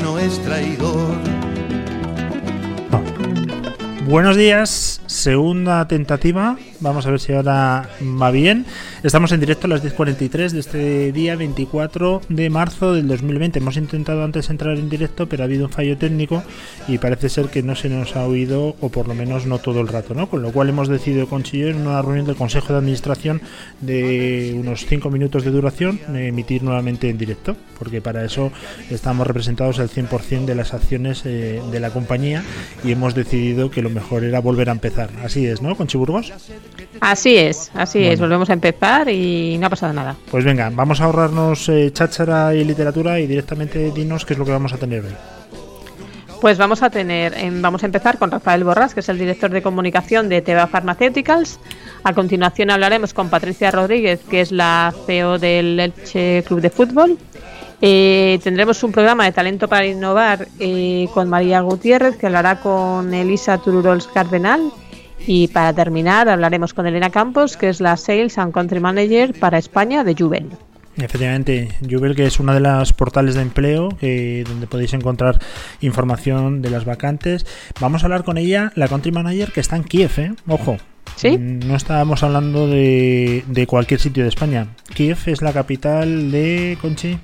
no es traidor. Buenos días, segunda tentativa. Vamos a ver si ahora va bien. Estamos en directo a las 10.43 de este día 24 de marzo del 2020. Hemos intentado antes entrar en directo, pero ha habido un fallo técnico y parece ser que no se nos ha oído, o por lo menos no todo el rato, ¿no? Con lo cual hemos decidido con Chillo en una reunión del Consejo de Administración de unos 5 minutos de duración emitir nuevamente en directo, porque para eso estamos representados al 100% de las acciones eh, de la compañía y hemos decidido que lo mejor era volver a empezar. Así es, ¿no? Conchi Burgos. Así es, así es. Volvemos a empezar y no ha pasado nada. Pues venga, vamos a ahorrarnos eh, cháchara y literatura y directamente dinos qué es lo que vamos a tener hoy. Pues vamos a tener, em, vamos a empezar con Rafael Borras, que es el director de comunicación de Teva Pharmaceuticals. A continuación hablaremos con Patricia Rodríguez, que es la CEO del Elche Club de Fútbol. Eh, tendremos un programa de talento para innovar eh, con María Gutiérrez, que hablará con Elisa Tururols Cardenal. Y para terminar, hablaremos con Elena Campos, que es la Sales and Country Manager para España de Juven. Efectivamente, Jubel, que es una de las portales de empleo eh, donde podéis encontrar información de las vacantes. Vamos a hablar con ella, la country manager que está en Kiev, ¿eh? Ojo. ¿Sí? No estábamos hablando de, de cualquier sitio de España. Kiev es la capital de Conchi.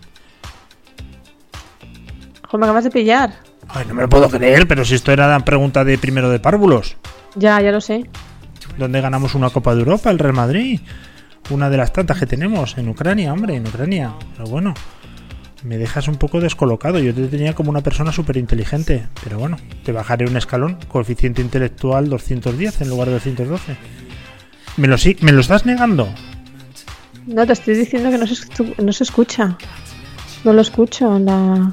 Ojo, me acabas de pillar. Ay, no me lo puedo creer, pero si esto era la pregunta de primero de párvulos. Ya, ya lo sé. donde ganamos una Copa de Europa, el Real Madrid. Una de las tantas que tenemos en Ucrania, hombre, en Ucrania. Pero bueno, me dejas un poco descolocado. Yo te tenía como una persona súper inteligente. Pero bueno, te bajaré un escalón. Coeficiente intelectual 210 en lugar de 212. ¿Me lo, sí- ¿me lo estás negando? No, te estoy diciendo que no se, no se escucha. No lo escucho. La...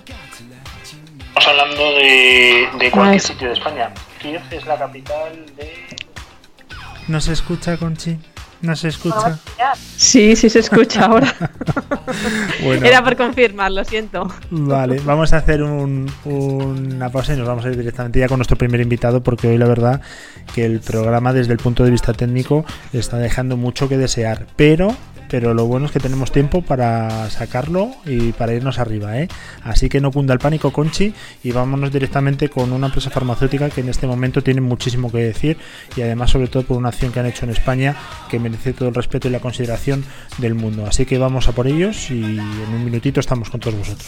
Estamos hablando de, de cualquier es- sitio de España. Kiev es la capital de... No escucha, Conchi. No se escucha. Sí, sí se escucha ahora. Bueno. Era por confirmar, lo siento. Vale, vamos a hacer un- una pausa y nos vamos a ir directamente ya con nuestro primer invitado porque hoy la verdad que el programa desde el punto de vista técnico está dejando mucho que desear, pero pero lo bueno es que tenemos tiempo para sacarlo y para irnos arriba, ¿eh? Así que no cunda el pánico, Conchi, y vámonos directamente con una empresa farmacéutica que en este momento tiene muchísimo que decir y además sobre todo por una acción que han hecho en España que merece todo el respeto y la consideración del mundo. Así que vamos a por ellos y en un minutito estamos con todos vosotros.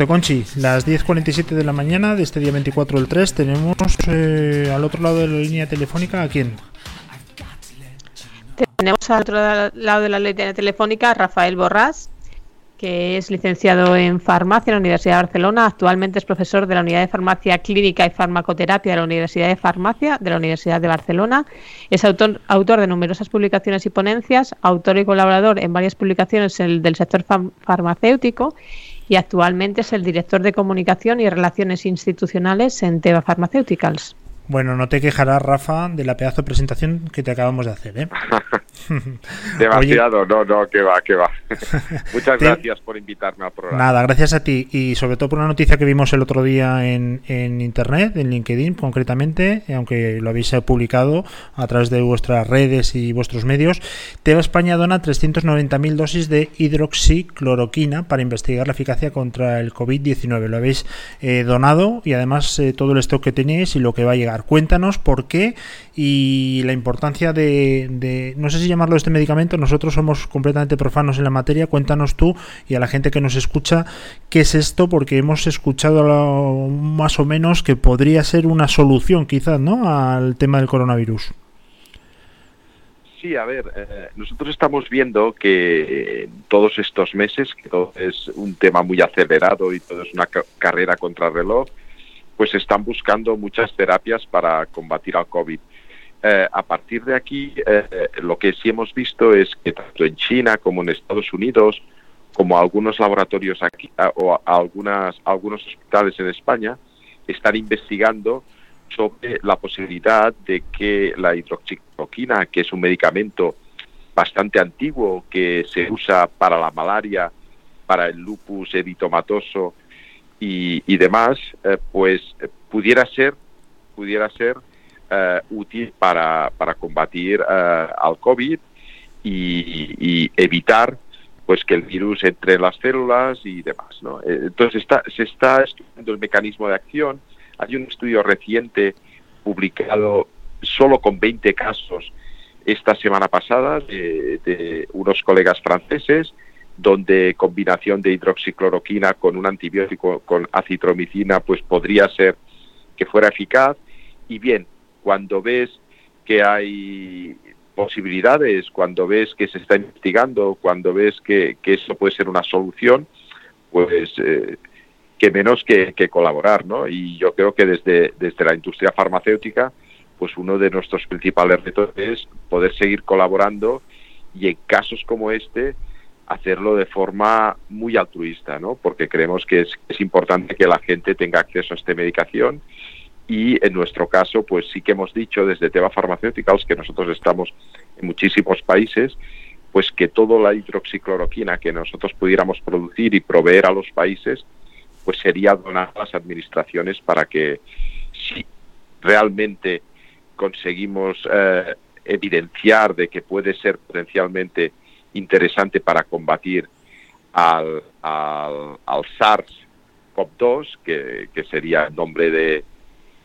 Directo, Conchi, las 10.47 de la mañana de este día 24 del 3, tenemos eh, al otro lado de la línea telefónica a quién? Tenemos al otro lado de la línea telefónica a Rafael Borrás, que es licenciado en farmacia en la Universidad de Barcelona. Actualmente es profesor de la Unidad de Farmacia Clínica y Farmacoterapia de la Universidad de Farmacia de la Universidad de Barcelona. Es autor, autor de numerosas publicaciones y ponencias, autor y colaborador en varias publicaciones el- del sector farmacéutico y actualmente es el director de comunicación y relaciones institucionales en Teva Pharmaceuticals. Bueno, no te quejarás, Rafa, de la pedazo de presentación que te acabamos de hacer, ¿eh? Demasiado, no, no, que va, que va. Muchas Te- gracias por invitarme al programa. Nada, gracias a ti y sobre todo por una noticia que vimos el otro día en, en internet, en LinkedIn concretamente, eh, aunque lo habéis eh, publicado a través de vuestras redes y vuestros medios. Teva España dona 390.000 dosis de hidroxicloroquina para investigar la eficacia contra el COVID-19. Lo habéis eh, donado y además eh, todo el stock que tenéis y lo que va a llegar. Cuéntanos por qué y la importancia de, no sé si llamarlo este medicamento, nosotros somos completamente profanos en la materia, cuéntanos tú y a la gente que nos escucha qué es esto, porque hemos escuchado más o menos que podría ser una solución quizás, ¿no?, al tema del coronavirus. Sí, a ver, eh, nosotros estamos viendo que todos estos meses, que es un tema muy acelerado y todo es una ca- carrera contra reloj, pues están buscando muchas terapias para combatir al COVID. Eh, a partir de aquí, eh, lo que sí hemos visto es que tanto en China como en Estados Unidos, como algunos laboratorios aquí o algunas, algunos hospitales en España, están investigando sobre la posibilidad de que la hidroxicloroquina, que es un medicamento bastante antiguo que se usa para la malaria, para el lupus eritomatoso y, y demás, eh, pues eh, pudiera ser, pudiera ser eh, útil para, para combatir eh, al COVID y, y evitar pues que el virus entre en las células y demás. ¿no? Entonces está, se está estudiando el mecanismo de acción. Hay un estudio reciente publicado solo con 20 casos esta semana pasada de, de unos colegas franceses donde combinación de hidroxicloroquina con un antibiótico con acitromicina pues podría ser que fuera eficaz y bien cuando ves que hay posibilidades, cuando ves que se está investigando, cuando ves que, que eso puede ser una solución, pues eh, que menos que, que colaborar, ¿no? Y yo creo que desde, desde la industria farmacéutica, pues uno de nuestros principales retos es poder seguir colaborando y en casos como este hacerlo de forma muy altruista, ¿no? Porque creemos que es, es importante que la gente tenga acceso a esta medicación y en nuestro caso, pues sí que hemos dicho desde Teva Pharmaceuticals que nosotros estamos en muchísimos países, pues que toda la hidroxicloroquina que nosotros pudiéramos producir y proveer a los países, pues sería donar a las administraciones para que si realmente conseguimos eh, evidenciar de que puede ser potencialmente interesante para combatir al, al, al SARS-CoV-2, que, que sería el nombre de,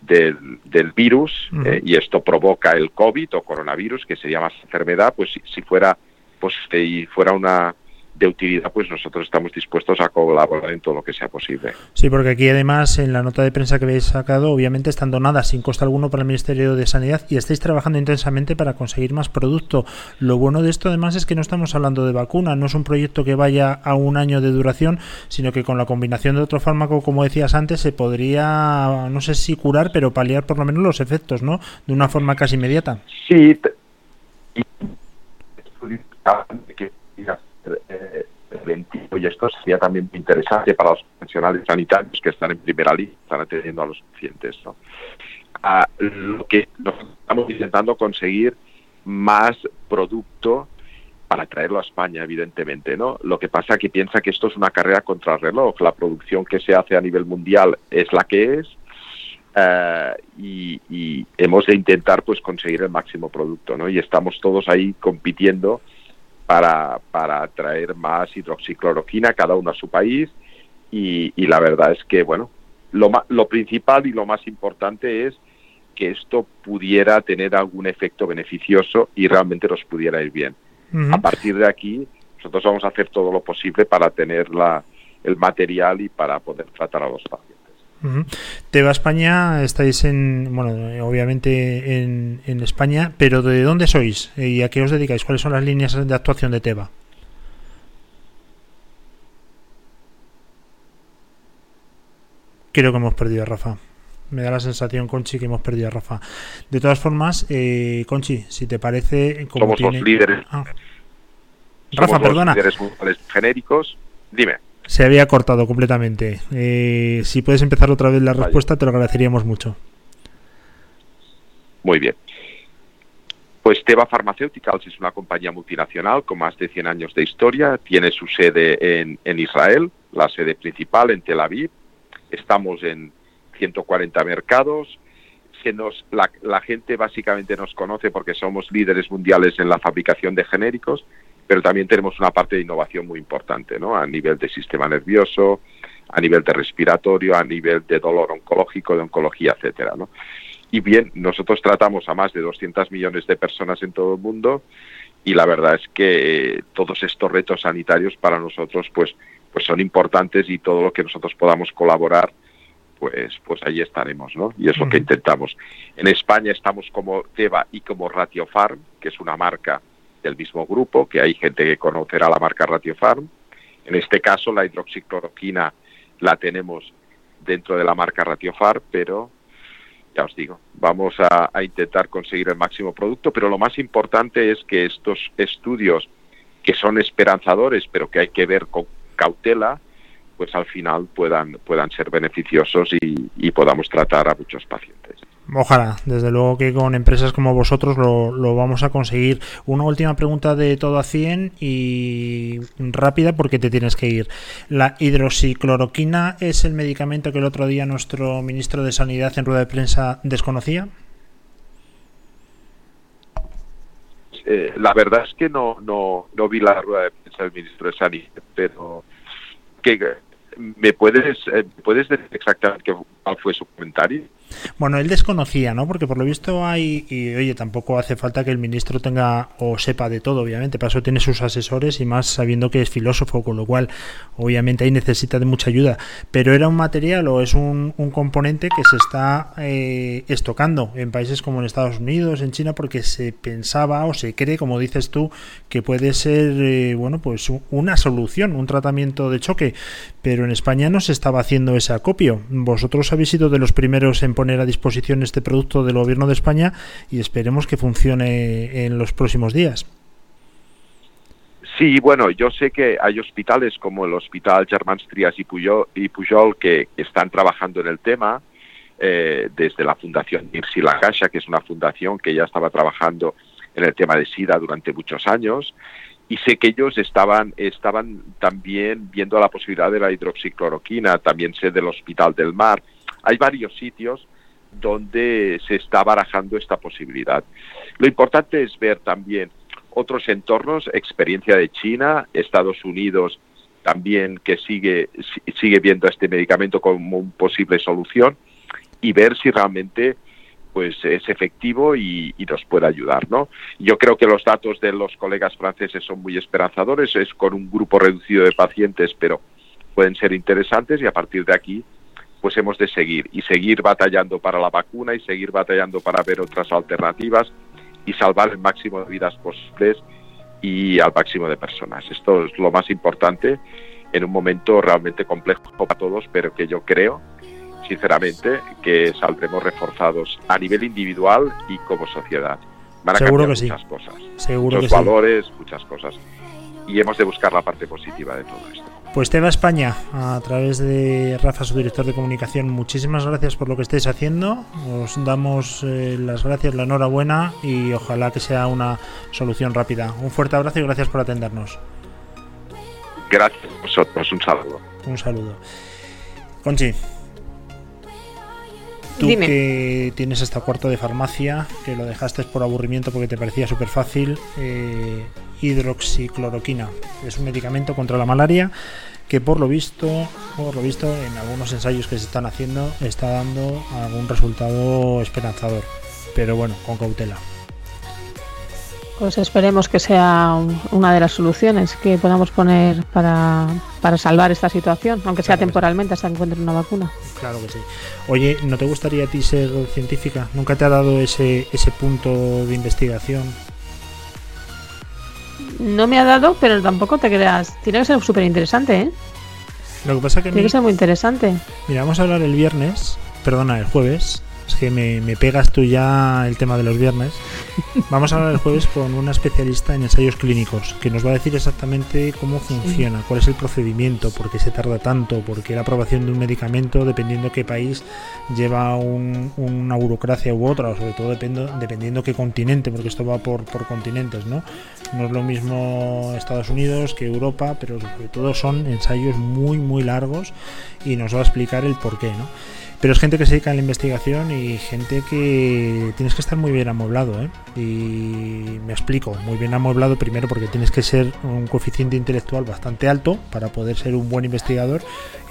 del, del virus, eh, y esto provoca el COVID o coronavirus, que sería más enfermedad, pues si, si fuera pues y fuera una de utilidad, pues nosotros estamos dispuestos a colaborar en todo lo que sea posible. Sí, porque aquí además en la nota de prensa que habéis sacado, obviamente están donadas sin coste alguno para el Ministerio de Sanidad y estáis trabajando intensamente para conseguir más producto. Lo bueno de esto además es que no estamos hablando de vacuna, no es un proyecto que vaya a un año de duración, sino que con la combinación de otro fármaco, como decías antes, se podría, no sé si curar, pero paliar por lo menos los efectos, ¿no? De una forma casi inmediata. Sí, que y esto sería también muy interesante para los profesionales sanitarios que están en primera línea, están atendiendo a los pacientes. ¿no? Ah, lo que estamos intentando conseguir más producto para traerlo a España, evidentemente, ¿no? Lo que pasa que piensa que esto es una carrera contra el reloj. La producción que se hace a nivel mundial es la que es, eh, y, y hemos de intentar pues conseguir el máximo producto, ¿no? Y estamos todos ahí compitiendo para, para traer más hidroxicloroquina, cada uno a su país, y, y la verdad es que, bueno, lo, lo principal y lo más importante es que esto pudiera tener algún efecto beneficioso y realmente nos pudiera ir bien. A partir de aquí, nosotros vamos a hacer todo lo posible para tener la, el material y para poder tratar a los pacientes. Uh España, estáis en, bueno, obviamente en, España, pero ¿de dónde sois y a qué os dedicáis? ¿Cuáles son las líneas de actuación de Teva? Creo que hemos perdido a Rafa. Me da la sensación, Conchi, que hemos perdido a Rafa. De todas formas, eh, Conchi, si te parece... Como Somos los líderes. Ah. Rafa, perdona. Líderes genéricos. Dime. Se había cortado completamente. Eh, si puedes empezar otra vez la respuesta, te lo agradeceríamos mucho. Muy bien. Pues Teva Pharmaceuticals es una compañía multinacional con más de 100 años de historia. Tiene su sede en, en Israel, la sede principal en Tel Aviv. Estamos en 140 mercados. Se nos, la, la gente básicamente nos conoce porque somos líderes mundiales en la fabricación de genéricos, pero también tenemos una parte de innovación muy importante, ¿no? A nivel de sistema nervioso, a nivel de respiratorio, a nivel de dolor oncológico, de oncología, etcétera, ¿no? Y bien, nosotros tratamos a más de 200 millones de personas en todo el mundo y la verdad es que eh, todos estos retos sanitarios para nosotros pues pues son importantes y todo lo que nosotros podamos colaborar pues pues ahí estaremos, ¿no? Y es lo que intentamos. En España estamos como Teva y como Ratiofarm, que es una marca del mismo grupo, que hay gente que conocerá la marca Ratiofarm. En este caso la hidroxicloroquina la tenemos dentro de la marca Ratiofarm, pero ya os digo, vamos a, intentar conseguir el máximo producto, pero lo más importante es que estos estudios que son esperanzadores, pero que hay que ver con cautela, pues al final puedan, puedan ser beneficiosos y podamos tratar a muchos pacientes. Ojalá, desde luego que con empresas como vosotros lo, lo vamos a conseguir. Una última pregunta de todo a 100 y rápida porque te tienes que ir. ¿La hidroxicloroquina es el medicamento que el otro día nuestro ministro de Sanidad en rueda de prensa desconocía? Eh, la verdad es que no, no, no vi la rueda de prensa del ministro de Sanidad, pero que me puedes, eh, puedes decir exactamente cuál fue su comentario. Bueno, él desconocía, ¿no? Porque por lo visto hay, y oye, tampoco hace falta que el ministro tenga o sepa de todo, obviamente, para eso tiene sus asesores y más sabiendo que es filósofo, con lo cual, obviamente, ahí necesita de mucha ayuda. Pero era un material o es un, componente que se está eh, estocando en países como en Estados Unidos, en China, porque se pensaba o se cree, como dices tú, que puede ser, eh, bueno, pues una solución, un tratamiento de choque. Pero en España no se estaba haciendo ese acopio. Vosotros habéis sido de los primeros en poner a disposición este producto del gobierno de España y esperemos que funcione en los próximos días. Sí, bueno, yo sé que hay hospitales como el Hospital Germán Trias y Pujol, y Pujol que, están trabajando en el tema, eh, desde la Fundación Irsi La Caixa, que es una fundación que ya estaba trabajando en el tema de SIDA durante muchos años, y sé que ellos estaban, estaban también viendo la posibilidad de la hidroxicloroquina, también sé del Hospital del Mar. Hay varios sitios donde se está barajando esta posibilidad. Lo importante es ver también otros entornos, experiencia de China, Estados Unidos también que sigue si- sigue viendo este medicamento como una posible solución y ver si realmente pues es efectivo y, y nos puede ayudar, ¿no? Yo creo que los datos de los colegas franceses son muy esperanzadores, es con un grupo reducido de pacientes, pero pueden ser interesantes y a partir de aquí pues hemos de seguir y seguir batallando para la vacuna y seguir batallando para ver otras alternativas y salvar el máximo de vidas posibles y al máximo de personas. Esto es lo más importante en un momento realmente complejo para todos, pero que yo creo, sinceramente, que saldremos reforzados a nivel individual y como sociedad. Van a Seguro cambiar que sí. muchas cosas, Seguro que muchos sí. valores, muchas cosas. Y hemos de buscar la parte positiva de todo esto. Pues Teva España, a través de Rafa, su director de comunicación, muchísimas gracias por lo que estáis haciendo. Os damos eh, las gracias, la enhorabuena y ojalá que sea una solución rápida. Un fuerte abrazo y gracias por atendernos. Gracias a vosotros, un saludo. Un saludo. Conchi, tú Dime. que tienes hasta cuarto de farmacia, que lo dejaste por aburrimiento porque te parecía súper fácil, eh, hidroxicloroquina es un medicamento contra la malaria que por lo visto, por lo visto, en algunos ensayos que se están haciendo, está dando algún resultado esperanzador. Pero bueno, con cautela. Pues esperemos que sea un- una de las soluciones que podamos poner para, para salvar esta situación, aunque sea Claro que sí. temporalmente hasta que encuentren una vacuna. Claro que sí. Oye, ¿no te gustaría a ti ser científica? ¿Nunca te ha dado ese, ese punto de investigación? No me ha dado, pero tampoco te creas. Tiene que ser súper interesante, ¿eh? Lo que pasa que Tiene que ser muy interesante. mira, vamos a hablar el viernes, perdona, el jueves. Es que me, me pegas tú ya el tema de los viernes. Vamos a hablar el jueves con una especialista en ensayos clínicos que nos va a decir exactamente cómo funciona, cuál es el procedimiento, por qué se tarda tanto, por qué la aprobación de un medicamento, dependiendo qué país, lleva un- una burocracia u otra, o sobre todo dependo- dependiendo qué continente, porque esto va por, por continentes, ¿no? No es lo mismo Estados Unidos que Europa, pero sobre todo son ensayos muy, muy largos y nos va a explicar el por qué, ¿no? Pero es gente que se dedica a la investigación y gente que tienes que estar muy bien amueblado, ¿eh? Y me explico, muy bien amueblado primero porque tienes que ser un coeficiente intelectual bastante alto para poder ser un buen investigador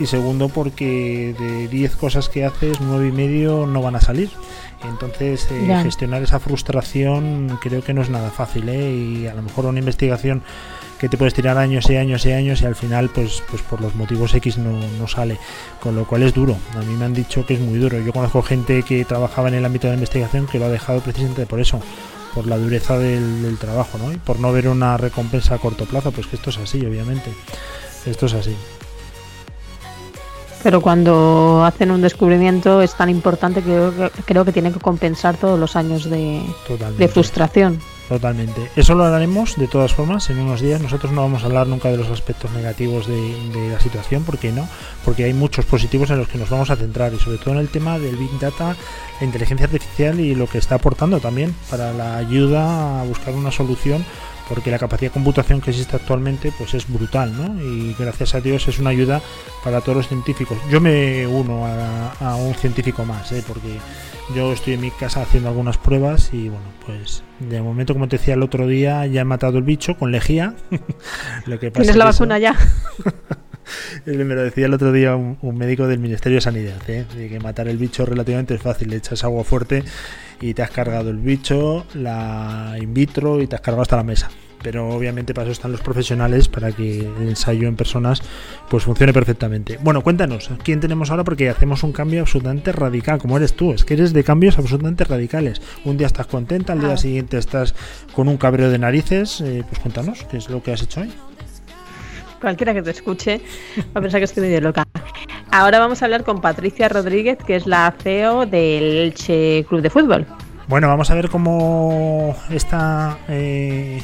y segundo porque de 10 cosas que haces, nueve y medio no van a salir. Entonces, eh, gestionar esa frustración creo que no es nada fácil, ¿eh? Y a lo mejor una investigación que te puedes tirar años y años y años y al final, pues, pues por los motivos X no, no sale. Con lo cual es duro. A mí me han dicho que es muy duro. Yo conozco gente que trabajaba en el ámbito de la investigación que lo ha dejado precisamente por eso por la dureza del, del trabajo, ¿no? Y por no ver una recompensa a corto plazo, pues que esto es así, obviamente. Esto es así. Pero cuando hacen un descubrimiento es tan importante que creo que, creo que tienen que compensar todos los años de frustración. Totalmente. Eso lo hablaremos de todas formas en unos días. Nosotros no vamos a hablar nunca de los aspectos negativos de, la situación, ¿por qué no? Porque hay muchos positivos en los que nos vamos a centrar y sobre todo en el tema del Big Data, la inteligencia artificial y lo que está aportando también para la ayuda a buscar una solución porque la capacidad de computación que existe actualmente pues es brutal, ¿no? Y gracias a Dios es una ayuda para todos los científicos. Yo me uno a, a un científico más, ¿eh? porque yo estoy en mi casa haciendo algunas pruebas y bueno, pues de momento, como te decía el otro día, ya he matado el bicho con lejía. Lo que pasa ¿Tienes la vacuna ya? Me lo decía el otro día un, un médico del Ministerio de Sanidad, ¿eh? de que matar el bicho relativamente es fácil, le echas agua fuerte y te has cargado el bicho, la in vitro y te has cargado hasta la mesa. Pero obviamente para eso están los profesionales, para que el ensayo en personas pues funcione perfectamente. Bueno, cuéntanos, ¿quién tenemos ahora? Porque hacemos un cambio absolutamente radical, como eres tú, es que eres de cambios absolutamente radicales. Un día estás contenta, al día Ah. siguiente estás con un cabreo de narices, eh, pues cuéntanos, ¿qué es lo que has hecho hoy? Cualquiera que te escuche va a pensar que estoy medio loca. Ahora vamos a hablar con Patricia Rodríguez, que es la CEO del Elche Club de Fútbol. Bueno, vamos a ver cómo está eh,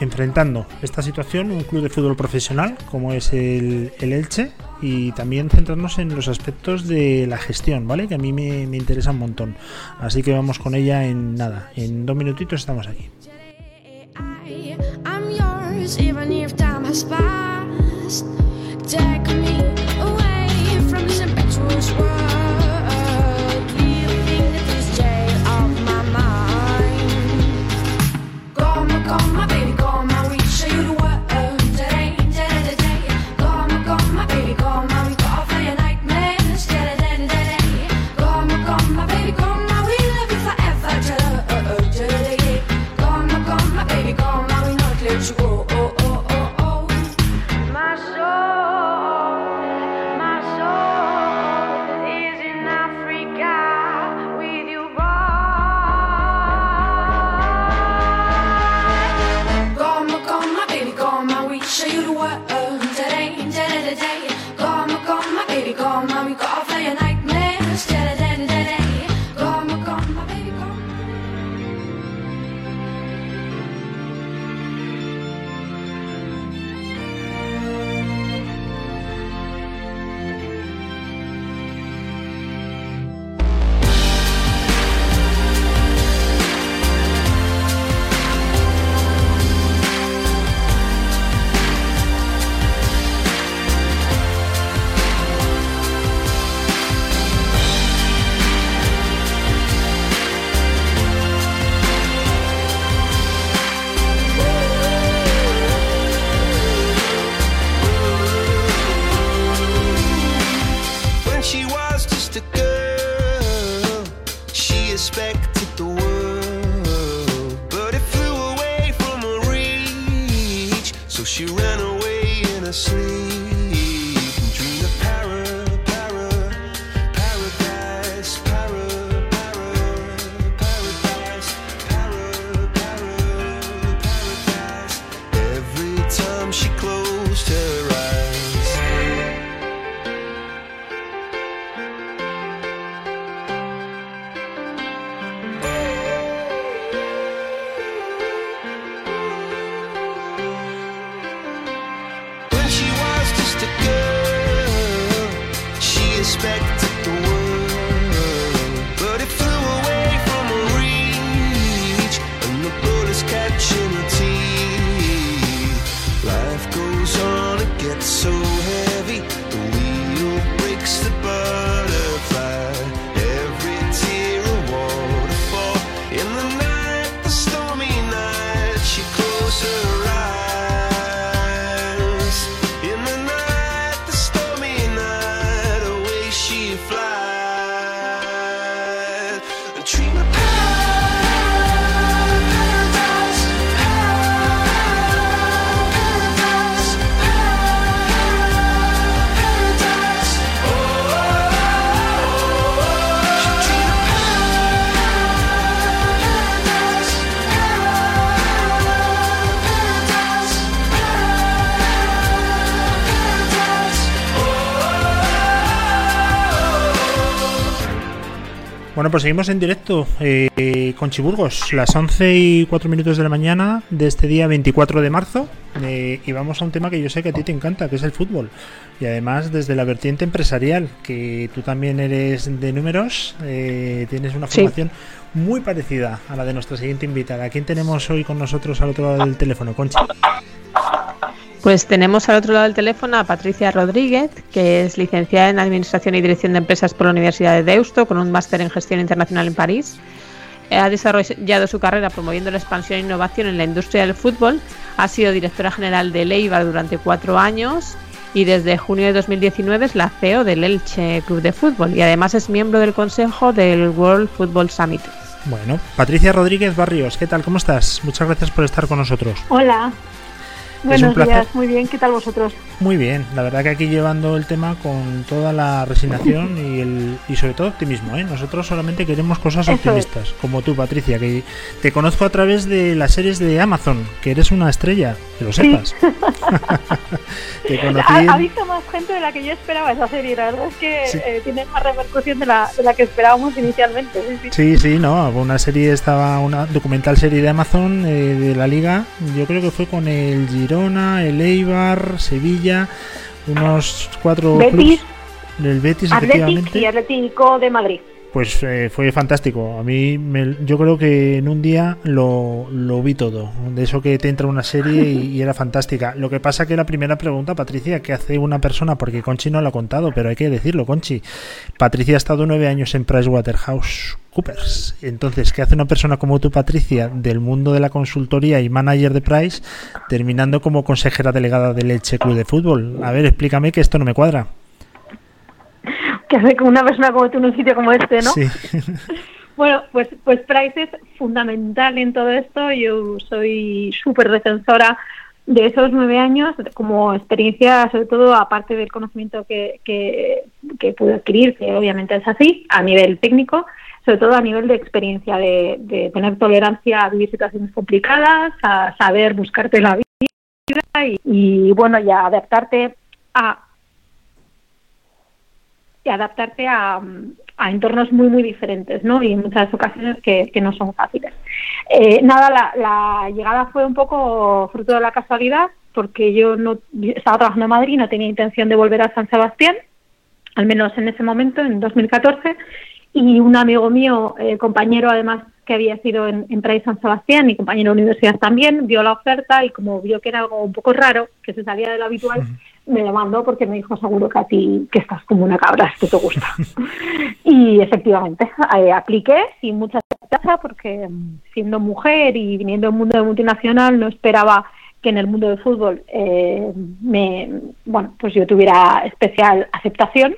enfrentando esta situación un club de fútbol profesional como es el, el Elche y también centrarnos en los aspectos de la gestión, ¿vale? Que a mí me, me interesa un montón. Así que vamos con ella en nada, en dos minutitos estamos aquí. Pues seguimos en directo eh, con Chiburgos, las 11 y 4 minutos de la mañana de este día 24 de marzo. eh, y vamos a un tema que yo sé que a ti te encanta, que es el fútbol. Y además desde la vertiente empresarial, que tú también eres de números, eh, tienes una Sí. formación muy parecida a la de nuestra siguiente invitada. ¿A quién tenemos hoy con nosotros al otro lado del teléfono, Conchi? Pues tenemos al otro lado del teléfono a Patricia Rodríguez, que es licenciada en Administración y Dirección de Empresas por la Universidad de Deusto, con un máster en Gestión Internacional en París. Ha desarrollado su carrera promoviendo la expansión e innovación en la industria del fútbol. Ha sido directora general de Leibar durante cuatro años y desde junio de 2019 es la CEO del Elche Club de Fútbol y además es miembro del consejo del World Football Summit. Bueno, Patricia Rodríguez Barrios, ¿qué tal? ¿Cómo estás? Muchas gracias por estar con nosotros. Hola. Buenos días, muy bien, ¿qué tal vosotros? Muy bien, la verdad que aquí llevando el tema con toda la resignación y, el, y sobre todo optimismo. ¿eh? Nosotros solamente queremos cosas Eso es. optimistas, como tú, Patricia, que te conozco a través de las series de Amazon, que eres una estrella, que lo Sí. sepas. te conocí Ha, en- ha visto más gente de la que yo esperaba esa serie, la verdad es que Sí. eh, tiene más repercusión de la, de la que esperábamos inicialmente. Sí, sí. Sí, no, una serie estaba, una documental serie de Amazon eh, de la liga, yo creo que fue con el Girona, el Eibar, Sevilla, unos cuatro Betis, clubs del Betis, efectivamente. y Atlético de Madrid. Pues eh, fue fantástico. A mí, me- yo creo que en un día lo, lo vi todo. De eso que te entra una serie y, era fantástica. Lo que pasa que la primera pregunta, Patricia, ¿qué hace una persona? Porque Conchi no lo ha contado, pero hay que decirlo, Conchi. Patricia ha estado nueve años en PricewaterhouseCoopers. Entonces, ¿qué hace una persona como tú, Patricia, del mundo de la consultoría y manager de Price, terminando como consejera delegada del Elche Club de Fútbol? A ver, explícame que esto no me cuadra. Que hace con una persona como tú en un sitio como este, ¿no? Sí. Bueno, pues, pues Price es fundamental en todo esto. Yo soy súper defensora de esos nueve años como experiencia, sobre todo aparte del conocimiento que, que, que pude adquirir, que obviamente es así, a nivel técnico, sobre todo a nivel de experiencia, de, de tener tolerancia a vivir situaciones complicadas, a saber buscarte la vida y, y bueno, y a adaptarte a y adaptarte a, a entornos muy muy diferentes, ¿no? Y en muchas ocasiones que, que no son fáciles. Eh, nada, la, llegada fue un poco fruto de la casualidad, porque yo no estaba trabajando en Madrid, no tenía intención de volver a San Sebastián, al menos en ese momento, en 2014, y un amigo mío, eh, compañero además que había sido en, en Price San Sebastián y compañero de universidad también, vio la oferta y como vio que era algo un poco raro, que se salía de lo habitual, me lo mandó porque me dijo seguro que a ti que estás como una cabra, esto te gusta. y efectivamente, eh, apliqué sin mucha certeza porque mm, siendo mujer y viniendo del mundo de multinacional no esperaba que en el mundo del fútbol eh, me, bueno, pues yo tuviera especial aceptación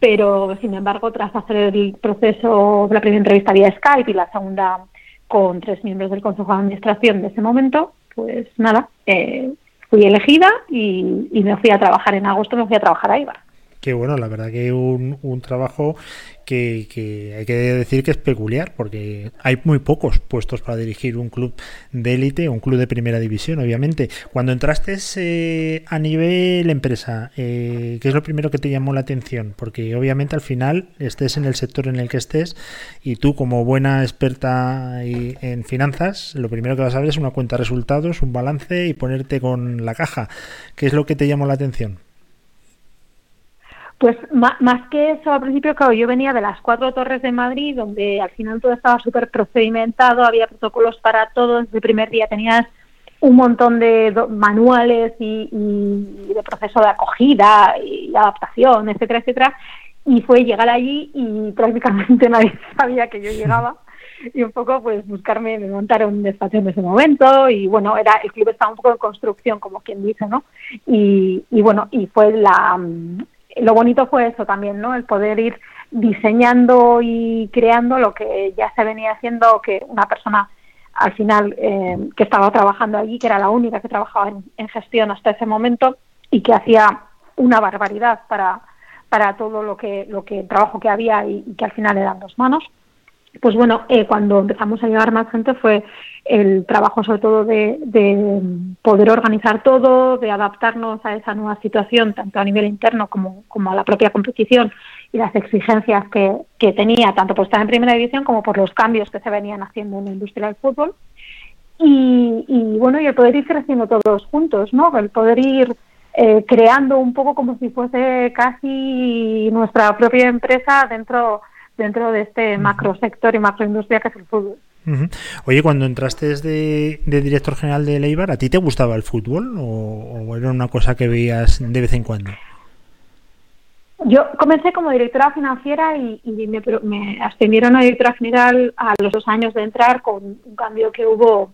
pero sin embargo tras hacer el proceso la primera entrevista vía Skype y la segunda con tres miembros del Consejo de Administración de ese momento, pues nada, eh, fui elegida y, y me fui a trabajar en agosto, me fui a trabajar a IVA. Que bueno, la verdad que un, un trabajo que, que hay que decir que es peculiar, porque hay muy pocos puestos para dirigir un club de élite, un club de primera división, obviamente. Cuando entraste eh, a nivel empresa, eh, ¿qué es lo primero que te llamó la atención? Porque obviamente al final estés en el sector en el que estés y tú como buena experta en finanzas, lo primero que vas a ver es una cuenta de resultados, un balance y ponerte con la caja. ¿Qué es lo que te llamó la atención? Pues más que eso, al principio, claro, yo venía de las cuatro torres de Madrid, donde al final todo estaba súper procedimentado, había protocolos para todo, desde el primer día tenías un montón de manuales y, y de proceso de acogida y adaptación, etcétera, etcétera, y fue llegar allí y prácticamente nadie sabía que yo llegaba y un poco pues buscarme, me montaron un despacho en ese momento y bueno, era el club estaba un poco en construcción, como quien dice, ¿no? Y, y bueno, y fue la... Lo bonito fue eso también, ¿no? El poder ir diseñando y creando lo que ya se venía haciendo, que una persona al final eh, que estaba trabajando allí, que era la única que trabajaba en, en gestión hasta ese momento y que hacía una barbaridad para, para todo lo que, lo que el trabajo que había y, y que al final eran dos manos pues bueno, eh, cuando empezamos a llegar más gente fue el trabajo sobre todo de, de poder organizar todo, de adaptarnos a esa nueva situación, tanto a nivel interno como, como a la propia competición y las exigencias que, que tenía, tanto por estar en primera división como por los cambios que se venían haciendo en la industria del fútbol. Y, y bueno, y el poder ir creciendo todos juntos, ¿no? El poder ir eh, creando un poco como si fuese casi nuestra propia empresa dentro dentro de este macro sector y macroindustria que es el fútbol. Oye, cuando entraste de, de director general de Leibar, ¿a ti te gustaba el fútbol o, o era una cosa que veías de vez en cuando? Yo comencé como directora financiera y, y me, me ascendieron a directora general a los dos años de entrar con un cambio que hubo.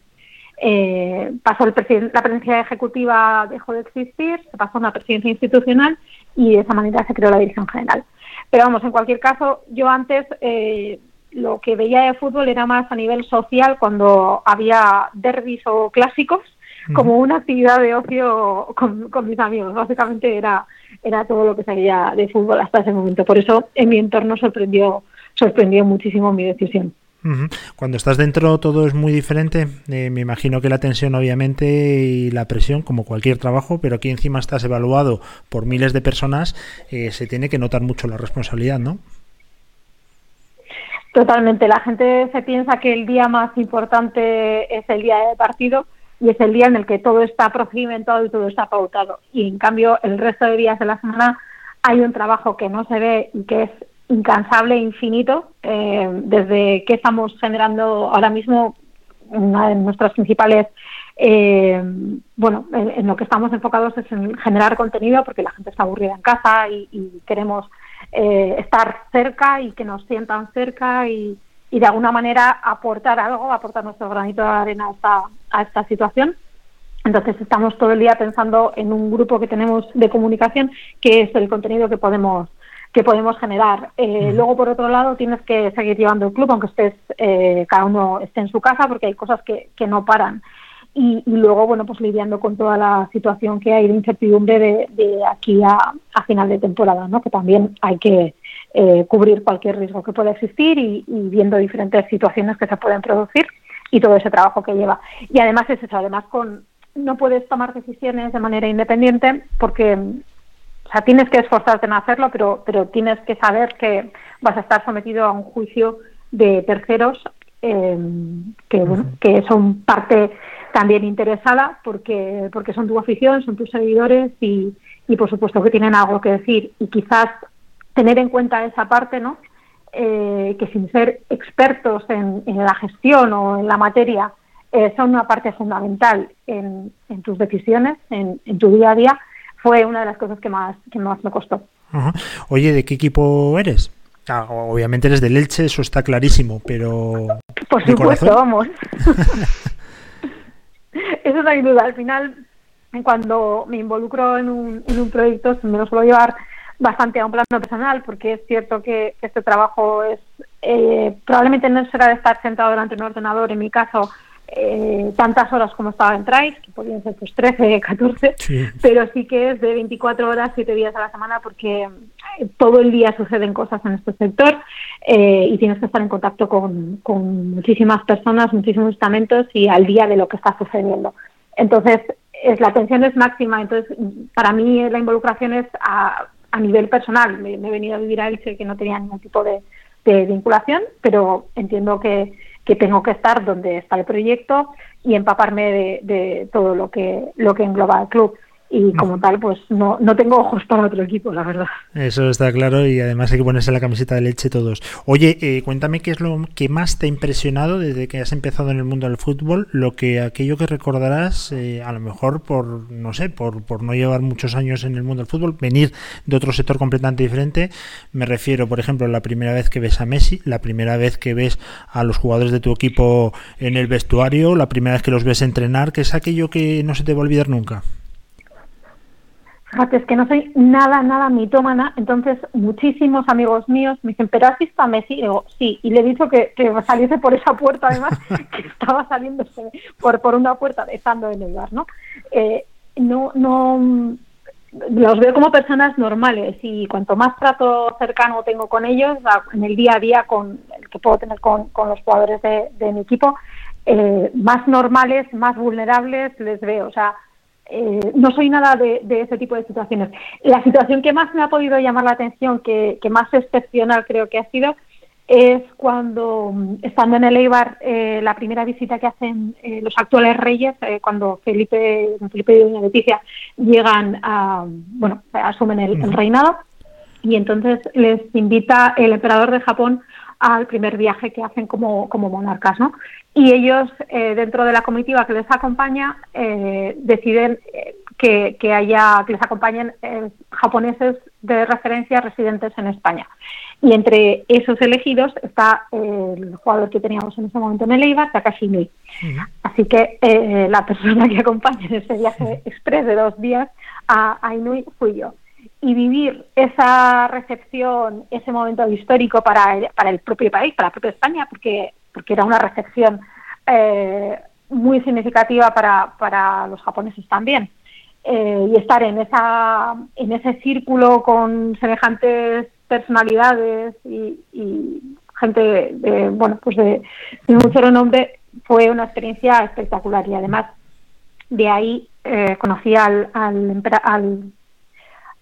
eh, pasó el la presidencia ejecutiva dejó de existir, se pasó a una presidencia institucional y de esa manera se creó la dirección general. Pero vamos, en cualquier caso, yo antes eh, lo que veía de fútbol era más a nivel social cuando había derbis o clásicos, como una actividad de ocio con, con mis amigos. Básicamente era, era todo lo que sabía de fútbol hasta ese momento. Por eso en mi entorno sorprendió, sorprendió muchísimo mi decisión. Cuando estás dentro todo es muy diferente. Eh, me imagino que la tensión obviamente y la presión, como cualquier trabajo, pero aquí encima estás evaluado por miles de personas, eh, se tiene que notar mucho la responsabilidad, ¿no? Totalmente. La gente se piensa que el día más importante es el día de partido y es el día en el que todo está procedimentado y todo está pautado. Y en cambio, el resto de días de la semana hay un trabajo que no se ve y que es incansable infinito. Eh, desde que estamos generando ahora mismo una de nuestras principales eh, bueno, en, lo que estamos enfocados es en generar contenido porque la gente está aburrida en casa y, y queremos eh, estar cerca y que nos sientan cerca y, y de alguna manera aportar algo, aportar nuestro granito de arena a esta, a esta situación. Entonces estamos todo el día pensando en un grupo que tenemos de comunicación que es el contenido que podemos que podemos generar. Eh, luego, por otro lado, tienes que seguir llevando el club, aunque estés eh, cada uno esté en su casa, porque hay cosas que, que no paran. Y, y luego, bueno, pues lidiando con toda la situación que hay de incertidumbre de, de aquí a, a final de temporada, ¿no? Que también hay que eh, cubrir cualquier riesgo que pueda existir y, y viendo diferentes situaciones que se pueden producir y todo ese trabajo que lleva. Y además es eso, además con no puedes tomar decisiones de manera independiente porque o sea, tienes que esforzarte en hacerlo, pero, pero tienes que saber que vas a estar sometido a un juicio de terceros eh, que, bueno, que son parte también interesada porque, porque son tu afición, son tus seguidores y, y por supuesto que tienen algo que decir y quizás tener en cuenta esa parte, ¿no? Eh, que sin ser expertos en, en, la gestión o en la materia eh, son una parte fundamental en, en tus decisiones, en, en tu día a día, fue una de las cosas que más, que más me costó. Ajá. Oye, ¿de qué equipo eres? Ah, obviamente eres del Elche, eso está clarísimo, pero... Por supuesto, vamos. eso no hay duda. Al final, cuando me involucro en un, en un proyecto, me lo suelo llevar bastante a un plano personal, porque es cierto que este trabajo es eh, probablemente no será de estar sentado delante de un ordenador, en mi caso, eh, tantas horas como estaba en Trice, que podían ser pues 13, 14, Sí. pero sí que es de 24 horas, 7 días a la semana, porque eh, todo el día suceden cosas en este sector eh, y tienes que estar en contacto con, con muchísimas personas, muchísimos estamentos y al día de lo que está sucediendo. Entonces, es, la atención es máxima, entonces para mí la involucración es a, a nivel personal. Me, me, he venido a vivir a Elche que no tenía ningún tipo de, de vinculación, pero entiendo que, que, tengo que estar donde está el proyecto y empaparme de, todo lo que, lo que engloba el club. Y como tal, pues no, no tengo ojos para otro equipo, la verdad. Eso está claro y además hay que ponerse la camiseta de leche todos. Oye, eh, cuéntame qué es lo que más te ha impresionado desde que has empezado en el mundo del fútbol, lo que aquello que recordarás, eh, a lo mejor por, no sé, por, por no llevar muchos años en el mundo del fútbol, venir de otro sector completamente diferente. Me refiero, por ejemplo, la primera vez que ves a Messi, la primera vez que ves a los jugadores de tu equipo en el vestuario, la primera vez que los ves entrenar, que es aquello que no se te va a olvidar nunca. Fíjate, es que no soy nada, nada mitómana, entonces muchísimos amigos míos me dicen, ¿pero has visto a Messi? Y digo, sí, y le he dicho que, que saliese por esa puerta, además, que estaba saliendo por, por una puerta, estando en el bar, ¿no? Eh, no, no, los veo como personas normales y cuanto más trato cercano tengo con ellos, en el día a día con el que puedo tener con, con los jugadores de, de mi equipo, eh, más normales, más vulnerables les veo. O sea, eh, no soy nada de, de ese tipo de situaciones. La situación que más me ha podido llamar la atención, que, que más excepcional creo que ha sido, es cuando, estando en el Eibar, eh, la primera visita que hacen eh, los actuales reyes, eh, cuando Felipe, Felipe y Doña Leticia llegan a, bueno, asumen el, el reinado, y entonces les invita el emperador de Japón al primer viaje que hacen como, como monarcas, ¿no? Y ellos, eh, dentro de la comitiva que les acompaña, eh, deciden eh, que, que haya, que les acompañen eh, japoneses de referencia residentes en España. Y entre esos elegidos está eh, el jugador que teníamos en ese momento en el Eibar, Takashi Inui. Así que eh, la persona que acompaña en ese viaje express de dos días a, a Inui fui yo. Y vivir esa recepción, ese momento histórico para el, para el propio país, para la propia España, porque, porque era una recepción eh, muy significativa para, para los japoneses también. Eh, y estar en esa en ese círculo con semejantes personalidades y, gente de, bueno pues de, de mucho renombre fue una experiencia espectacular. Y además de ahí eh, conocí al, al, al,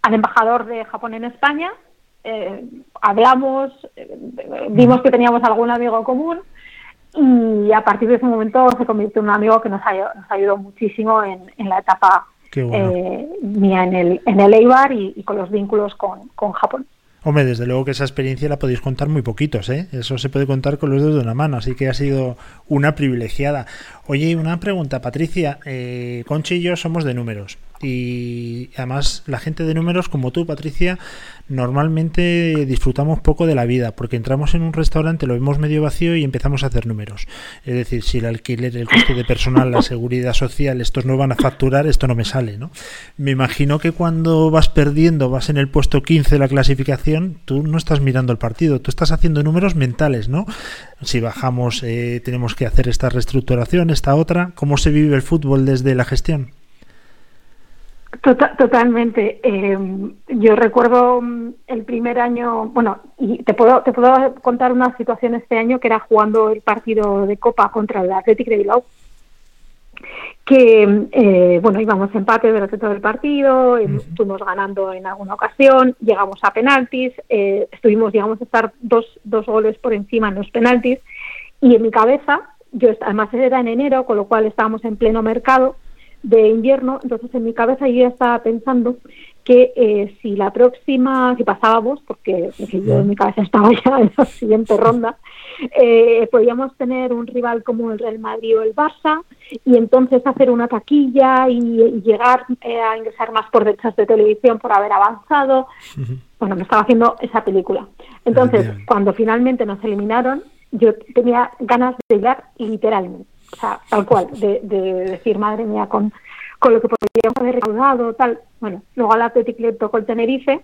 al embajador de Japón en España, eh, hablamos, eh, vimos que teníamos algún amigo común y a partir de ese momento se convirtió en un amigo que nos, ha- nos ayudó muchísimo en, en la etapa bueno. eh, mía en el, en el Eibar y, y con los vínculos con, con Japón. Hombre, desde luego que esa experiencia la podéis contar muy poquitos, ¿eh? Eso se puede contar con los dedos de una mano, así que ha sido una privilegiada. Oye, una pregunta, Patricia. Eh, Conchi y yo somos de números. Y además la gente de números como tú, Patricia, normalmente disfrutamos poco de la vida, porque entramos en un restaurante, lo vemos medio vacío y empezamos a hacer números. Es decir, si el alquiler, el coste de personal, la seguridad social, estos no van a facturar, esto no me sale, ¿no? Me imagino que cuando vas perdiendo, vas en el puesto 15 de la clasificación, tú no estás mirando el partido, tú estás haciendo números mentales, ¿no? Si bajamos, eh, tenemos que hacer esta reestructuración, esta otra. ¿Cómo se vive el fútbol desde la gestión? Tota- totalmente. Eh, yo recuerdo mm, el primer año, bueno, y te puedo, te puedo contar una situación este año que era jugando el partido de Copa contra el Athletic de Bilbao, que, eh, bueno, íbamos empate durante todo el partido, eh, estuvimos ganando en alguna ocasión, llegamos a penaltis, eh, estuvimos, llegamos a estar dos, dos goles por encima en los penaltis, y en mi cabeza, yo además era en enero, con lo cual estábamos en pleno mercado de invierno, entonces en mi cabeza yo ya estaba pensando que eh, si la próxima, si pasábamos, porque, porque yo en mi cabeza estaba ya en la siguiente ronda, eh, podíamos tener un rival como el Real Madrid o el Barça y entonces hacer una taquilla y, y llegar eh, a ingresar más por derechos de televisión por haber avanzado. Bueno, me estaba haciendo esa película. Entonces, Bien. cuando finalmente nos eliminaron, yo tenía ganas de bailar literalmente. O sea, tal cual, de, de decir, madre mía, con, con lo que podríamos haber recaudado, tal. Bueno, luego al Athletic le tocó el Tenerife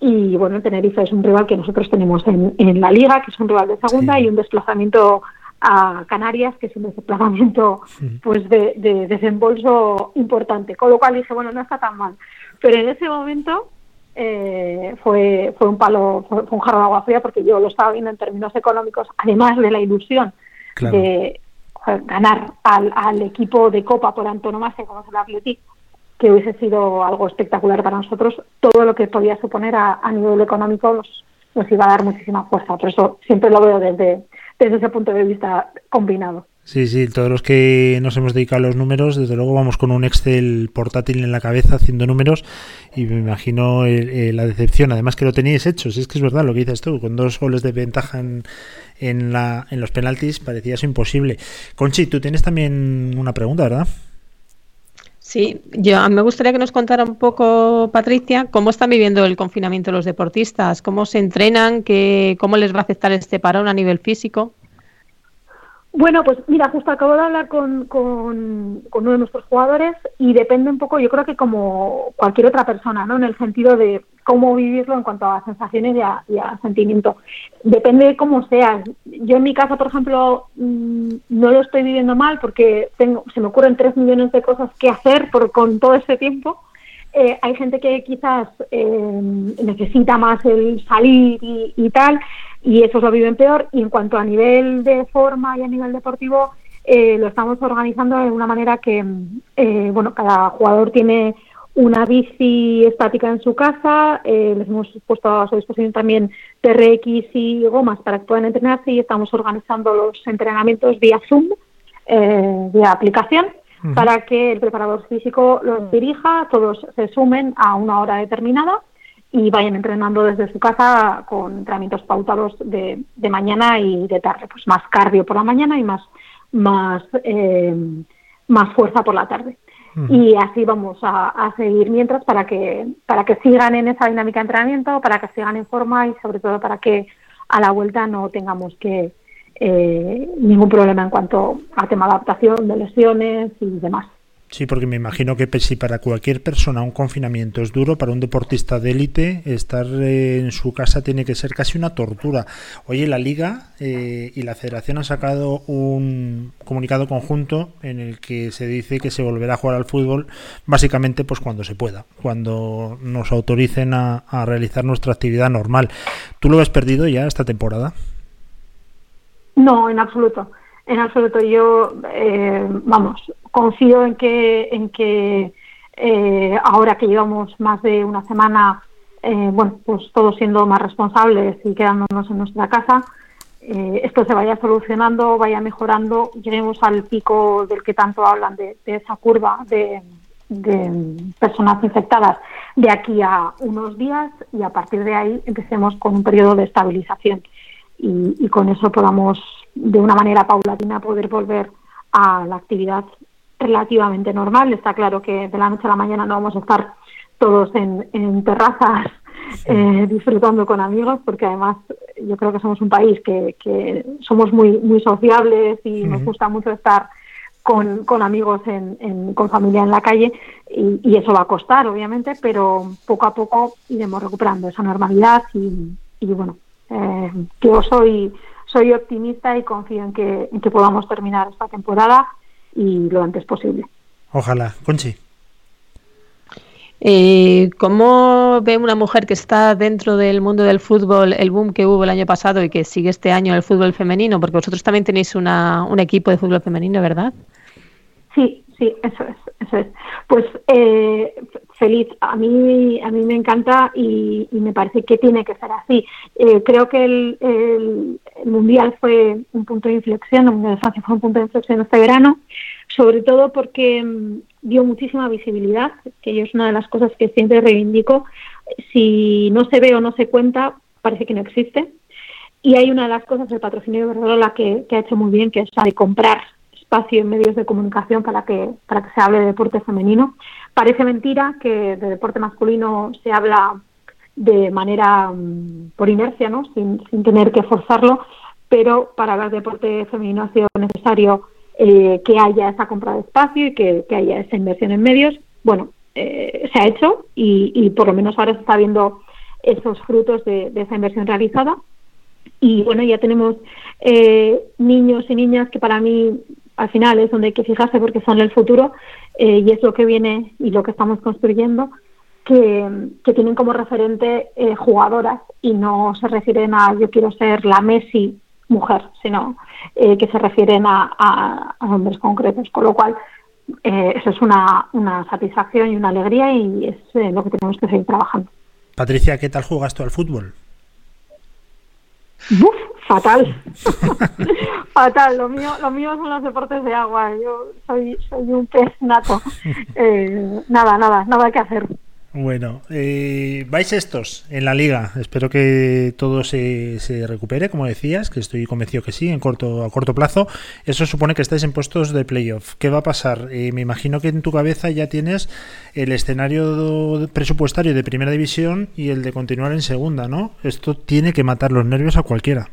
y bueno, el Tenerife es un rival que nosotros tenemos en, en la liga, que es un rival de segunda Sí. y un desplazamiento a Canarias, que es un desplazamiento pues de, de desembolso importante. Con lo cual dije, bueno, no está tan mal. Pero en ese momento eh, fue, fue un palo, fue, fue un jarro de agua fría porque yo lo estaba viendo en términos económicos, además de la ilusión Claro. de joder, ganar al, al equipo de Copa por antonomasia como es el Athletic, que hubiese sido algo espectacular para nosotros, todo lo que podía suponer a, a nivel económico nos, nos iba a dar muchísima fuerza. Por eso siempre lo veo desde, desde ese punto de vista combinado. Sí, sí, todos los que nos hemos dedicado a los números, desde luego vamos con un Excel portátil en la cabeza haciendo números y me imagino el- eh, la decepción, además que lo teníais hecho, si es que es verdad lo que dices tú, con dos goles de ventaja en, la, en los penaltis parecía eso imposible. Conchi, tú tienes también una pregunta, ¿verdad? Sí, yo me gustaría que nos contara un poco, Patricia, cómo están viviendo el confinamiento los deportistas, cómo se entrenan, qué, cómo les va a afectar este parón a nivel físico. Bueno, pues mira, justo acabo de hablar con, con, uno de nuestros jugadores y depende un poco, yo creo que como cualquier otra persona, ¿no? En el sentido de cómo vivirlo en cuanto a sensaciones y a, y a sentimiento. Depende de cómo seas. Yo en mi caso, por ejemplo, mm, no lo estoy viviendo mal porque tengo, se me ocurren tres millones de cosas que hacer por, con todo ese tiempo. Eh, hay gente que quizás eh, necesita más el salir y, y tal, y eso lo viven peor. Y en cuanto a nivel de forma y a nivel deportivo, eh, lo estamos organizando de una manera que, eh, bueno, cada jugador tiene una bici estática en su casa, eh, les hemos puesto a su disposición también TRX y gomas para que puedan entrenarse y estamos organizando los entrenamientos vía Zoom, eh, vía aplicación, Para que el preparador físico los dirija, todos se sumen a una hora determinada y vayan entrenando desde su casa con entrenamientos pautados de, de mañana y de tarde, pues más cardio por la mañana y más más eh, más fuerza por la tarde. Y así vamos a, a seguir mientras para que para que sigan en esa dinámica de entrenamiento, para que sigan en forma y sobre todo para que a la vuelta no tengamos que eh, ningún problema en cuanto a tema de adaptación, de lesiones y demás. Sí, porque me imagino que si para cualquier persona un confinamiento es duro, para un deportista de élite estar eh, en su casa tiene que ser casi una tortura. Oye, la liga eh, y la federación han sacado un comunicado conjunto en el que se dice que se volverá a jugar al fútbol básicamente pues cuando se pueda, cuando nos autoricen a, a realizar nuestra actividad normal. ¿Tú lo ves perdido ya esta temporada? No, en absoluto. En absoluto. Yo, eh, vamos, confío en que, en que eh, ahora que llevamos más de una semana, eh, bueno, pues todos siendo más responsables y quedándonos en nuestra casa, eh, esto se vaya solucionando, vaya mejorando, lleguemos al pico del que tanto hablan, de, de esa curva de, de personas infectadas de aquí a unos días y a partir de ahí empecemos con un periodo de estabilización y, y con eso podamos de una manera paulatina poder volver a la actividad relativamente normal. Está claro que de la noche a la mañana no vamos a estar todos en, en terrazas eh, disfrutando con amigos, porque además yo creo que somos un país que, que somos muy, muy sociables y nos gusta mucho estar con, con amigos, en, en- con familia en la calle y, y eso va a costar, obviamente, pero poco a poco iremos recuperando esa normalidad y, y bueno, eh, yo soy, soy optimista y confío en que, en que podamos terminar esta temporada y lo antes posible. Ojalá. Conchi. Eh, ¿Cómo ve una mujer que está dentro del mundo del fútbol, el boom que hubo el año pasado y que sigue este año el fútbol femenino? Porque vosotros también tenéis una, un equipo de fútbol femenino, ¿verdad? Sí, sí, eso es, eso es. Pues eh, feliz, a mí, a mí me encanta y, me parece que tiene que ser así. Eh, creo que el, el- el Mundial fue un punto de inflexión, el Mundial de Francia fue un punto de inflexión este verano, sobre todo porque mm, dio muchísima visibilidad, que yo es una de las cosas que siempre reivindico. Si no se ve o no se cuenta, parece que no existe. Y hay una de las cosas del patrocinio de Iberdrola que, que ha hecho muy bien, que es la de comprar espacio en medios de comunicación para que, para que se hable de deporte femenino. Parece mentira que de deporte masculino se habla de manera mm, por inercia, ¿no? sin, sin tener que forzarlo, pero para hablar de deporte femenino ha sido necesario eh, que haya esa compra de espacio y que, que haya esa inversión en medios. Bueno, eh, se ha hecho y, y por lo menos ahora se está viendo esos frutos de, de esa inversión realizada y bueno, ya tenemos eh, niños y niñas que para mí al final es donde hay que fijarse porque son el futuro eh, y es lo que viene y lo que estamos construyendo, que, que tienen como referente eh, jugadoras y no se refieren a yo quiero ser la Messi mujer, sino eh, que se refieren a, a- hombres concretos, con lo cual eh, eso es una, una satisfacción y una alegría y es eh, lo que tenemos que seguir trabajando. Patricia, ¿qué tal juegas tú al fútbol? Buf, fatal. fatal. Lo mío, lo mío son los deportes de agua. Yo soy, soy un pez nato. Eh, nada, nada, nada que hacer. Bueno, eh, vais estos en la liga. Espero que todo se, se recupere, como decías, que estoy convencido que sí, en corto, a corto plazo. Eso supone que estáis en puestos de playoff. ¿Qué va a pasar? Eh, me imagino que en tu cabeza ya tienes el escenario presupuestario de primera división y el de continuar en segunda, ¿no? Esto tiene que matar los nervios a cualquiera.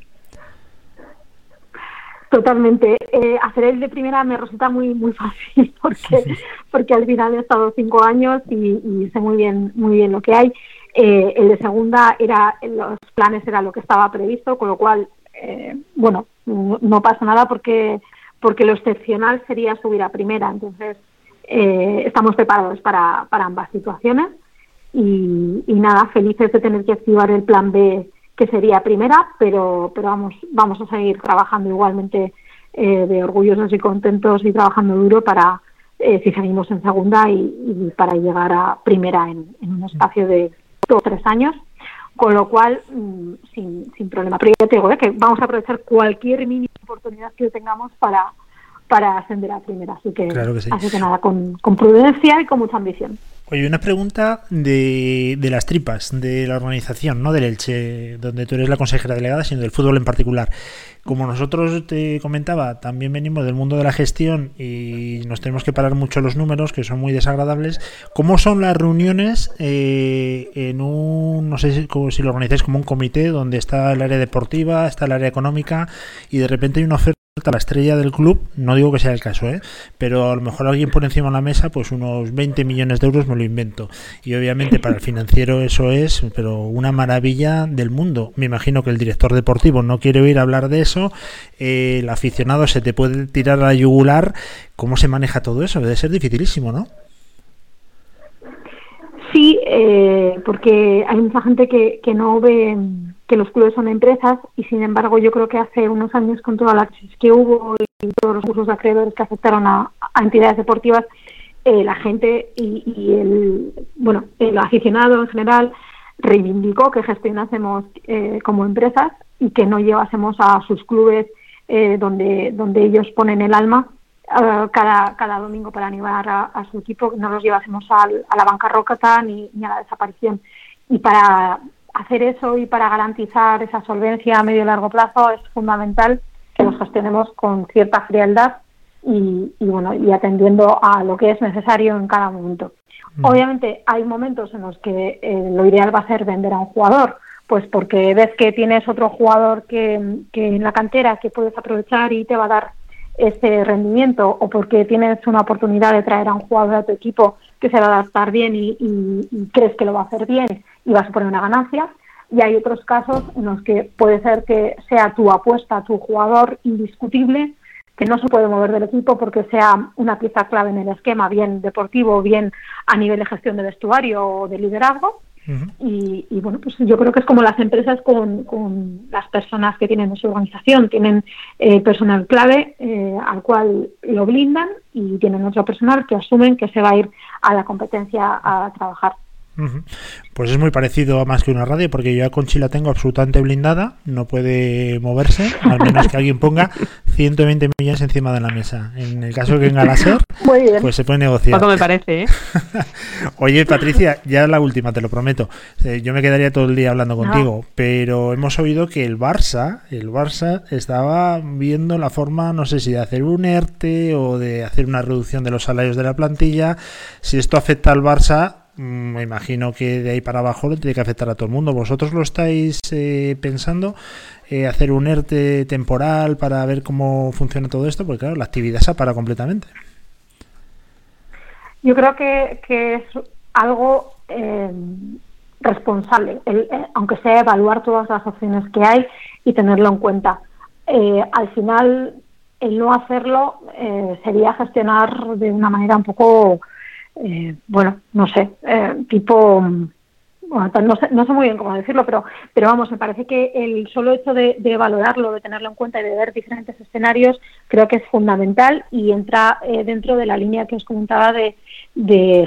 Totalmente. Eh, hacer el de primera me resulta muy muy fácil porque porque al final he estado cinco años y, y sé muy bien muy bien lo que hay. Eh, el de segunda era los planes era lo que estaba previsto, con lo cual eh, bueno no, no pasa nada porque porque lo excepcional sería subir a primera. Entonces eh, estamos preparados para, para ambas situaciones y, y nada felices de tener que activar el plan B que sería primera, pero, pero vamos, vamos a seguir trabajando igualmente eh, de orgullosos y contentos y trabajando duro para eh, si seguimos en segunda y, y para llegar a primera en, en un espacio de dos o tres años, con lo cual mm, sin, sin problema. Pero ya te digo ¿eh? que vamos a aprovechar cualquier mínima oportunidad que tengamos para para ascender a primera, así que, Claro que sí. así que nada, con, con prudencia y con mucha ambición. Oye, una pregunta de, de las tripas, de la organización, no del Elche, donde tú eres la consejera delegada, sino del fútbol en particular. Como nosotros te comentaba, también venimos del mundo de la gestión y nos tenemos que parar mucho los números, que son muy desagradables. ¿Cómo son las reuniones eh, en un, no sé si, si lo organizáis como un comité, donde está el área deportiva, está el área económica y de repente hay una oferta la estrella del club, no digo que sea el caso, ¿eh? pero a lo mejor alguien pone encima de la mesa pues unos 20 millones de euros, me lo invento. Y obviamente para el financiero eso es, pero una maravilla del mundo. Me imagino que el director deportivo no quiere oír hablar de eso, el aficionado se te puede tirar a la yugular. ¿Cómo se maneja todo eso? Debe ser dificilísimo, ¿no? Sí, eh, porque hay mucha gente que, que no ve que los clubes son empresas y sin embargo yo creo que hace unos años con toda la crisis que hubo y todos los cursos de acreedores que afectaron a, entidades deportivas, eh, la gente y, el bueno el aficionado en general reivindicó que gestionásemos eh, como empresas y que no llevásemos a sus clubes eh, donde donde ellos ponen el alma eh, cada, cada domingo para animar a, a su equipo, no los llevásemos al- a la bancarrota ni, ni a la desaparición. Y para hacer eso y para garantizar esa solvencia a medio y largo plazo es fundamental que los gestionemos con cierta frialdad y, y, bueno y atendiendo a lo que es necesario en cada momento. Obviamente hay momentos en los que eh, lo ideal va a ser vender a un jugador, pues porque ves que tienes otro jugador que, que en la cantera que puedes aprovechar y te va a dar ese rendimiento o porque tienes una oportunidad de traer a un jugador a tu equipo que se va a adaptar bien y, crees que lo va a hacer bien y va a suponer una ganancia. Y hay otros casos en los que puede ser que sea tu apuesta, tu jugador indiscutible, que no se puede mover del equipo porque sea una pieza clave en el esquema, bien deportivo, bien a nivel de gestión de vestuario o de liderazgo. Y, y, bueno, pues yo creo que es como las empresas con, con las personas que tienen en su organización. Tienen eh, personal clave eh, al cual lo blindan y tienen otro personal que asumen que se va a ir a la competencia a trabajar. Pues es muy parecido a más que una radio, porque yo a Conchi la tengo absolutamente blindada, no puede moverse, al menos que alguien ponga 120 millones encima de la mesa. En el caso que venga la SER, Muy bien. pues se puede negociar. Poco me parece, ¿eh? Oye, Patricia, ya la última, te lo prometo. Eh, yo me quedaría todo el día hablando contigo, pero hemos oído que el Barça, el Barça estaba viendo la forma, no sé si de hacer un ERTE o de hacer una reducción de los salarios de la plantilla. Si esto afecta al Barça, me imagino que de ahí para abajo le tiene que afectar a todo el mundo. ¿Vosotros lo estáis eh, pensando? eh, hacer un ERTE temporal para ver cómo funciona todo esto, porque claro, la actividad se para completamente. Yo creo que, es algo eh, responsable, el- eh, aunque sea evaluar todas las opciones que hay y tenerlo en cuenta. Eh, al final, el no hacerlo sería gestionar de una manera un poco, eh, bueno, no sé, eh, tipo, mm, no sé, no sé muy bien cómo decirlo, pero, pero vamos, me parece que el solo hecho de, valorarlo, de tenerlo en cuenta y de ver diferentes escenarios, creo que es fundamental y entra eh, dentro de la línea que os comentaba de,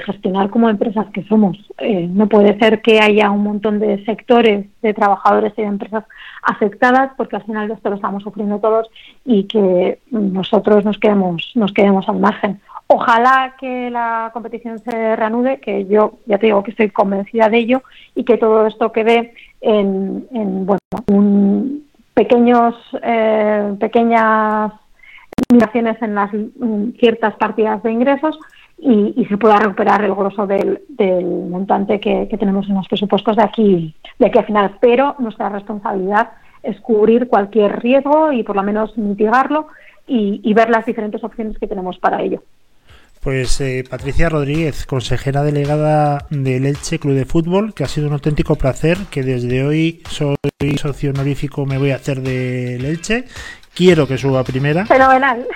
gestionar como empresas que somos. Eh, no puede ser que haya un montón de sectores de trabajadores y de empresas afectadas, porque al final esto lo estamos sufriendo todos y que nosotros nos quedemos, nos quedemos al margen. Ojalá que la competición se reanude, que yo ya te digo que estoy convencida de ello y que todo esto quede en, en, bueno, un pequeños, eh, pequeñas limitaciones en las ciertas partidas de ingresos y, se pueda recuperar el grosso del, del montante que, tenemos en los presupuestos de aquí, de aquí a final. Pero nuestra responsabilidad es cubrir cualquier riesgo y por lo menos mitigarlo y ver las diferentes opciones que tenemos para ello. Pues eh, Patricia Rodríguez, consejera delegada del Elche Club de Fútbol, que ha sido un auténtico placer, que desde hoy soy socio honorífico, me voy a hacer del Elche. Quiero que suba primera. Fenomenal.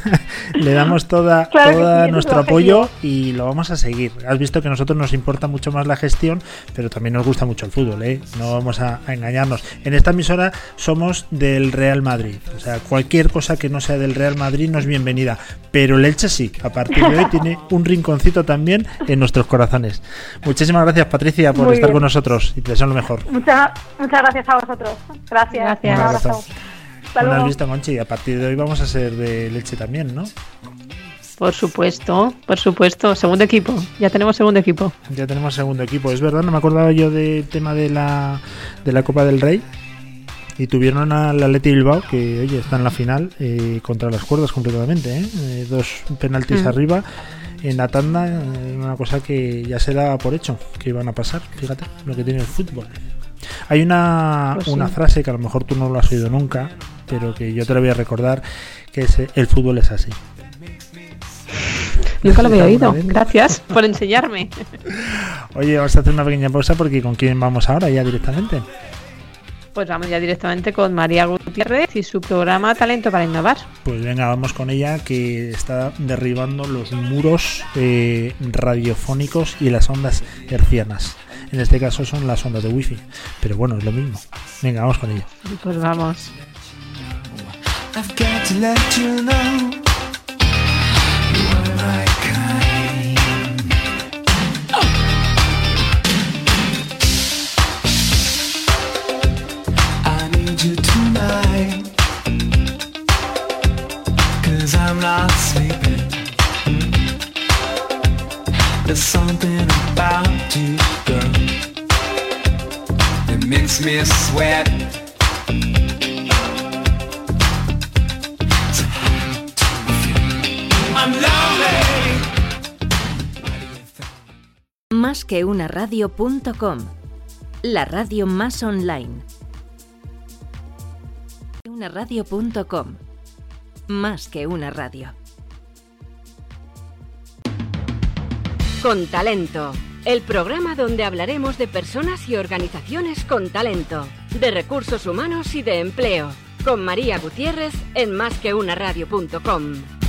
Le damos toda, Claro que toda sí, ese nuestro apoyo y lo vamos a seguir. Has visto que a nosotros nos importa mucho más la gestión, pero también nos gusta mucho el fútbol, ¿eh? No vamos a, a engañarnos. En esta emisora somos del Real Madrid. O sea, cualquier cosa que no sea del Real Madrid no es bienvenida. Pero el Elche sí. A partir de hoy tiene un rinconcito también en nuestros corazones. Muchísimas gracias, Patricia, por Muy estar bien. con nosotros y te deseo lo mejor. Muchas, muchas gracias a vosotros. Gracias. Gracias. Un Un abrazo. Hasta luego. visto, Conchi, a partir de hoy vamos a ser de Leche también, ¿no? Por supuesto, por supuesto. Segundo equipo. Ya tenemos segundo equipo. Ya tenemos segundo equipo. Es verdad, no me acordaba yo del tema de la, de la Copa del Rey. Y tuvieron al Atleti Bilbao, que oye, está en la final, eh, contra las cuerdas completamente. ¿eh? Eh, dos penaltis Mm. arriba en la tanda. eh, una cosa que ya se daba por hecho, que iban a pasar. Fíjate lo que tiene el fútbol. Hay una, Pues una sí. frase que a lo mejor tú no lo has oído nunca, pero que yo te la voy a recordar, que es el fútbol es así. Nunca lo había ¿Alguna oído. Gracias por enseñarme. Oye, vamos a hacer una pequeña pausa porque ¿con quién vamos ahora ya directamente? Pues vamos ya directamente con María Gutiérrez y su programa Talento para Innovar. Pues venga, vamos con ella que está derribando los muros eh, radiofónicos y las ondas hercianas. En este caso son las ondas de wifi, pero bueno, es lo mismo. Venga, vamos con ella. Pues vamos. I've got to let you know you are my kind. I need you tonight. Cause I'm not sleeping. There's something about you, girl, that makes me sweat. Más que una radio.com. La radio más online. Una radio.com. Más que una radio. Con talento. El programa donde hablaremos de personas y organizaciones con talento, de recursos humanos y de empleo. Con María Gutiérrez en másqueunaradio.com.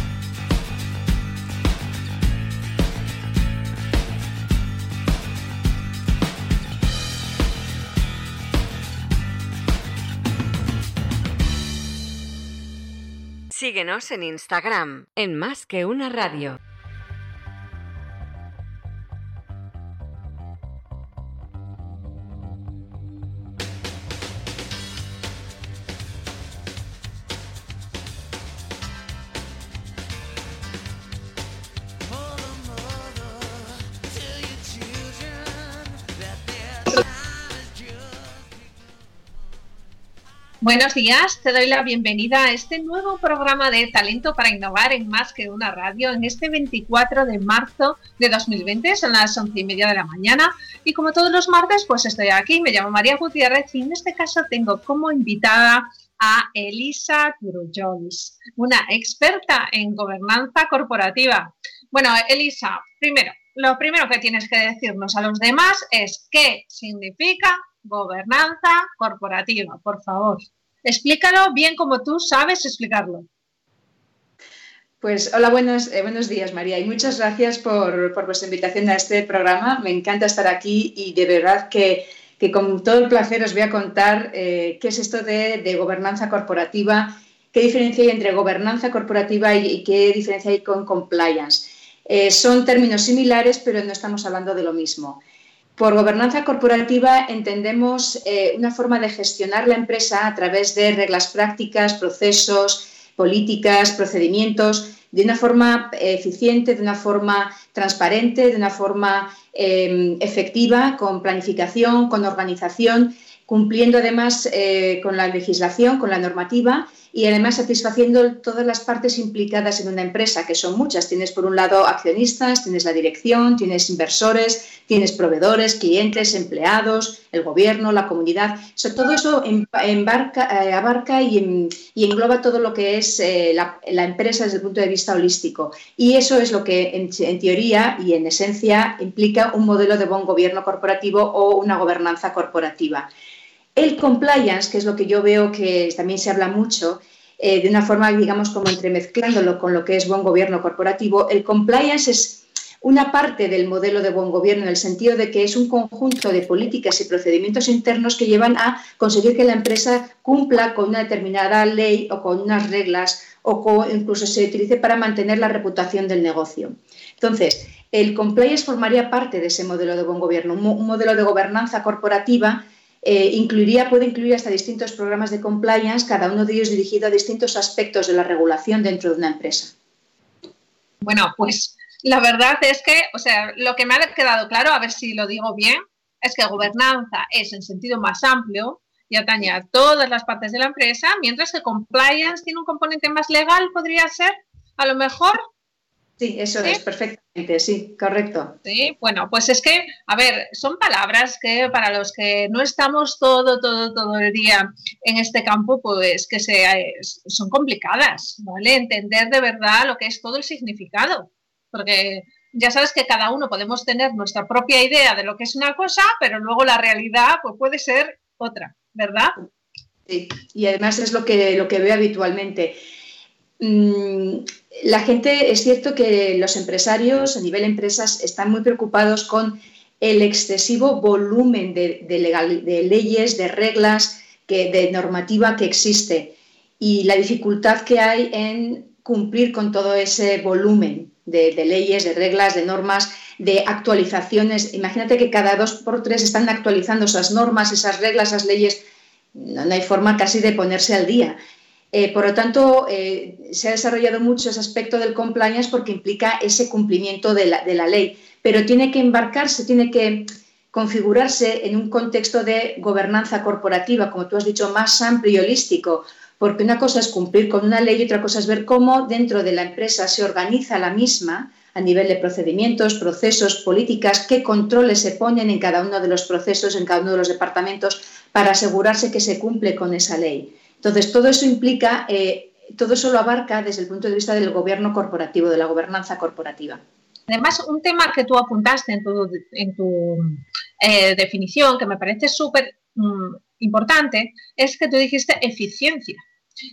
Síguenos en Instagram en Más que una radio. Buenos días, te doy la bienvenida a este nuevo programa de Talento para Innovar en Más que una Radio en este 24 de marzo de 2020, son las 11 y media de la mañana y como todos los martes pues estoy aquí, me llamo María Gutiérrez y en este caso tengo como invitada a Elisa Turujols, una experta en gobernanza corporativa. Bueno, Elisa, primero, lo primero que tienes que decirnos a los demás es qué significa gobernanza corporativa, por favor. Explícalo bien como tú sabes explicarlo. Pues hola, buenos, eh, buenos días María y muchas gracias por, por vuestra invitación a este programa. Me encanta estar aquí y de verdad que, que con todo el placer os voy a contar eh, qué es esto de, de, gobernanza corporativa, qué diferencia hay entre gobernanza corporativa y, qué diferencia hay con compliance. Eh, son términos similares, pero no estamos hablando de lo mismo. Por gobernanza corporativa entendemos eh, una forma de gestionar la empresa a través de reglas prácticas, procesos, políticas, procedimientos, de una forma eficiente, de una forma transparente, de una forma eh, efectiva, con planificación, con organización, cumpliendo además eh, con la legislación, con la normativa y además satisfaciendo todas las partes implicadas en una empresa, que son muchas. Tienes por un lado accionistas, tienes la dirección, tienes inversores, tienes proveedores, clientes, empleados, el gobierno, la comunidad. Todo eso eh, abarca y, engloba todo lo que es eh, la, empresa desde el punto de vista holístico. Y eso es lo que en teoría y en esencia implica un modelo de buen gobierno corporativo o una gobernanza corporativa. El compliance, que es lo que yo veo que también se habla mucho, eh, de una forma, digamos, como entremezclándolo con lo que es buen gobierno corporativo, el compliance es una parte del modelo de buen gobierno en el sentido de que es un conjunto de políticas y procedimientos internos que llevan a conseguir que la empresa cumpla con una determinada ley o con unas reglas o incluso se utilice para mantener la reputación del negocio. Entonces, el compliance formaría parte de ese modelo de buen gobierno, un modelo de gobernanza corporativa eh, incluiría, puede incluir hasta distintos programas de compliance, cada uno de ellos dirigido a distintos aspectos de la regulación dentro de una empresa. Bueno, pues la verdad es que, o sea, lo que me ha quedado claro, a ver si lo digo bien, es que gobernanza es en sentido más amplio y atañe a todas las partes de la empresa, mientras que compliance tiene un componente más legal, podría ser, a lo mejor. Sí, eso es, perfectamente, sí, correcto. Sí, bueno, pues es que, a ver, son palabras que para los que no estamos todo, todo, todo el día en este campo, pues que se, eh, son complicadas, ¿vale? Entender de verdad lo que es todo el significado, porque ya sabes que cada uno podemos tener nuestra propia idea de lo que es una cosa, pero luego la realidad pues, puede ser otra, ¿verdad? Sí, y además es lo que, lo que veo habitualmente. Mm, la gente, es cierto que los empresarios a nivel empresas están muy preocupados con el excesivo volumen de, leyes, de reglas, de normativa que existe y la dificultad que hay en cumplir con todo ese volumen de, leyes, de reglas, de normas, de actualizaciones. Imagínate que cada dos por tres están actualizando esas normas, esas reglas, esas leyes. No hay forma casi de ponerse al día. Eh, por lo tanto, eh, se ha desarrollado mucho ese aspecto del compliance porque implica ese cumplimiento de la, de la ley, pero tiene que embarcarse, tiene que configurarse en un contexto de gobernanza corporativa, como tú has dicho, más amplio y holístico, porque una cosa es cumplir con una ley y otra cosa es ver cómo dentro de la empresa se organiza la misma a nivel de procedimientos, procesos, políticas, qué controles se ponen en cada uno de los procesos, en cada uno de los departamentos, para asegurarse que se cumple con esa ley. Entonces, todo eso implica, eh, todo eso lo abarca desde el punto de vista del gobierno corporativo, de la gobernanza corporativa. Además, un tema que tú apuntaste en tu, eh, definición, que me parece súper mm, importante, es que tú dijiste eficiencia.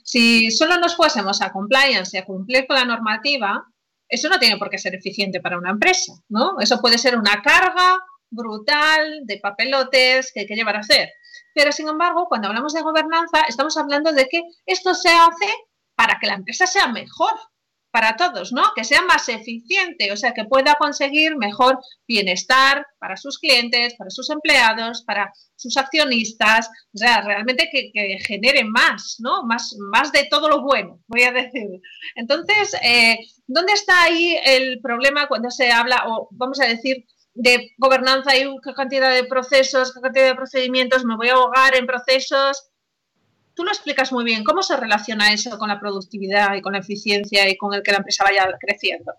Si solo nos fuésemos a compliance y a cumplir con la normativa, eso no tiene por qué ser eficiente para una empresa, ¿no? Eso puede ser una carga brutal de papelotes que hay que llevar a hacer. Pero, sin embargo, cuando hablamos de gobernanza, estamos hablando de que esto se hace para que la empresa sea mejor para todos, ¿no? Que sea más eficiente, o sea, que pueda conseguir mejor bienestar para sus clientes, para sus empleados, para sus accionistas, o sea, realmente que, genere más, ¿no? Más, más de todo lo bueno, voy a decir. Entonces, eh, ¿dónde está ahí el problema cuando se habla, o vamos a decir, de gobernanza y qué cantidad de procesos, qué cantidad de procedimientos, me voy a ahogar en procesos? tú lo explicas muy bien. ¿Cómo se relaciona eso con la productividad y con la eficiencia y con el que la empresa vaya creciendo?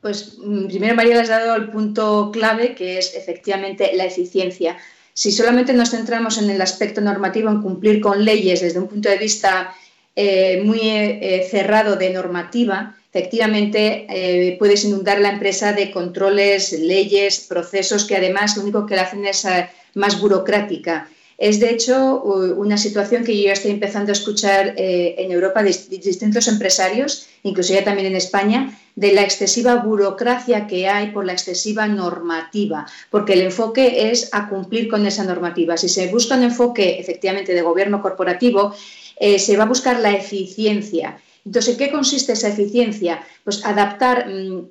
Pues mm, primero, María, le has dado el punto clave, que es efectivamente la eficiencia. Si solamente nos centramos en el aspecto normativo, en cumplir con leyes desde un punto de vista eh, muy eh, cerrado de normativa, efectivamente eh, puedes inundar la empresa de controles, leyes, procesos que además lo único que la hacen es eh, más burocrática. Es de hecho una situación que yo ya estoy empezando a escuchar eh, en Europa de distintos empresarios, incluso ya también en España, de la excesiva burocracia que hay por la excesiva normativa, porque el enfoque es a cumplir con esa normativa. Si se busca un enfoque efectivamente de gobierno corporativo, se va a buscar la eficiencia. Entonces, ¿en qué consiste esa eficiencia? Pues adaptar, mm,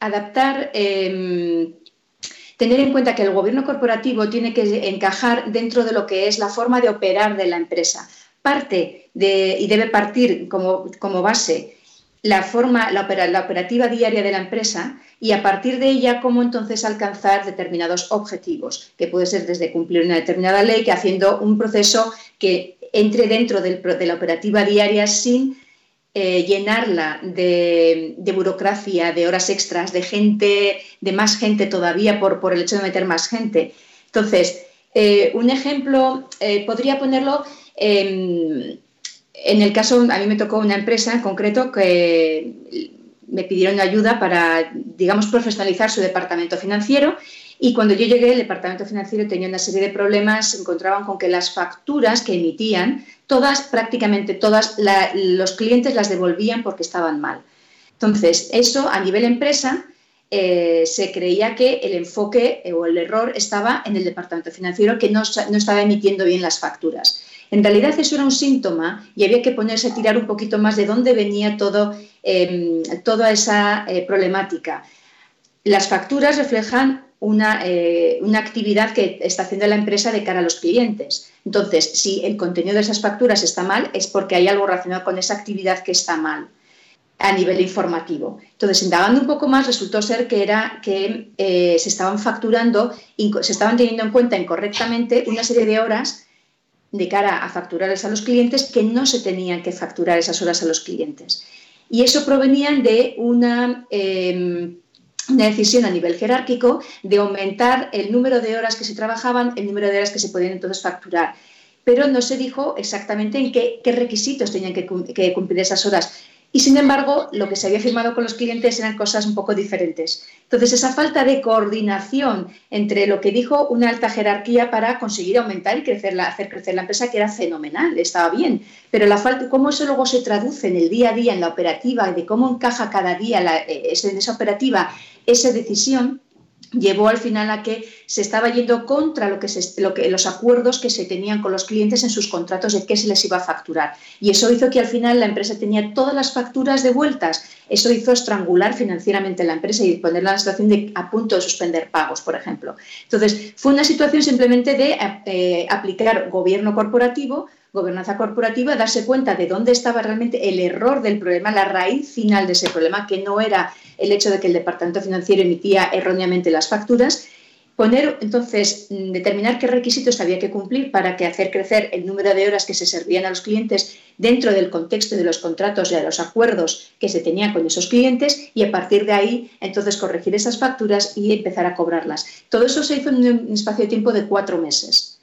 adaptar em, tener en cuenta que el gobierno corporativo tiene que encajar dentro de lo que es la forma de operar de la empresa. Parte y debe partir como, como base la forma, la, opera- la operativa diaria de la empresa y a partir de ella cómo entonces alcanzar determinados objetivos, que puede ser desde cumplir una determinada ley, que haciendo un proceso que entre dentro del de la operativa diaria sin eh, llenarla de, burocracia, de horas extras, de gente, de más gente todavía por, por el hecho de meter más gente. Entonces, eh, un ejemplo, eh, podría ponerlo en el caso, a mí me tocó una empresa en concreto que me pidieron ayuda para, digamos, profesionalizar su departamento financiero y cuando yo llegué, el departamento financiero tenía una serie de problemas, se encontraban con que las facturas que emitían, todas, prácticamente todas, los clientes las devolvían porque estaban mal. Entonces, eso a nivel empresa eh, se creía que el enfoque eh, o el error estaba en el departamento financiero que no, no estaba emitiendo bien las facturas. En realidad eso era un síntoma y había que ponerse a tirar un poquito más de dónde venía todo, eh, toda esa eh, problemática. Las facturas reflejan una, eh, una actividad que está haciendo la empresa de cara a los clientes. Entonces, si el contenido de esas facturas está mal, es porque hay algo relacionado con esa actividad que está mal a nivel informativo. Entonces, indagando un poco más, resultó ser que era que eh, se estaban facturando, inco- se estaban teniendo en cuenta incorrectamente una serie de horas de cara a facturarles a los clientes que no se tenían que facturar esas horas a los clientes. Y eso provenían de una, eh, una decisión a nivel jerárquico de aumentar el número de horas que se trabajaban, el número de horas que se podían entonces facturar. Pero no se dijo exactamente en qué, requisitos tenían que, cum- que cumplir esas horas. Y sin embargo, lo que se había firmado con los clientes eran cosas un poco diferentes. Entonces, esa falta de coordinación entre lo que dijo una alta jerarquía para conseguir aumentar y crecer la- hacer crecer la empresa, que era fenomenal, estaba bien, pero la falta, cómo eso luego se traduce en el día a día, en la operativa, de cómo encaja cada día eh, en esa operativa esa decisión, llevó al final a que se estaba yendo contra lo que, los acuerdos que se tenían con los clientes en sus contratos de qué se les iba a facturar. Y eso hizo que al final la empresa tenía todas las facturas devueltas. Eso hizo estrangular financieramente la empresa y ponerla en la situación de a punto de suspender pagos, por ejemplo. Entonces, fue una situación simplemente de eh, aplicar gobierno corporativo, gobernanza corporativa, darse cuenta de dónde estaba realmente el error del problema, la raíz final de ese problema, que no era el hecho de que el departamento financiero emitía erróneamente las facturas, poner entonces mm, determinar qué requisitos había que cumplir para que hacer crecer el número de horas que se servían a los clientes dentro del contexto de los contratos y de los acuerdos que se tenían con esos clientes y a partir de ahí entonces corregir esas facturas y empezar a cobrarlas. Todo eso se hizo en un espacio de tiempo de cuatro meses.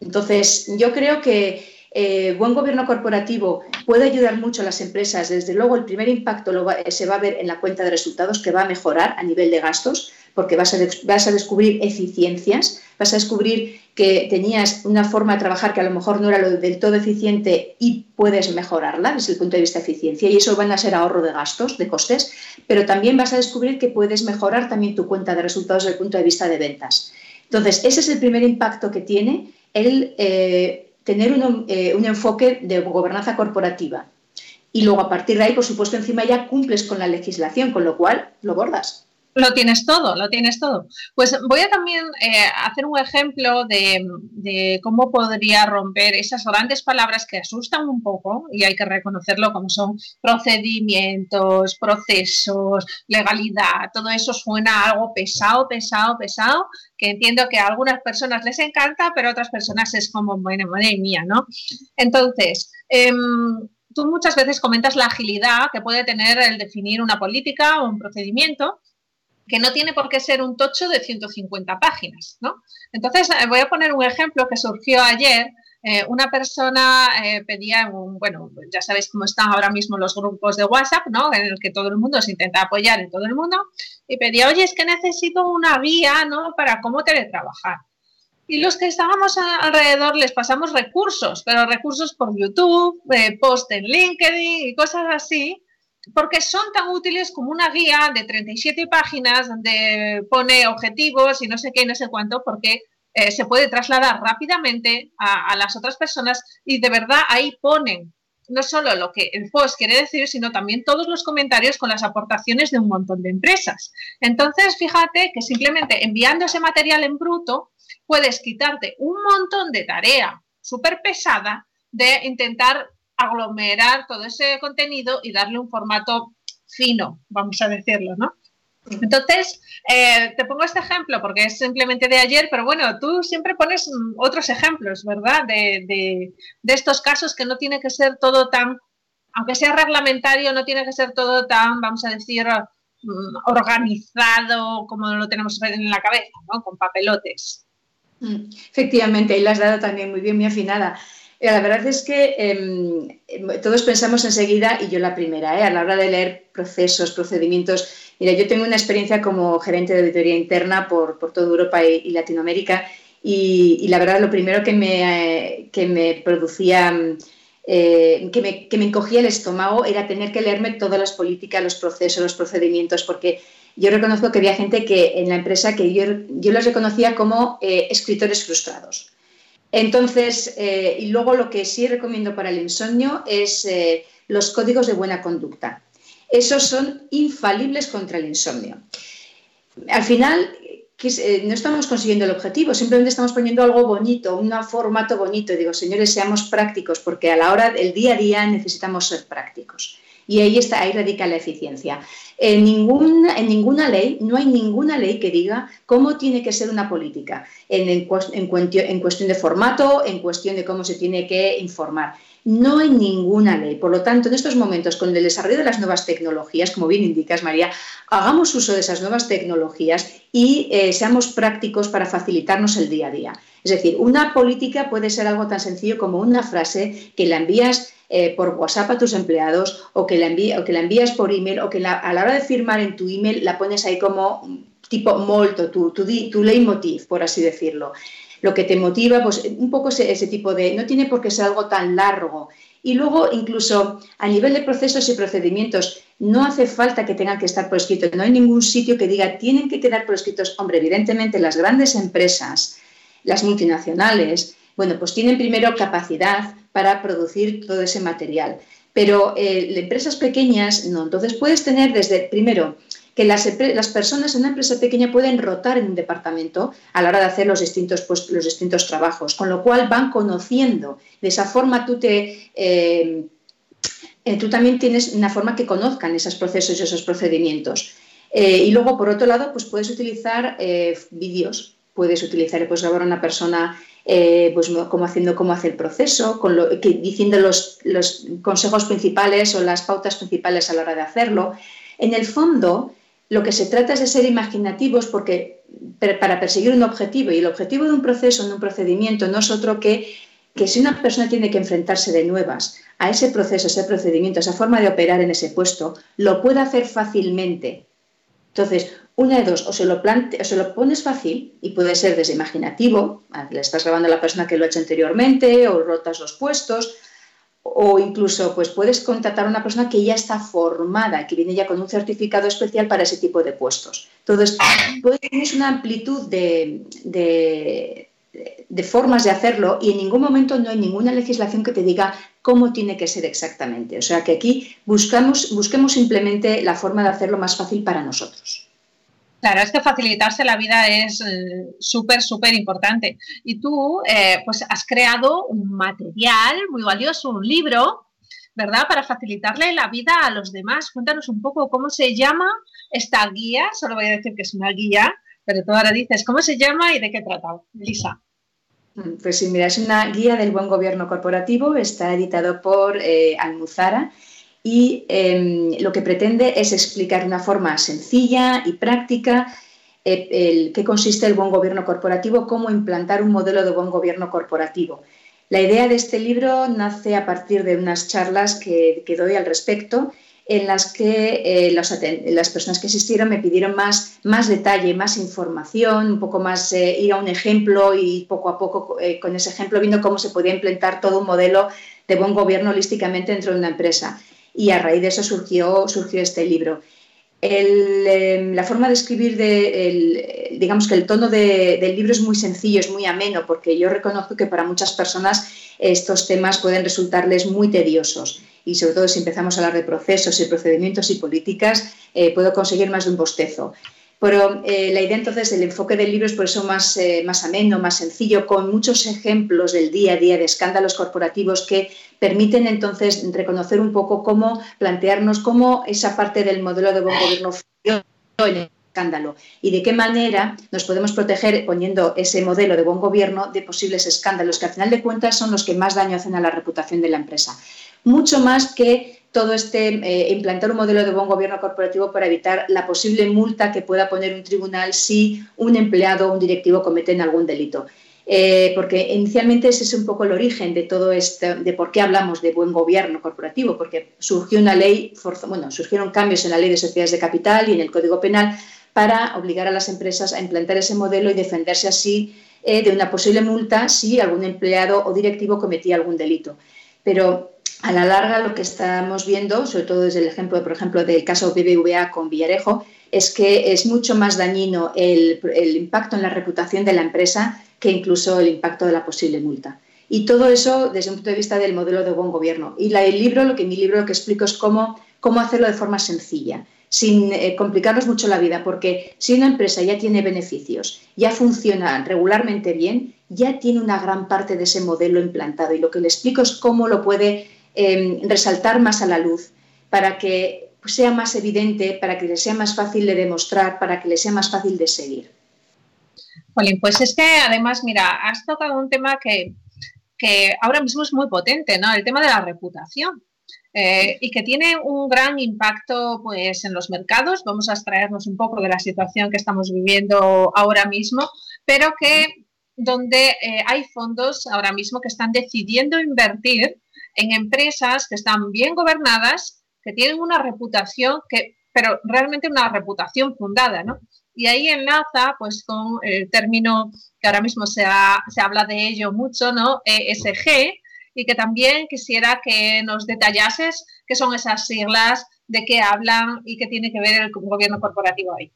Entonces, yo creo que eh, buen gobierno corporativo puede ayudar mucho a las empresas. Desde luego, el primer impacto va- se va a ver en la cuenta de resultados, que va a mejorar a nivel de gastos, porque vas a, des- vas a descubrir eficiencias, vas a descubrir que tenías una forma de trabajar que a lo mejor no era lo del todo eficiente y puedes mejorarla desde el punto de vista de eficiencia, y eso van a ser ahorro de gastos, de costes, pero también vas a descubrir que puedes mejorar también tu cuenta de resultados desde el punto de vista de ventas. Entonces, ese es el primer impacto que tiene el eh, tener un, eh, un enfoque de gobernanza corporativa. Y luego, a partir de ahí, por supuesto, encima ya cumples con la legislación, con lo cual lo bordas. Lo tienes todo, lo tienes todo. Pues voy a también eh, hacer un ejemplo de, cómo podría romper esas grandes palabras que asustan un poco, y hay que reconocerlo como son procedimientos, procesos, legalidad, todo eso suena algo pesado, pesado, pesado, que entiendo que a algunas personas les encanta, pero a otras personas es como, bueno, madre mía, ¿no? Entonces, em, tú muchas veces comentas la agilidad que puede tener el definir una política o un procedimiento, que no tiene por qué ser un tocho de 150 páginas, ¿no? Entonces, eh, voy a poner un ejemplo que surgió ayer. Eh, una persona eh, pedía, un, bueno, ya sabéis cómo están ahora mismo los grupos de WhatsApp, ¿no? En el que todo el mundo se intenta apoyar en todo el mundo, y pedía, oye, es que necesito una guía, ¿no? Para cómo teletrabajar. Y los que estábamos alrededor les pasamos recursos, pero recursos por YouTube, eh, post en LinkedIn y cosas así, porque son tan útiles como una guía de 37 páginas donde pone objetivos y no sé qué, no sé cuánto, porque eh, se puede trasladar rápidamente a, a las otras personas y de verdad ahí ponen no solo lo que el post quiere decir, sino también todos los comentarios con las aportaciones de un montón de empresas. Entonces, fíjate que simplemente enviando ese material en bruto puedes quitarte un montón de tarea súper pesada de intentar aglomerar todo ese contenido y darle un formato fino, vamos a decirlo, ¿no? Entonces, eh, te pongo este ejemplo porque es simplemente de ayer, pero bueno, tú siempre pones mm, otros ejemplos, ¿verdad? De, de- de estos casos que no tiene que ser todo tan, aunque sea reglamentario, no tiene que ser todo tan, vamos a decir, mm, organizado como lo tenemos en la cabeza, ¿no? Con papelotes. Mm, Efectivamente, ahí la has dado también muy bien, muy afinada. Eh, La verdad es que em, em, todos pensamos enseguida, y yo la primera, ¿eh? a la hora de leer procesos, procedimientos. Mira, yo tengo una experiencia como gerente de auditoría interna por, por toda Europa y, Latinoamérica, y, la verdad lo primero que me, eh, que me producía, mm, que, me, que me encogía el estómago era tener que leerme todas las políticas, los procesos, los procedimientos, porque yo reconozco que había gente que en la empresa que yo, yo los reconocía como escritores frustrados. Entonces, eh, y luego lo que sí recomiendo para el insomnio es eh, los códigos de buena conducta. Esos son infalibles contra el insomnio. Al final, eh, no estamos consiguiendo el objetivo, simplemente estamos poniendo algo bonito, un formato bonito. Digo, señores, seamos prácticos, porque a la hora del día a día necesitamos ser prácticos. Y ahí está, ahí radica la eficiencia. En, ningún- en ninguna ley, no hay ninguna ley que diga cómo tiene que ser una política, en, en cuestión de formato, en cuestión de cómo se tiene que informar. No hay ninguna ley. Por lo tanto, en estos momentos, con el desarrollo de las nuevas tecnologías, como bien indicas, María, hagamos uso de esas nuevas tecnologías y eh, seamos prácticos para facilitarnos el día a día. Es decir, una política puede ser algo tan sencillo como una frase que la envías eh, por WhatsApp a tus empleados o que, la que la envías por email o que la- a la hora de firmar en tu email la pones ahí como tipo molto, tu, tu, tu leitmotiv, por así decirlo. Lo que te motiva, pues un poco ese, ese tipo de... No tiene por qué ser algo tan largo. Y luego, incluso a nivel de procesos y procedimientos, no hace falta que tengan que estar por escrito. No hay ningún sitio que diga tienen que quedar por escritos. Hombre, evidentemente las grandes empresas, las multinacionales, bueno, pues tienen primero capacidad para producir todo ese material. Pero eh, empresas pequeñas no. Entonces puedes tener desde, primero, que las, las personas en una empresa pequeña pueden rotar en un departamento a la hora de hacer los distintos, pues, los distintos trabajos, con lo cual van conociendo. De esa forma tú te... eh, tú también tienes una forma que conozcan esos procesos y esos procedimientos. Eh, y luego, por otro lado, pues puedes utilizar eh, vídeos, puedes utilizar, puedes grabar a una persona eh, pues mo- cómo haciendo cómo hace el proceso, con lo, que, diciendo los, consejos principales o las pautas principales a la hora de hacerlo. En el fondo, lo que se trata es de ser imaginativos porque para perseguir un objetivo y el objetivo de un proceso, de un procedimiento, no es otro que que si una persona tiene que enfrentarse de nuevas a ese proceso, ese procedimiento, esa forma de operar en ese puesto, lo puede hacer fácilmente. Entonces, una de dos, o se lo, plante, o se lo pones fácil y puede ser desde imaginativo, ah, le estás grabando a la persona que lo ha hecho anteriormente o rotas los puestos, o incluso pues puedes contratar a una persona que ya está formada, que viene ya con un certificado especial para ese tipo de puestos. Entonces, puedes- tienes una amplitud de formas de hacerlo y en ningún momento no hay ninguna legislación que te diga cómo tiene que ser exactamente. O sea que aquí busquemos simplemente la forma de hacerlo más fácil para nosotros. Claro, es que facilitarse la vida es eh, súper, súper importante. Y tú, eh, pues, has creado un material muy valioso, un libro, ¿verdad? Para facilitarle la vida a los demás. Cuéntanos un poco cómo se llama esta guía. Solo voy a decir que es una guía, pero tú ahora dices cómo se llama y de qué trata. Lisa. Mm, Pues sí, mira, es una guía del buen gobierno corporativo, está editado por eh, Almuzara y eh, lo que pretende es explicar de una forma sencilla y práctica eh, el qué consiste el buen gobierno corporativo, cómo implantar un modelo de buen gobierno corporativo. La idea de este libro nace a partir de unas charlas que doy al respecto en las que eh, las personas que asistieron me pidieron más, más detalle, más información, un poco más eh, ir a un ejemplo y poco a poco eh, con ese ejemplo viendo cómo se podía implementar todo un modelo de buen gobierno holísticamente dentro de una empresa. Y a raíz de eso surgió, surgió este libro. eh, la forma de escribir, de, el, digamos que el tono de- del libro es muy sencillo, es muy ameno, porque yo reconozco que para muchas personas estos temas pueden resultarles muy tediosos. Y sobre todo si empezamos a hablar de procesos y procedimientos y políticas, eh, puedo conseguir más de un bostezo. Pero eh, la idea entonces del enfoque del libro es por eso más, eh, más ameno, más sencillo, con muchos ejemplos del día a día de escándalos corporativos que permiten entonces reconocer un poco cómo plantearnos cómo esa parte del modelo de buen gobierno falló en el escándalo y de qué manera nos podemos proteger poniendo ese modelo de buen gobierno de posibles escándalos que al final de cuentas son los que más daño hacen a la reputación de la empresa. Mucho más que todo este eh, implantar un modelo de buen gobierno corporativo para evitar la posible multa que pueda poner un tribunal si un empleado o un directivo cometen algún delito. Eh, porque inicialmente ese es un poco el origen de todo esto, de por qué hablamos de buen gobierno corporativo, porque surgió una ley, bueno, surgieron cambios en la ley de sociedades de capital y en el Código Penal para obligar a las empresas a implantar ese modelo y defenderse así eh, de una posible multa si algún empleado o directivo cometía algún delito. Pero a la larga lo que estamos viendo, sobre todo desde el ejemplo, por ejemplo, del caso BBVA con Villarejo, es que es mucho más dañino el, impacto en la reputación de la empresa que incluso el impacto de la posible multa. Y todo eso desde un punto de vista del modelo de buen gobierno. Y el libro, lo que mi libro lo que explico es cómo, cómo hacerlo de forma sencilla, sin eh, complicarnos mucho la vida, porque si una empresa ya tiene beneficios, ya funciona regularmente bien, ya tiene una gran parte de ese modelo implantado. Y lo que le explico es cómo lo puede eh, resaltar más a la luz para que sea más evidente, para que le sea más fácil de demostrar, para que le sea más fácil de seguir. Jolín, pues es que además, mira, has tocado un tema que, que ahora mismo es muy potente, ¿no? El tema de la reputación. eh, y que tiene un gran impacto pues, en los mercados. Vamos a extraernos un poco de la situación que estamos viviendo ahora mismo, pero que donde eh, hay fondos ahora mismo que están decidiendo invertir en empresas que están bien gobernadas, que tienen una reputación, que, pero realmente una reputación fundada, ¿no? Y ahí enlaza pues con el término que ahora mismo se, ha, se habla de ello mucho, ¿no? ESG, y que también quisiera que nos detallases qué son esas siglas, de qué hablan y qué tiene que ver el gobierno corporativo ahí.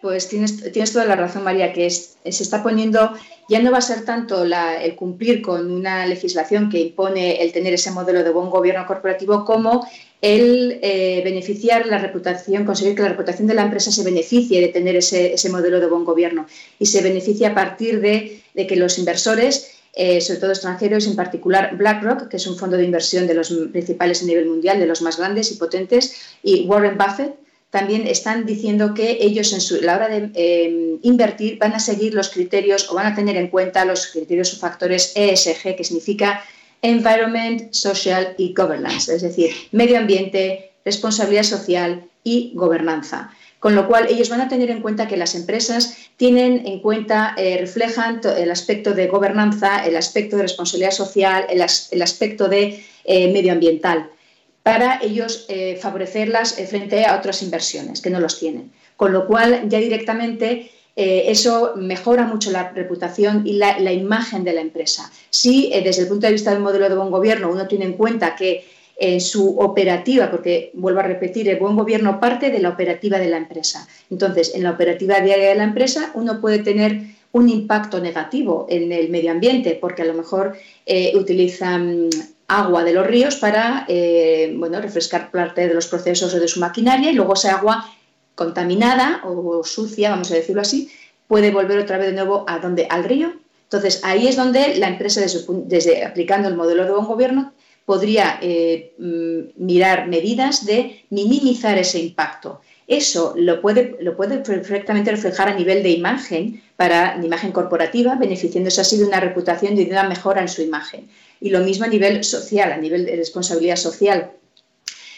Pues tienes, tienes toda la razón, María, que es, se está poniendo, ya no va a ser tanto el cumplir con una legislación que impone el tener ese modelo de buen gobierno corporativo como el eh, beneficiar la reputación, conseguir que la reputación de la empresa se beneficie de tener ese, modelo de buen gobierno. Y se beneficie a partir de, de que los inversores eh, sobre todo extranjeros, en particular BlackRock, que es un fondo de inversión de los principales a nivel mundial, de los más grandes y potentes, y Warren Buffett, también están diciendo que ellos en su, la hora de eh, invertir van a seguir los criterios o van a tener en cuenta los criterios o factores ESG, que significa Environment, Social y Governance, es decir, medio ambiente, responsabilidad social y gobernanza. Con lo cual ellos van a tener en cuenta que las empresas tienen en cuenta, eh, reflejan el aspecto de gobernanza, el aspecto de responsabilidad social, el aspecto de eh, medioambiental, para ellos eh, favorecerlas frente a otras inversiones que no los tienen. Con lo cual ya directamente eso mejora mucho la reputación y la, imagen de la empresa. Si desde el punto de vista del modelo de buen gobierno uno tiene en cuenta que en su operativa, porque vuelvo a repetir, el buen gobierno parte de la operativa de la empresa. Entonces, en la operativa diaria de la empresa uno puede tener un impacto negativo en el medio ambiente, porque a lo mejor eh, utilizan agua de los ríos para eh, bueno, refrescar parte de los procesos o de su maquinaria y luego esa agua contaminada o sucia, vamos a decirlo así, puede volver otra vez de nuevo a donde al río. Entonces, ahí es donde la empresa, desde, aplicando el modelo de buen gobierno, podría eh, mirar medidas de minimizar ese impacto. Eso lo puede, lo puede perfectamente reflejar a nivel de imagen, para imagen corporativa, beneficiándose así de una reputación y de una mejora en su imagen. Y lo mismo a nivel social, a nivel de responsabilidad social,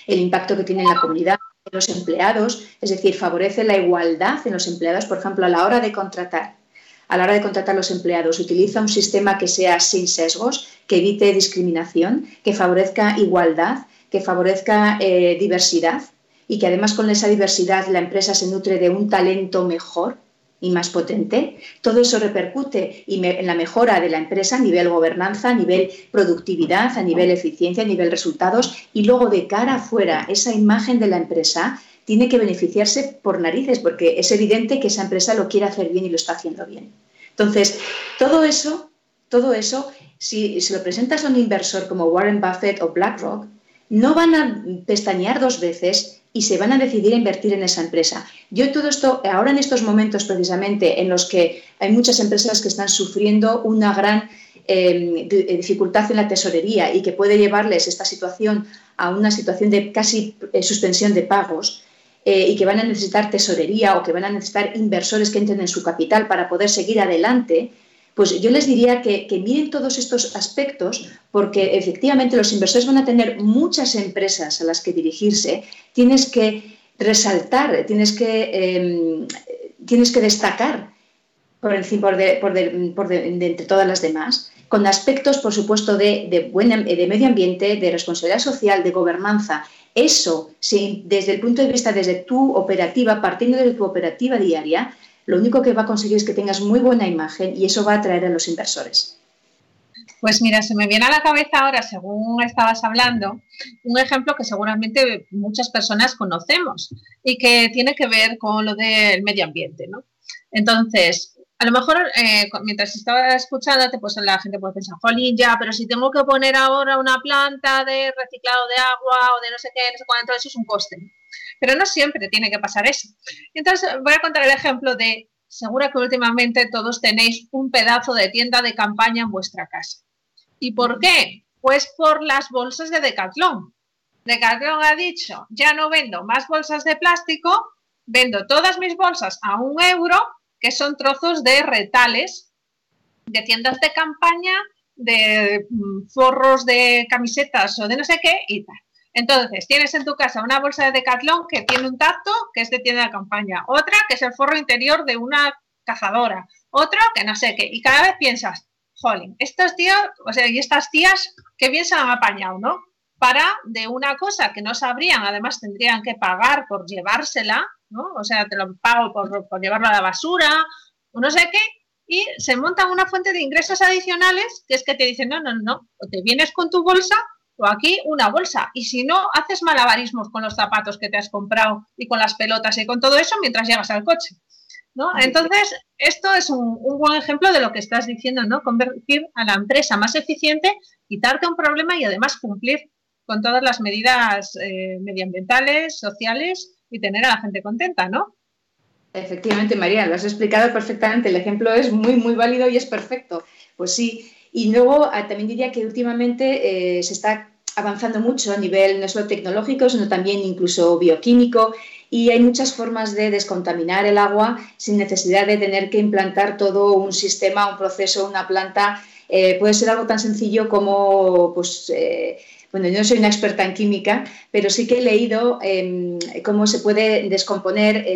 el impacto que tiene en la comunidad, en los empleados, es decir, favorece la igualdad en los empleados, por ejemplo, a la hora de contratar. A la hora de contratar a los empleados, utiliza un sistema que sea sin sesgos, que evite discriminación, que favorezca igualdad, que favorezca eh, diversidad y que además con esa diversidad la empresa se nutre de un talento mejor y más potente, todo eso repercute en la mejora de la empresa a nivel gobernanza, a nivel productividad, a nivel eficiencia, a nivel resultados y luego de cara afuera esa imagen de la empresa tiene que beneficiarse por narices, porque es evidente que esa empresa lo quiere hacer bien y lo está haciendo bien. Entonces, todo eso, todo eso, si, si lo presentas a un inversor como Warren Buffett o BlackRock, no van a pestañear dos veces y se van a decidir a invertir en esa empresa. Yo todo esto, ahora en estos momentos precisamente en los que hay muchas empresas que están sufriendo una gran eh, dificultad en la tesorería y que puede llevarles esta situación a una situación de casi eh, suspensión de pagos eh, y que van a necesitar tesorería o que van a necesitar inversores que entren en su capital para poder seguir adelante, pues yo les diría que, miren todos estos aspectos porque efectivamente los inversores van a tener muchas empresas a las que dirigirse. Tienes que resaltar, tienes que, eh, tienes que destacar por encima por de, por de- por de- entre todas las demás, con aspectos, por supuesto, de, buena- de medio ambiente, de responsabilidad social, de gobernanza. Eso, desde el punto de vista, desde tu operativa, partiendo de tu operativa diaria, lo único que va a conseguir es que tengas muy buena imagen y eso va a atraer a los inversores. Pues mira, se me viene a la cabeza ahora, según estabas hablando, un ejemplo que seguramente muchas personas conocemos y que tiene que ver con lo del medio ambiente, ¿no? Entonces, a lo mejor eh, mientras estaba escuchándote, pues la gente puede pensar, jolín, ya, pero si tengo que poner ahora una planta de reciclado de agua o de no sé qué, no sé cuánto, eso es un coste. Pero no siempre tiene que pasar eso. Entonces, voy a contar el ejemplo de, seguro que últimamente todos tenéis un pedazo de tienda de campaña en vuestra casa. ¿Y por qué? Pues por las bolsas de Decathlon. Decathlon ha dicho, ya no vendo más bolsas de plástico, vendo todas mis bolsas a un euro, que son trozos de retales de tiendas de campaña, de mm, forros de camisetas o de no sé qué y tal. Entonces, tienes en tu casa una bolsa de Decathlon que tiene un tacto, que es de tienda de campaña, otra que es el forro interior de una cazadora, otro que no sé qué, y cada vez piensas, jolín, estos tíos, o sea, y estas tías, qué bien se han apañado, ¿no? Para de una cosa que no sabrían, además tendrían que pagar por llevársela, ¿no? O sea, te lo pago por, por llevarlo a la basura, o no sé qué, y se montan una fuente de ingresos adicionales que es que te dicen, no, no, no, o te vienes con tu bolsa o aquí una bolsa. Y si no, haces malabarismos con los zapatos que te has comprado y con las pelotas y con todo eso mientras llegas al coche. ¿no? Entonces, esto es un, un buen ejemplo de lo que estás diciendo, ¿no? Convertir a la empresa más eficiente, quitarte un problema y además cumplir con todas las medidas eh, medioambientales, sociales y tener a la gente contenta, ¿no? Efectivamente, María, lo has explicado perfectamente. El ejemplo es muy, muy válido y es perfecto. Pues sí. Y luego ah, también diría que últimamente eh, se está avanzando mucho a nivel no solo tecnológico, sino también incluso bioquímico y hay muchas formas de descontaminar el agua sin necesidad de tener que implantar todo un sistema, un proceso, una planta. Eh, puede ser algo tan sencillo como, pues, eh, bueno, yo no soy una experta en química, pero sí que he leído eh, cómo se puede descomponer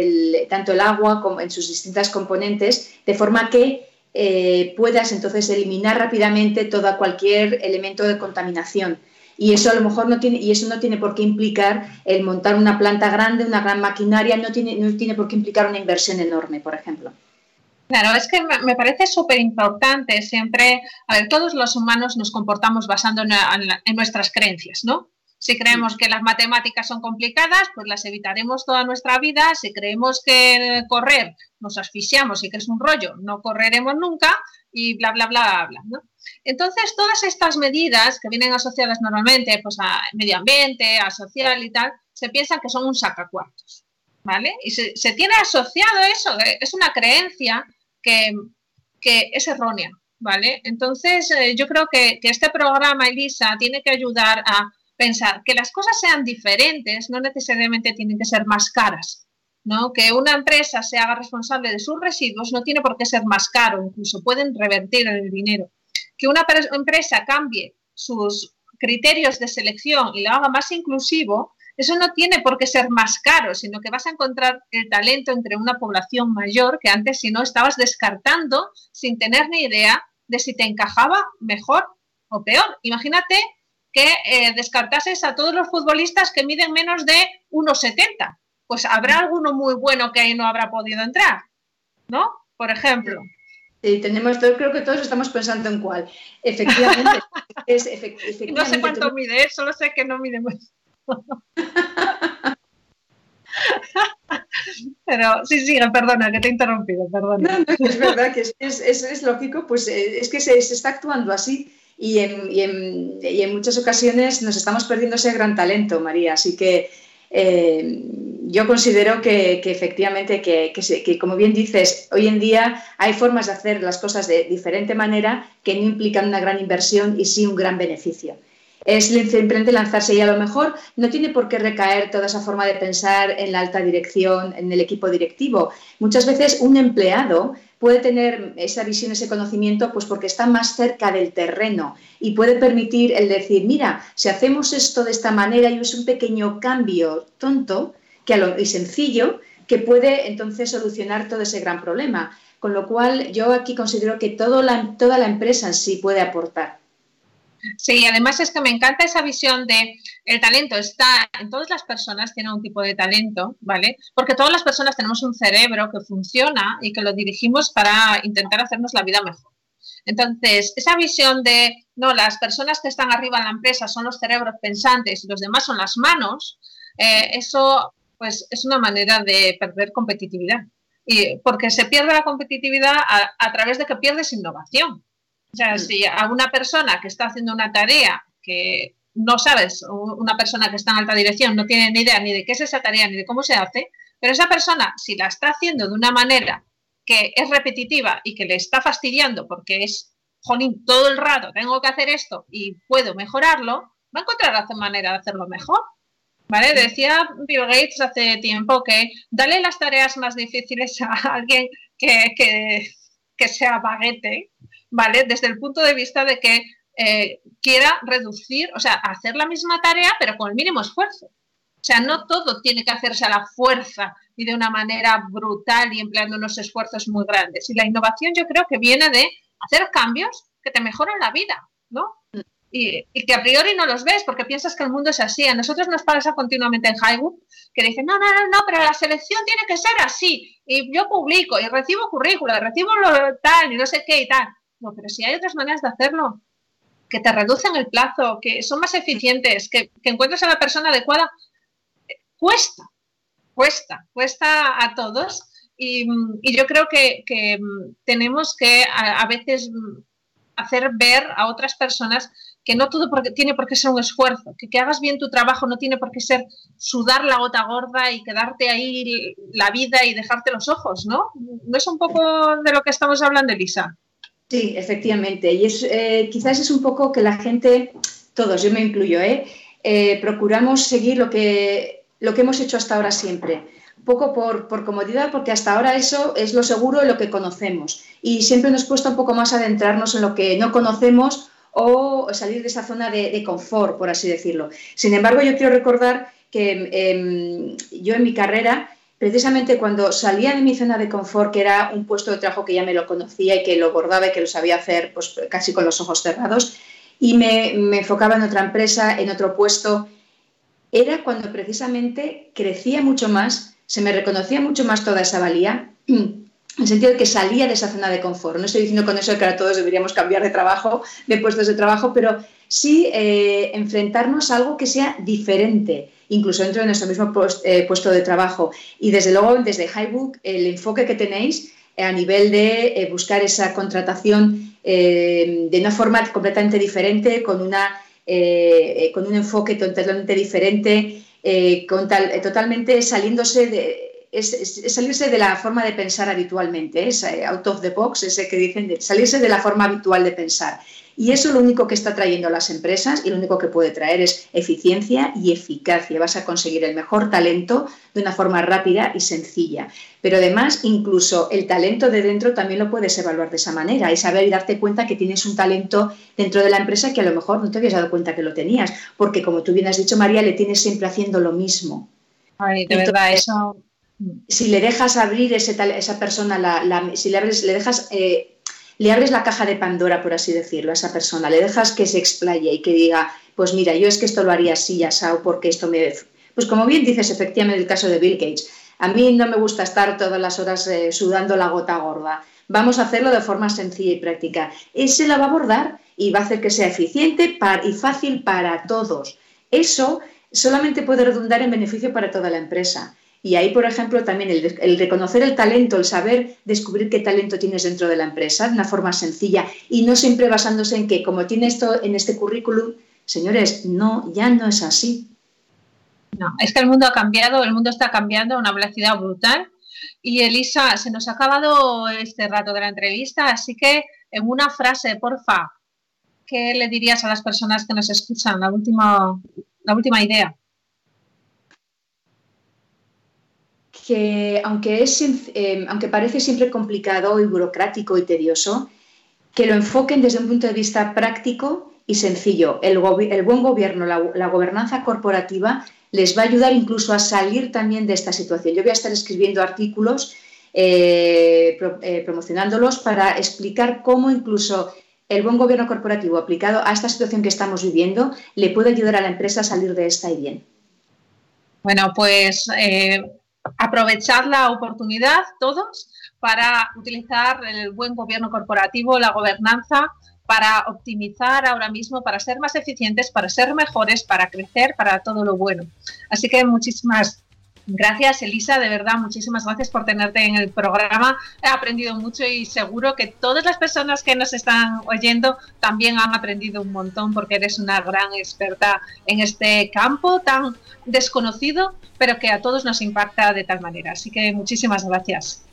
tanto el agua como en sus distintas componentes, de forma que eh, puedas entonces eliminar rápidamente todo cualquier elemento de contaminación. Y eso a lo mejor no tiene, y eso no tiene por qué implicar el montar una planta grande, una gran maquinaria, no tiene, no tiene por qué implicar una inversión enorme, por ejemplo. Claro, es que me parece súper importante siempre, a ver, todos los humanos nos comportamos basando en, en, en, nuestras creencias, ¿no? Si creemos que las matemáticas son complicadas, pues las evitaremos toda nuestra vida. Si creemos que correr nos asfixiamos y que es un rollo, no correremos nunca y bla, bla, bla, bla, ¿no? Entonces, todas estas medidas que vienen asociadas normalmente pues, a medio ambiente, a social y tal, se piensan que son un sacacuartos, ¿vale? Y se, se tiene asociado eso, es una creencia que, que es errónea, ¿vale? Entonces, eh, yo creo que, que este programa, Elisa, tiene que ayudar a pensar que las cosas sean diferentes, no necesariamente tienen que ser más caras, ¿no? Que una empresa se haga responsable de sus residuos no tiene por qué ser más caro, incluso pueden revertir el dinero. Que una empresa cambie sus criterios de selección y lo haga más inclusivo, eso no tiene por qué ser más caro, sino que vas a encontrar el talento entre una población mayor que antes si no estabas descartando sin tener ni idea de si te encajaba mejor o peor. Imagínate que eh, descartases a todos los futbolistas que miden menos de 1,70. Pues habrá alguno muy bueno que ahí no habrá podido entrar, ¿no? Por ejemplo. Sí, tenemos, creo que todos estamos pensando en cuál. Efectivamente. es, efect, efectivamente no sé cuánto tú... mide, solo sé que no mide mucho. Pero sí, sigue, perdona, que te he interrumpido, perdona. No, no, es verdad que es, es- es- es lógico, pues eh, es que se, se está actuando así y en, en- y en muchas ocasiones nos estamos perdiendo ese gran talento, María. Así que eh, yo considero que, efectivamente, que, que como bien dices, hoy en día hay formas de hacer las cosas de diferente manera que no implican una gran inversión y sí un gran beneficio. Es simplemente lanzarse y a lo mejor no tiene por qué recaer toda esa forma de pensar en la alta dirección, en el equipo directivo. Muchas veces un empleado puede tener esa visión, ese conocimiento, pues porque está más cerca del terreno y puede permitir el decir, mira, si hacemos esto de esta manera y es un pequeño cambio tonto y sencillo que puede entonces solucionar todo ese gran problema. Con lo cual yo aquí considero que todo la- toda la empresa en sí puede aportar. Sí, además es que me encanta esa visión de el talento está en todas las personas, tienen un tipo de talento, ¿vale? Porque todas las personas tenemos un cerebro que funciona y que lo dirigimos para intentar hacernos la vida mejor. Entonces, esa visión de, no, las personas que están arriba en la empresa son los cerebros pensantes y los demás son las manos, eh, eso pues es una manera de perder competitividad. Y porque se pierde la competitividad a, a través de que pierdes innovación. O sea, si a una persona que está haciendo una tarea que no sabes, una persona que está en alta dirección no tiene ni idea ni de qué es esa tarea ni de cómo se hace, pero esa persona, si la está haciendo de una manera que es repetitiva y que le está fastidiando porque es, jolín, todo el rato tengo que hacer esto y puedo mejorarlo, va a encontrar la manera de hacerlo mejor. ¿Vale? Decía Bill Gates hace tiempo que dale las tareas más difíciles a alguien que, que, que sea baguete, ¿vale? Desde el punto de vista de que eh, quiera reducir, o sea, hacer la misma tarea, pero con el mínimo esfuerzo. O sea, no todo tiene que hacerse a la fuerza y de una manera brutal y empleando unos esfuerzos muy grandes. Y la innovación yo creo que viene de hacer cambios que te mejoran la vida, ¿no? Y, y que a priori no los ves porque piensas que el mundo es así. A nosotros nos pasa continuamente en Highwood que dicen, no, no, no, no, pero la selección tiene que ser así. Y yo publico y recibo currícula, recibo lo tal y no sé qué y tal. Pero si hay otras maneras de hacerlo, que te reducen el plazo, que son más eficientes, que, que encuentres a la persona adecuada, eh, cuesta, cuesta, cuesta a todos. Y, yo creo que, mm, tenemos que a, veces mm, hacer ver a otras personas que no todo tiene por qué ser un esfuerzo, que, que hagas bien tu trabajo no tiene por qué ser sudar la gota gorda y quedarte ahí la vida y dejarte los ojos, ¿no? ¿No es un poco de lo que estamos hablando, Elisa? Sí, efectivamente. Y es, eh, quizás es un poco que la gente, todos, yo me incluyo, ¿eh? Eh, procuramos seguir lo que, lo que hemos hecho hasta ahora siempre. Un poco por, por comodidad, porque hasta ahora eso es lo seguro lo que conocemos. Y siempre nos cuesta un poco más adentrarnos en lo que no conocemos o salir de esa zona de, de confort, por así decirlo. Sin embargo, yo quiero recordar que em, yo en mi carrera precisamente cuando salía de mi zona de confort, que era un puesto de trabajo que ya me lo conocía y que lo bordaba y que lo sabía hacer pues, casi con los ojos cerrados, y me, me, enfocaba en otra empresa, en otro puesto, era cuando precisamente crecía mucho más, se me reconocía mucho más toda esa valía, en el sentido de que salía de esa zona de confort. No estoy diciendo con eso que ahora todos deberíamos cambiar de trabajo, de puestos de trabajo, pero sí eh, enfrentarnos a algo que sea diferente incluso dentro de nuestro mismo eh, puesto de trabajo. Y desde luego, desde Highbook, el enfoque que tenéis eh, a nivel de eh, buscar esa contratación de una forma completamente diferente, con, una, con un enfoque totalmente diferente, eh, con tal, totalmente saliéndose de... Es, salirse de la forma de pensar habitualmente, es out of the box, ese que dicen, de salirse de la forma habitual de pensar. Y eso lo único que está trayendo a las empresas y lo único que puede traer es eficiencia y eficacia. Vas a conseguir el mejor talento de una forma rápida y sencilla. Pero además, incluso el talento de dentro también lo puedes evaluar de esa manera y saber y darte cuenta que tienes un talento dentro de la empresa que a lo mejor no te habías dado cuenta que lo tenías. Porque, como tú bien has dicho, María, le tienes siempre haciendo lo mismo. Ay, de Entonces, verdad, eso. Si le dejas abrir ese tal, esa persona, la, la, si le, abres, le dejas. Eh, le abres la caja de Pandora, por así decirlo, a esa persona, le dejas que se explaye y que diga, pues mira, yo es que esto lo haría así, ya sao, porque esto me... Pues como bien dices, efectivamente, el caso de Bill Gates, a mí no me gusta estar todas las horas eh, sudando la gota gorda. Vamos a hacerlo de forma sencilla y práctica. Ese la va a abordar y va a hacer que sea eficiente y fácil para todos. Eso solamente puede redundar en beneficio para toda la empresa. Y ahí, por ejemplo, también el, reconocer el talento, el saber descubrir qué talento tienes dentro de la empresa de una forma sencilla y no siempre basándose en que como tiene esto en este currículum, señores, no, ya no es así. No, es que el mundo ha cambiado, el mundo está cambiando a una velocidad brutal. Y Elisa, se nos ha acabado este rato de la entrevista, así que en una frase, porfa, ¿qué le dirías a las personas que nos escuchan? La última, la última idea. Que aunque, es, eh, aunque parece siempre complicado y burocrático y tedioso, que lo enfoquen desde un punto de vista práctico y sencillo. El, buen gobierno, la, gobernanza corporativa les va a ayudar incluso a salir también de esta situación. Yo voy a estar escribiendo artículos, eh, eh, promocionándolos para explicar cómo incluso el buen gobierno corporativo aplicado a esta situación que estamos viviendo le puede ayudar a la empresa a salir de esta y bien. Bueno, pues eh, aprovechar la oportunidad todos para utilizar el buen gobierno corporativo, la gobernanza, para optimizar ahora mismo, para ser más eficientes, para ser mejores, para crecer, para todo lo bueno. Así que muchísimas gracias, Elisa, de verdad, muchísimas gracias por tenerte en el programa. He aprendido mucho y seguro que todas las personas que nos están oyendo también han aprendido un montón porque eres una gran experta en este campo tan desconocido, pero que a todos nos impacta de tal manera. Así que muchísimas gracias.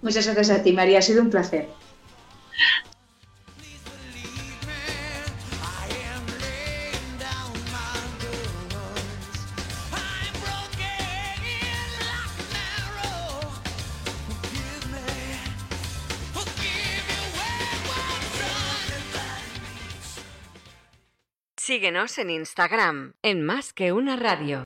Muchas gracias a ti, María. Ha sido un placer. Síguenos en Instagram, en Más que una radio.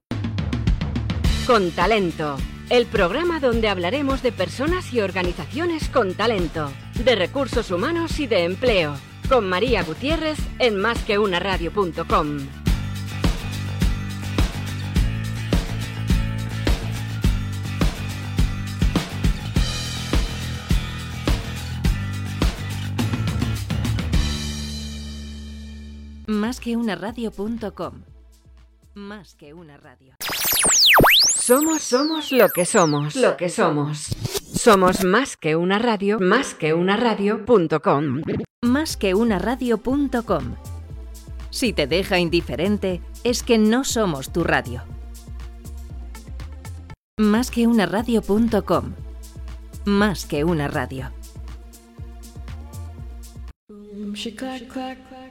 Con talento. El programa donde hablaremos de personas y organizaciones con talento, de recursos humanos y de empleo. Con María Gutiérrez en másqueunaradio.com. Más que una radio.com. Más que una radio. Somos, somos lo que somos, lo que somos. Somos más que una radio, más que una radio.com. Más que una radio.com. Si te deja indiferente, es que no somos tu radio. Más que una radio.com. Más que una radio. Boom, she clack clack,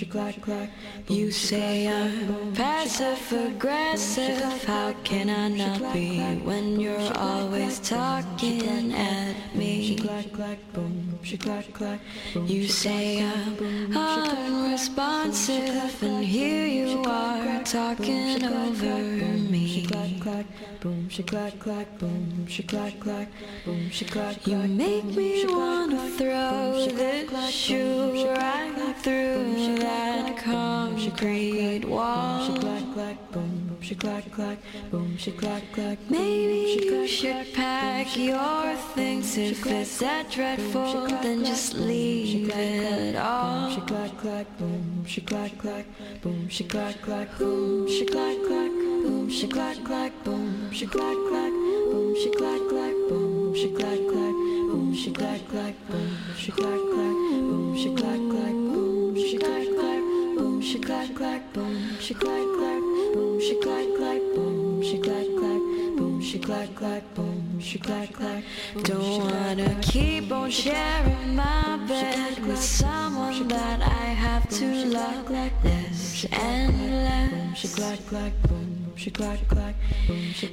clack clack. You say I'm passive aggressive. How can I not be when you're always talking at me? You say I'm unresponsive, and here you are talking over me. You make me wanna throw this shoe right through that concrete wall. Maybe you should pack your things if it's that dreadful, She could then just leave it all. Boom, she clack clack, boom, she clack clack, boom, she clack clack, boom, she clack clack, boom, she clack clack, boom, she clack clack, boom, she clack clack, she clack clack, boom, she clack clack, boom, she clack clack, boom, she clack clack, boom, she clack clack, boom, she clack clack. Don't wanna keep on sharing my bed with someone that I have to love this endless.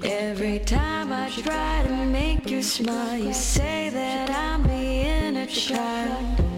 Every time I try to make you smile, you say that I'm being a child.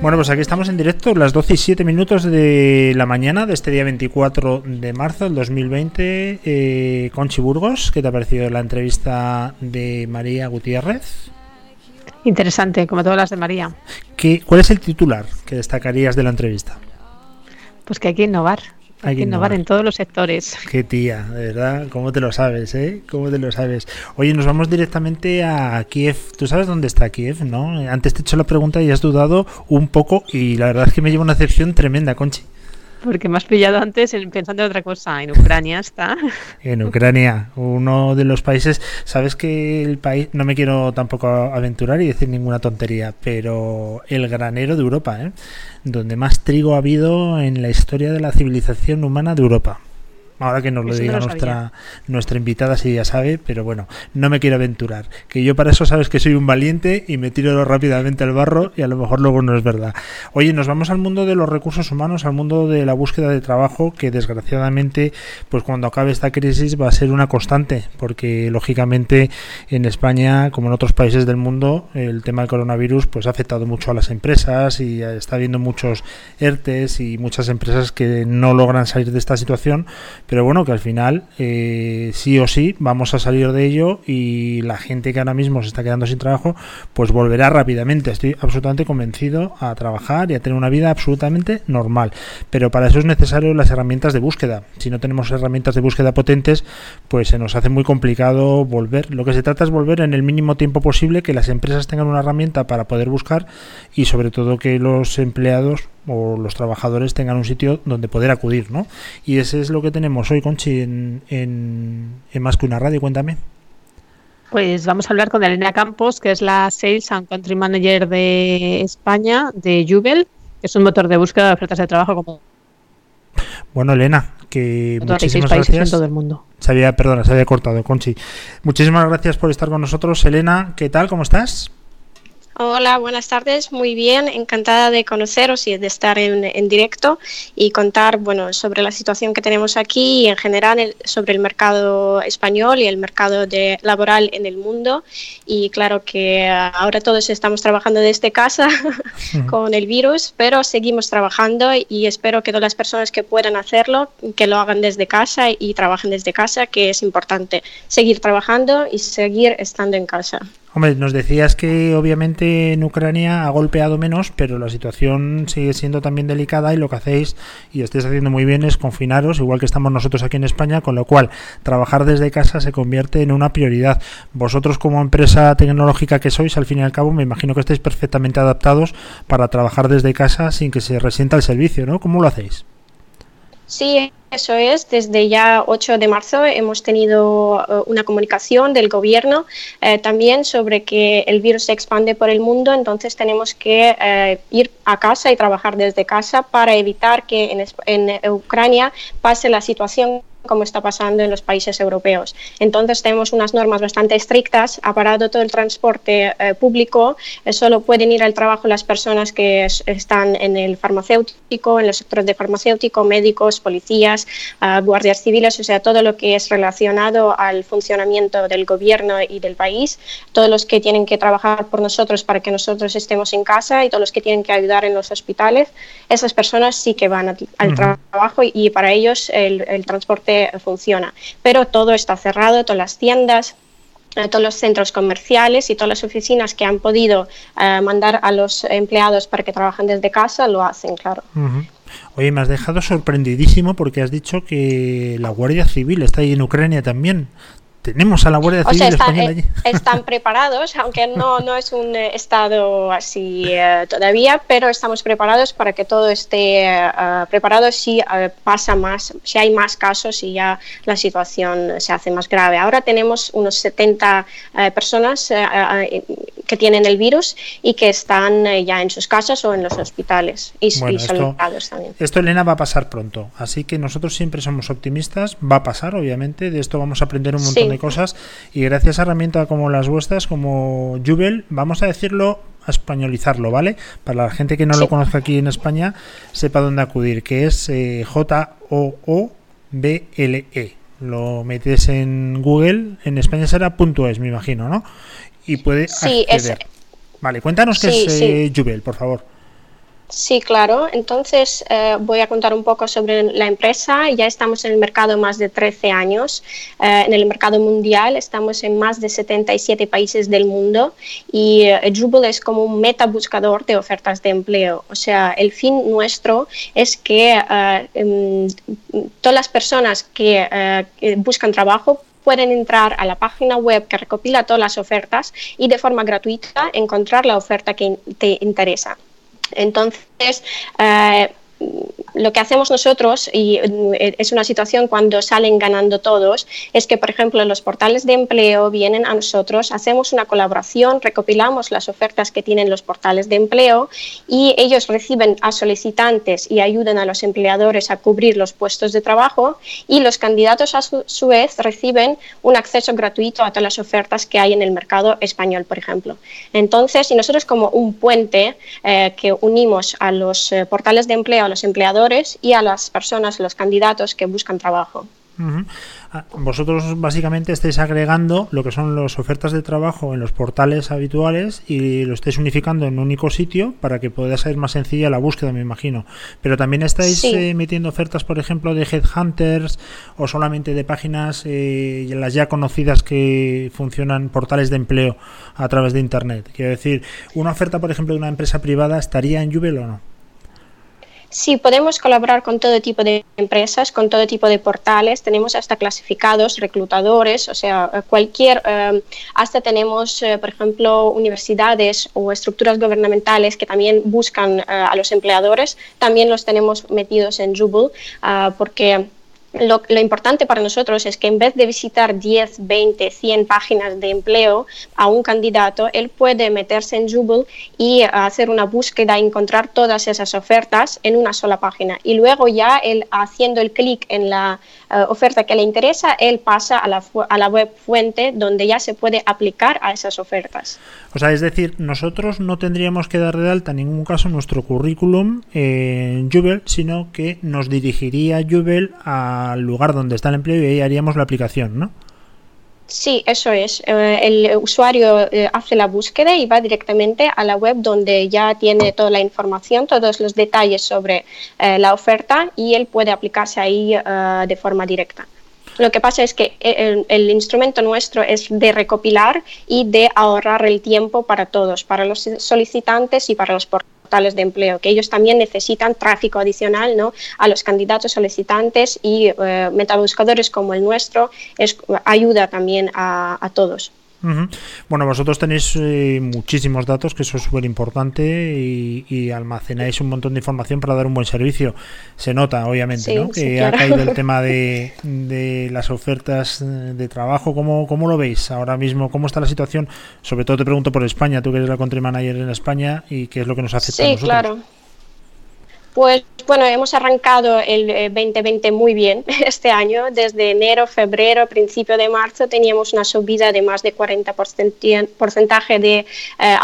Bueno, pues aquí estamos en directo, las 12 y 7 minutos de la mañana de este día 24 de marzo del 2020. Eh, Conchi Burgos, ¿qué te ha parecido la entrevista de María Gutiérrez? Interesante, como todas las de María. ¿Qué, ¿Cuál es el titular que destacarías de la entrevista? Pues que hay que innovar. Hay, que que innovar innovar. en todos los sectores. Qué tía, de verdad, ¿cómo te lo sabes, eh? ¿Cómo te lo sabes? Oye, nos vamos directamente a Kiev. ¿Tú sabes dónde está Kiev, no? Antes te he hecho la pregunta y has dudado un poco y la verdad es que me lleva una decepción tremenda, Conchi. Porque me has pillado antes en- pensando en otra cosa. En Ucrania está. En Ucrania, uno de los países, sabes que el país, no me quiero tampoco aventurar y decir ninguna tontería, pero el granero de Europa, ¿eh? donde más trigo ha habido en la historia de la civilización humana de Europa. Ahora que nos lo Eso no diga lo nuestra, nuestra invitada, si ya sabe, pero bueno, no me quiero aventurar. Que yo para eso sabes que soy un valiente y me tiro rápidamente al barro y a lo mejor luego no es verdad. Oye, nos vamos al mundo de los recursos humanos, al mundo de la búsqueda de trabajo, que desgraciadamente, pues cuando acabe esta crisis va a ser una constante, porque lógicamente en España, como en otros países del mundo, el tema del coronavirus pues ha afectado mucho a las empresas y está habiendo muchos ERTES y muchas empresas que no logran salir de esta situación, pero bueno, que al final eh, sí o sí vamos a salir de ello y la gente que ahora mismo se está quedando sin trabajo, pues volverá rápidamente. Estoy absolutamente convencido a trabajar y a tener una vida absolutamente normal. Pero para eso es necesario las herramientas de búsqueda. Si no tenemos herramientas de búsqueda potentes, pues se nos hace muy complicado volver. Lo que se trata es volver en el mínimo tiempo posible, que las empresas tengan una herramienta para poder buscar y sobre todo que los empleados o los trabajadores tengan un sitio donde poder acudir, ¿no? Y ese es lo que tenemos hoy, Conchi, en, en, en Más que una radio. Cuéntame. Pues vamos a hablar con Elena Campos, que es la Sales and Country Manager de España, de Jubel, que es un motor de búsqueda de ofertas de trabajo como Bueno, Elena, que 46 muchísimas gracias. en todo el mundo. Se había, perdona, se había cortado, Conchi. Muchísimas gracias por estar con nosotros, Elena. ¿Qué tal? ¿Cómo estás? Hola, buenas tardes. Muy bien, encantada de conoceros y de estar en, en directo y contar bueno, sobre la situación que tenemos aquí y en general el- sobre el mercado español y el mercado de, laboral en el mundo. Y claro que ahora todos estamos trabajando desde casa con el virus, pero seguimos trabajando y espero que todas las personas que puedan hacerlo, que lo hagan desde casa y trabajen desde casa, que es importante seguir trabajando y seguir estando en casa. Hombre, nos decías que obviamente en Ucrania ha golpeado menos, pero la situación sigue siendo también delicada y lo que hacéis y estáis haciendo muy bien es confinaros, igual que estamos nosotros aquí en España, con lo cual trabajar desde casa se convierte en una prioridad. Vosotros como empresa tecnológica que sois, al fin y al cabo, me imagino que estáis perfectamente adaptados para trabajar desde casa sin que se resienta el servicio, ¿no? ¿Cómo lo hacéis? Sí, eso es. Desde ya 8 de marzo hemos tenido eh, una comunicación del gobierno eh, también sobre que el virus se expande por el mundo, entonces tenemos que eh, ir a casa y trabajar desde casa para evitar que en, en, Ucrania pase la situación como está pasando en los países europeos. Entonces tenemos unas normas bastante estrictas, ha parado todo el transporte eh, público, eh, solo pueden ir al trabajo las personas que es- están en el farmacéutico, en los sectores de farmacéutico, médicos, policías, ah, guardias civiles, o sea, todo lo que es relacionado al funcionamiento del gobierno y del país, todos los que tienen que trabajar por nosotros para que nosotros estemos en casa y todos los que tienen que ayudar en los hospitales, esas personas sí que van al Ujú. trabajo y, y para ellos el, el transporte funciona. Pero todo está cerrado, todas las tiendas, eh, todos los centros comerciales y todas las oficinas que han podido eh, mandar a los empleados para que trabajen desde casa lo hacen, claro. Oye, me has dejado sorprendidísimo porque has dicho que la Guardia Civil está ahí en Ucrania también. Tenemos a la Guardia O Civil sea, están, española eh, allí. están preparados, aunque no, no es un eh, estado así eh, todavía, pero estamos preparados para que todo esté eh, preparado si eh, pasa más, si hay más casos y ya la situación se hace más grave. Ahora tenemos unos 70 eh, personas que tienen el virus y que están ya en sus casas o en los hospitales y, Bueno, y esto- también. Esto, Elena, va a pasar pronto. Así que nosotros siempre somos optimistas. Va a pasar, obviamente. De esto vamos a aprender un montón Sí. De cosas. Y gracias a herramientas como las vuestras, como Jubel, vamos a decirlo, a españolizarlo, ¿vale? Para la gente que no lo conozca aquí en España, sepa dónde acudir, que es eh, J-O-O-B-L-E. Lo metes en Google, en España será punto .es, me imagino, ¿no? Y puede Sí, es- acceder. Vale, cuéntanos qué Sí, es eh, Jubel, por favor. Sí, claro. Entonces eh, voy a contar un poco sobre la empresa. Ya estamos en el mercado más de 13 años. Eh, en el mercado mundial estamos en más de 77 países del mundo y eh, es como un meta buscador de ofertas de empleo. O sea, el fin nuestro es que eh, em, todas las personas que, que buscan trabajo pueden entrar a la página web que recopila todas las ofertas y de forma gratuita encontrar la oferta que te interesa. Entonces, eh, lo que hacemos nosotros, y eh, es una situación cuando salen ganando todos, es que, por ejemplo, los portales de empleo vienen a nosotros, hacemos una colaboración, recopilamos las ofertas que tienen los portales de empleo y ellos reciben a solicitantes y ayudan a los empleadores a cubrir los puestos de trabajo y los candidatos a su, vez reciben un acceso gratuito a todas las ofertas que hay en el mercado español, por ejemplo. Entonces, y nosotros como un puente eh, que unimos a los eh, portales de empleo, los empleadores y a las personas, los candidatos que buscan trabajo. Ah, Vosotros básicamente estáis agregando lo que son las ofertas de trabajo en los portales habituales y lo estáis unificando en un único sitio para que pueda ser más sencilla la búsqueda, me imagino. Pero también estáis Sí. eh, metiendo ofertas, por ejemplo, de headhunters o solamente de páginas, eh, las ya conocidas que funcionan, portales de empleo a través de Internet. Quiero decir, una oferta, por ejemplo, de una empresa privada, ¿estaría en Jubel o no? Sí, podemos colaborar con todo tipo de empresas, con todo tipo de portales. Tenemos hasta clasificados, reclutadores, o sea, eh, cualquier, eh, hasta tenemos, eh, por ejemplo, universidades o estructuras gubernamentales que también buscan eh, a los empleadores. También los tenemos metidos en Jubel, ah, porque lo, lo importante para nosotros es que en vez de visitar 10, 20, 100 páginas de empleo a un candidato, él puede meterse en Jubel y hacer una búsqueda, encontrar todas esas ofertas en una sola página. Y luego ya él haciendo el clic en la eh, oferta que le interesa, él pasa a la, a la web fuente donde ya se puede aplicar a esas ofertas. O sea, es decir, nosotros no tendríamos que dar de alta en ningún caso nuestro currículum en Jubel, sino que nos dirigiría Jubel al lugar donde está el empleo y ahí haríamos la aplicación, ¿no? Sí, eso es. Eh, el usuario eh, hace la búsqueda y va directamente a la web donde ya tiene toda la información, todos los detalles sobre eh, la oferta y él puede aplicarse ahí de forma directa. Lo que pasa es que el, instrumento nuestro es de recopilar y de ahorrar el tiempo para todos, para los solicitantes y para los portales de empleo, que ellos también necesitan tráfico adicional ¿no? a los candidatos solicitantes y eh, metabuscadores como el nuestro es, ayuda también a, a todos. Ujú. Bueno, vosotros tenéis eh, muchísimos datos, que eso es súper importante, y, y almacenáis un montón de información para dar un buen servicio. Se nota, obviamente, Sí, ¿no? que sí, ha claro. caído el tema de, de las ofertas de trabajo. ¿Cómo, ¿Cómo lo veis ahora mismo? ¿Cómo está la situación? Sobre todo te pregunto por España, tú que eres la country manager en España, y qué es lo que nos afecta a Sí, nosotros. claro. Pues bueno, hemos arrancado el eh, 2020 muy bien este año. Desde enero, febrero, principio de marzo teníamos una subida de más de 40% porcentaje de eh,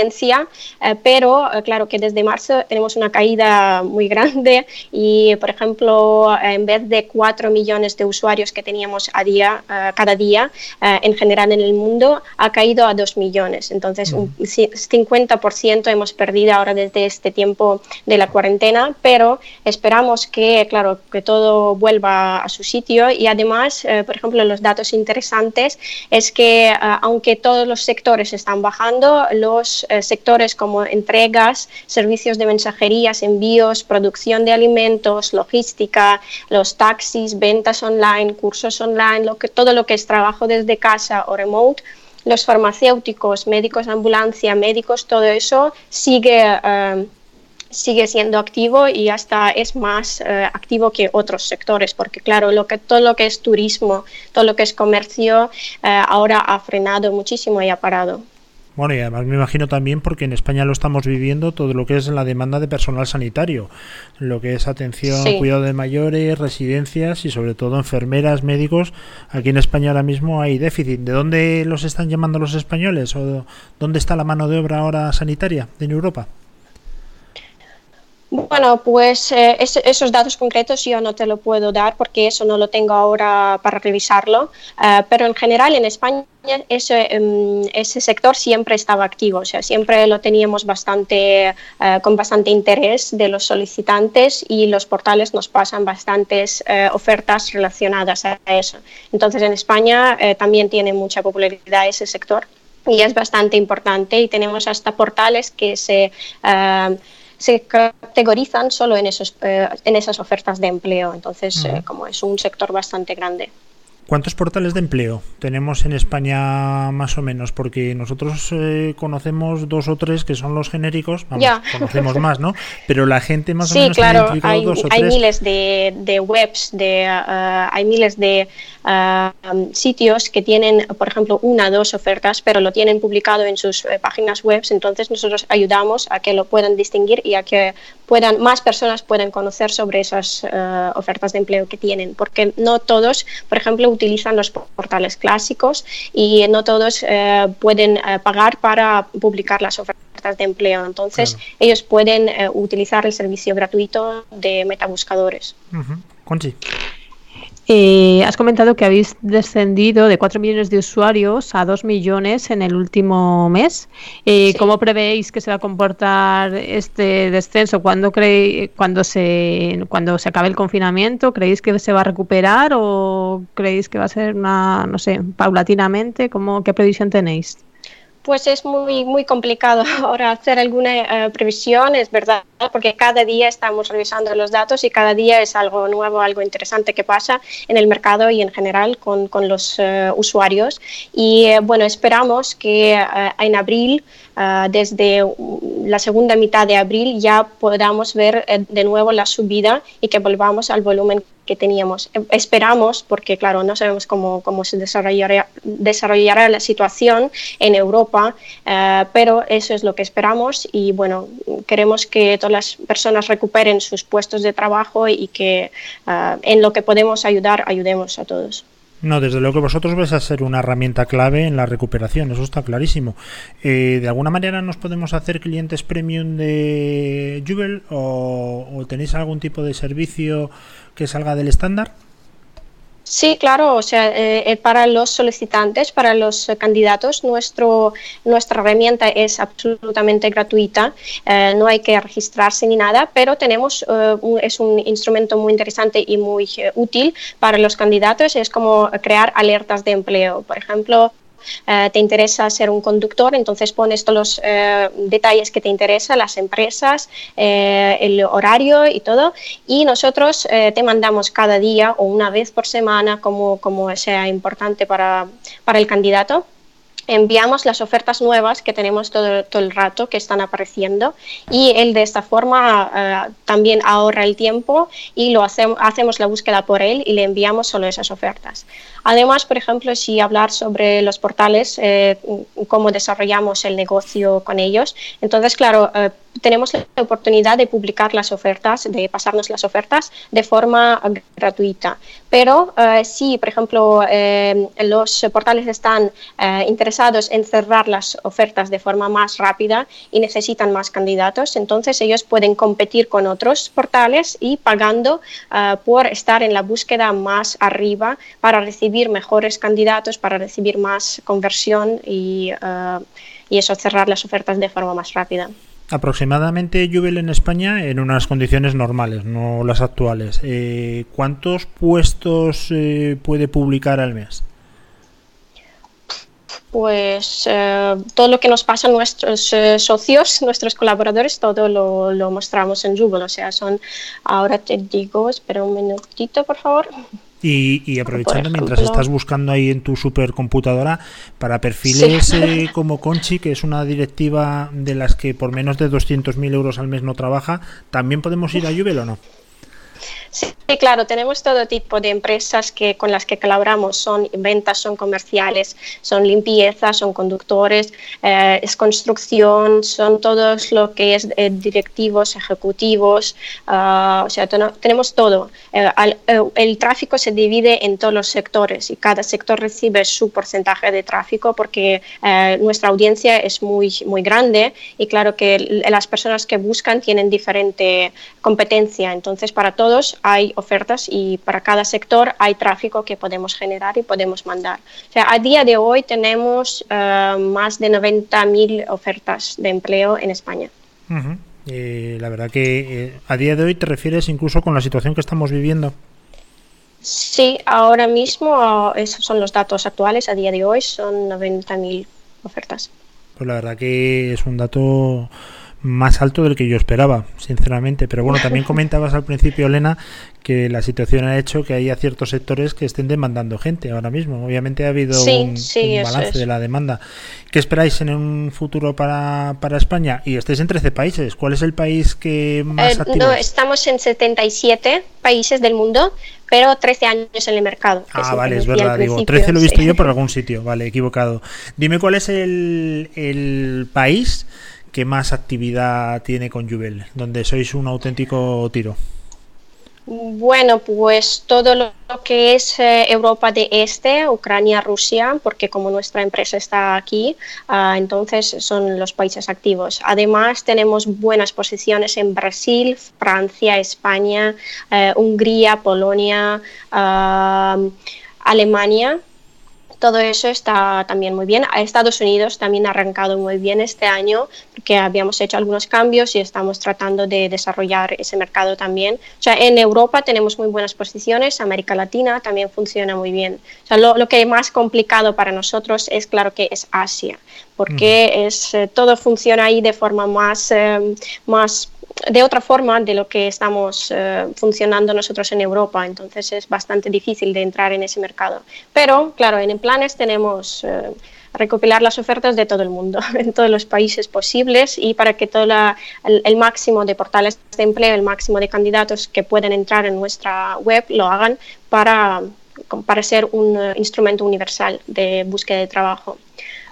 audiencia, eh, pero eh, claro que desde marzo tenemos una caída muy grande y, por ejemplo, en vez de 4 millones de usuarios que teníamos a día, eh, cada día eh, en general en el mundo, ha caído a 2 millones. Entonces, un ci- 50% hemos perdido ahora desde este tiempo de la cuarentena, pero esperamos que, claro, que todo vuelva a su sitio y además, eh, por ejemplo, los datos interesantes es que eh, aunque todos los sectores están bajando, los eh, sectores como entregas, servicios de mensajerías, envíos, producción de alimentos, logística, los taxis, ventas online, cursos online, lo que, todo lo que es trabajo desde casa o remote, los farmacéuticos, médicos, ambulancia, médicos, todo eso sigue, eh, sigue siendo activo y hasta es más eh, activo que otros sectores, porque claro, lo que, todo lo que es turismo, todo lo que es comercio, ahora ha frenado muchísimo y ha parado. Bueno, y además me imagino también porque en España lo estamos viviendo todo lo que es la demanda de personal sanitario, lo que es atención, Sí. cuidado de mayores, residencias y sobre todo enfermeras, médicos. Aquí en España ahora mismo hay déficit. ¿De dónde los están llamando los españoles o dónde está la mano de obra ahora sanitaria en Europa? Bueno, pues eh, es- esos datos concretos yo no te lo puedo dar porque eso no lo tengo ahora para revisarlo, Eh, pero en general en España ese, em, ese sector siempre estaba activo, o sea, siempre lo teníamos bastante, eh, con bastante interés de los solicitantes y los portales nos pasan bastantes eh, ofertas relacionadas a eso. Entonces en España también tiene mucha popularidad ese sector y es bastante importante y tenemos hasta portales que se... se categorizan solo en, esos, eh, en esas ofertas de empleo. Entonces, eh, como es un sector bastante grande. ¿Cuántos portales de empleo tenemos en España más o menos? Porque nosotros eh, conocemos dos o tres que son los genéricos, vamos, conocemos más, ¿no? Pero la gente más o Sí, menos tiene claro, hay, dos o hay tres. miles de, de webs, de, ah, hay miles de um, sitios que tienen, por ejemplo, una o dos ofertas, pero lo tienen publicado en sus eh, páginas web. Entonces nosotros ayudamos a que lo puedan distinguir y a que puedan más personas puedan conocer sobre esas eh, ofertas de empleo que tienen, porque no todos, por ejemplo, utilizan los portales clásicos y no todos eh, pueden eh, pagar para publicar las ofertas de empleo. Entonces, ellos pueden eh, utilizar el servicio gratuito de metabuscadores. Conchi. Eh, has comentado que habéis descendido de 4 millones de usuarios a 2 millones en el último mes. Eh, ¿Cómo prevéis que se va a comportar este descenso? ¿Cuándo, creéis, cuando, se, cuando se acabe el confinamiento? ¿Creéis que se va a recuperar o creéis que va a ser una, no sé, paulatinamente? ¿Cómo, ¿Qué previsión tenéis? Pues es muy, muy complicado ahora hacer alguna eh, previsión, es verdad, porque cada día estamos revisando los datos y cada día es algo nuevo, algo interesante que pasa en el mercado y en general con, con los eh, usuarios. Y eh, bueno, esperamos que en abril, eh, desde la segunda mitad de abril, ya podamos ver eh, de nuevo la subida y que volvamos al volumen que teníamos. Eh, Esperamos, porque claro, no sabemos cómo, cómo se desarrollará, la situación en Europa, eh, pero eso es lo que esperamos y bueno, queremos que todas las personas recuperen sus puestos de trabajo y que eh, en lo que podemos ayudar, ayudemos a todos. No, desde luego que vosotros vais a ser una herramienta clave en la recuperación, eso está clarísimo. Eh, ¿De alguna manera nos podemos hacer clientes premium de Jubel o, o tenéis algún tipo de servicio que salga del estándar? Sí, claro, o sea, eh, eh, para los solicitantes, para los eh, candidatos, nuestro, nuestra herramienta es absolutamente gratuita, eh, no hay que registrarse ni nada, pero tenemos, eh, un- es un instrumento muy interesante y muy útil para los candidatos, es como crear alertas de empleo. Por ejemplo, eh, te interesa ser un conductor, entonces pones todos los eh, detalles que te interesan, las empresas, eh, el horario y todo, y nosotros te mandamos cada día o una vez por semana, como, como sea importante para, para el candidato. Enviamos las ofertas nuevas que tenemos todo, el rato que están apareciendo y él de esta forma eh, también ahorra el tiempo y lo hacemos la búsqueda por él y le enviamos solo esas ofertas. Además, por ejemplo, si hablar sobre los portales, eh, cómo desarrollamos el negocio con ellos, entonces, claro, eh, tenemos la oportunidad de publicar las ofertas, de pasarnos las ofertas de forma gratuita. Pero eh, si, por ejemplo, eh, los portales están eh, interesados en cerrar las ofertas de forma más rápida y necesitan más candidatos, entonces ellos pueden competir con otros portales y pagando eh, por estar en la búsqueda más arriba para recibir mejores candidatos, para recibir más conversión y, y eso, cerrar las ofertas de forma más rápida. Aproximadamente Jubel en España en unas condiciones normales, no las actuales. Eh, ¿Cuántos puestos eh, puede publicar al mes? Pues eh, todo lo que nos pasa a nuestros socios, nuestros colaboradores, todo lo, lo mostramos en Jubel. O sea, son, ahora te digo, espera un minutito, por favor. Y, y aprovechando mientras estás buscando ahí en tu supercomputadora para perfiles Sí. eh, como Conchi, que es una directiva de las que por menos de 200.000 euros al mes no trabaja, ¿también podemos ir a Jubel o no? Sí, claro, tenemos todo tipo de empresas que, con las que colaboramos. Son ventas, son comerciales, son limpieza, son conductores, eh, es construcción, son todos lo que es eh, directivos, ejecutivos, ah, o sea, ten- tenemos todo. Eh, al- eh, el tráfico se divide en todos los sectores y cada sector recibe su porcentaje de tráfico porque nuestra audiencia es muy, muy grande y claro que las personas que buscan tienen diferente competencia. Entonces, para todos hay ofertas y para cada sector hay tráfico que podemos generar y podemos mandar. O sea, a día de hoy tenemos eh, más de 90.000 ofertas de empleo en España. Eh, la verdad que eh, a día de hoy te refieres incluso con la situación que estamos viviendo. Sí, ahora mismo eh, esos son los datos actuales. A día de hoy son 90.000 ofertas. Pues la verdad que es un dato más alto del que yo esperaba, sinceramente. Pero bueno, también comentabas al principio, Elena, que la situación ha hecho que haya ciertos sectores que estén demandando gente ahora mismo. Obviamente ha habido Sí, un, sí, un eso balance es. de la demanda. ¿Qué esperáis en un futuro para, para España? Y estáis en 13 países. ¿Cuál es el país que más Eh, no, es? estamos en 77 países del mundo, pero 13 años en el mercado. Ah, vale, es verdad, digo, principio, 13 lo he visto sí. yo por algún sitio, vale, equivocado. Dime cuál es el, el país que más actividad tiene con Jubel, donde sois un auténtico tiro. Bueno, pues todo lo que es eh, Europa de Este, Ucrania, Rusia, porque como nuestra empresa está aquí, ah, entonces son los países activos. Además, tenemos buenas posiciones en Brasil, Francia, España, eh, Hungría, Polonia, ah, Alemania. Todo eso está también muy bien. A Estados Unidos también ha arrancado muy bien este año porque habíamos hecho algunos cambios y estamos tratando de desarrollar ese mercado también. O sea, en Europa tenemos muy buenas posiciones, América Latina también funciona muy bien. O sea, lo, lo que es más complicado para nosotros es claro que es Asia, porque es, eh, todo funciona ahí de forma más, eh, más de otra forma de lo que estamos eh, funcionando nosotros en Europa, entonces es bastante difícil de entrar en ese mercado. Pero, claro, en planes tenemos eh, recopilar las ofertas de todo el mundo, en todos los países posibles y para que todo el máximo de portales de empleo, el máximo de candidatos que pueden entrar en nuestra web lo hagan para, para ser un eh, instrumento universal de búsqueda de trabajo.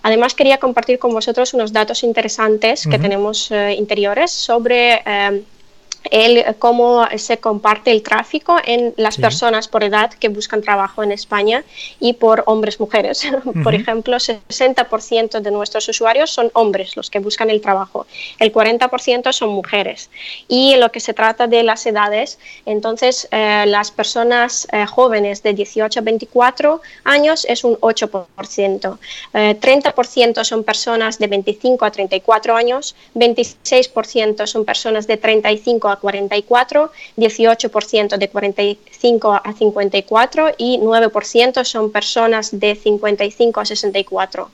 Además, quería compartir con vosotros unos datos interesantes que tenemos eh, interiores sobre eh, el, cómo se comparte el tráfico en las Sí. personas por edad que buscan trabajo en España y por hombres mujeres. por Ujú. ejemplo, 60% de nuestros usuarios son hombres los que buscan el trabajo, el 40% son mujeres. Y en lo que se trata de las edades, entonces eh, las personas eh, jóvenes de 18 a 24 años es un 8%, eh, 30% son personas de 25 a 34 años, 26% son personas de 35 a 44, 18% de 45 a 54 y 9% son personas de 55 a 64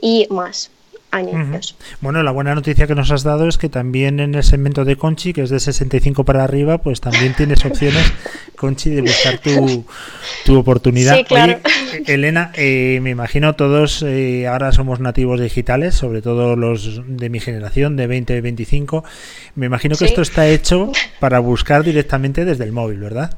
y más años. Bueno, la buena noticia que nos has dado es que también en el segmento de Conchi, que es de 65 para arriba, pues también tienes opciones, Conchi, de buscar tu, tu oportunidad. Sí, claro. Oye, Elena, eh, me imagino todos eh, ahora somos nativos digitales, sobre todo los de mi generación, de 20, 25. Me imagino que Sí. esto está hecho para buscar directamente desde el móvil, ¿verdad?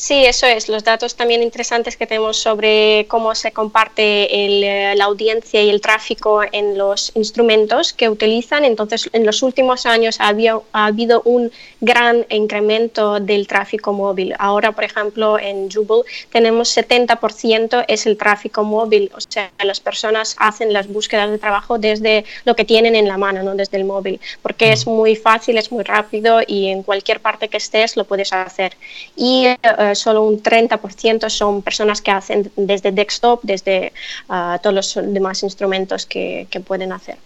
Sí, eso es. Los datos también interesantes que tenemos sobre cómo se comparte el, eh, la audiencia y el tráfico en los instrumentos que utilizan. Entonces, en los últimos años había, ha habido un gran incremento del tráfico móvil. Ahora, por ejemplo, en Jubel tenemos 70% es el tráfico móvil. O sea, las personas hacen las búsquedas de trabajo desde lo que tienen en la mano, no desde el móvil, porque es muy fácil, es muy rápido y en cualquier parte que estés lo puedes hacer. Y solo un 30% son personas que hacen desde desktop, desde ah, todos los demás instrumentos que, que pueden hacer.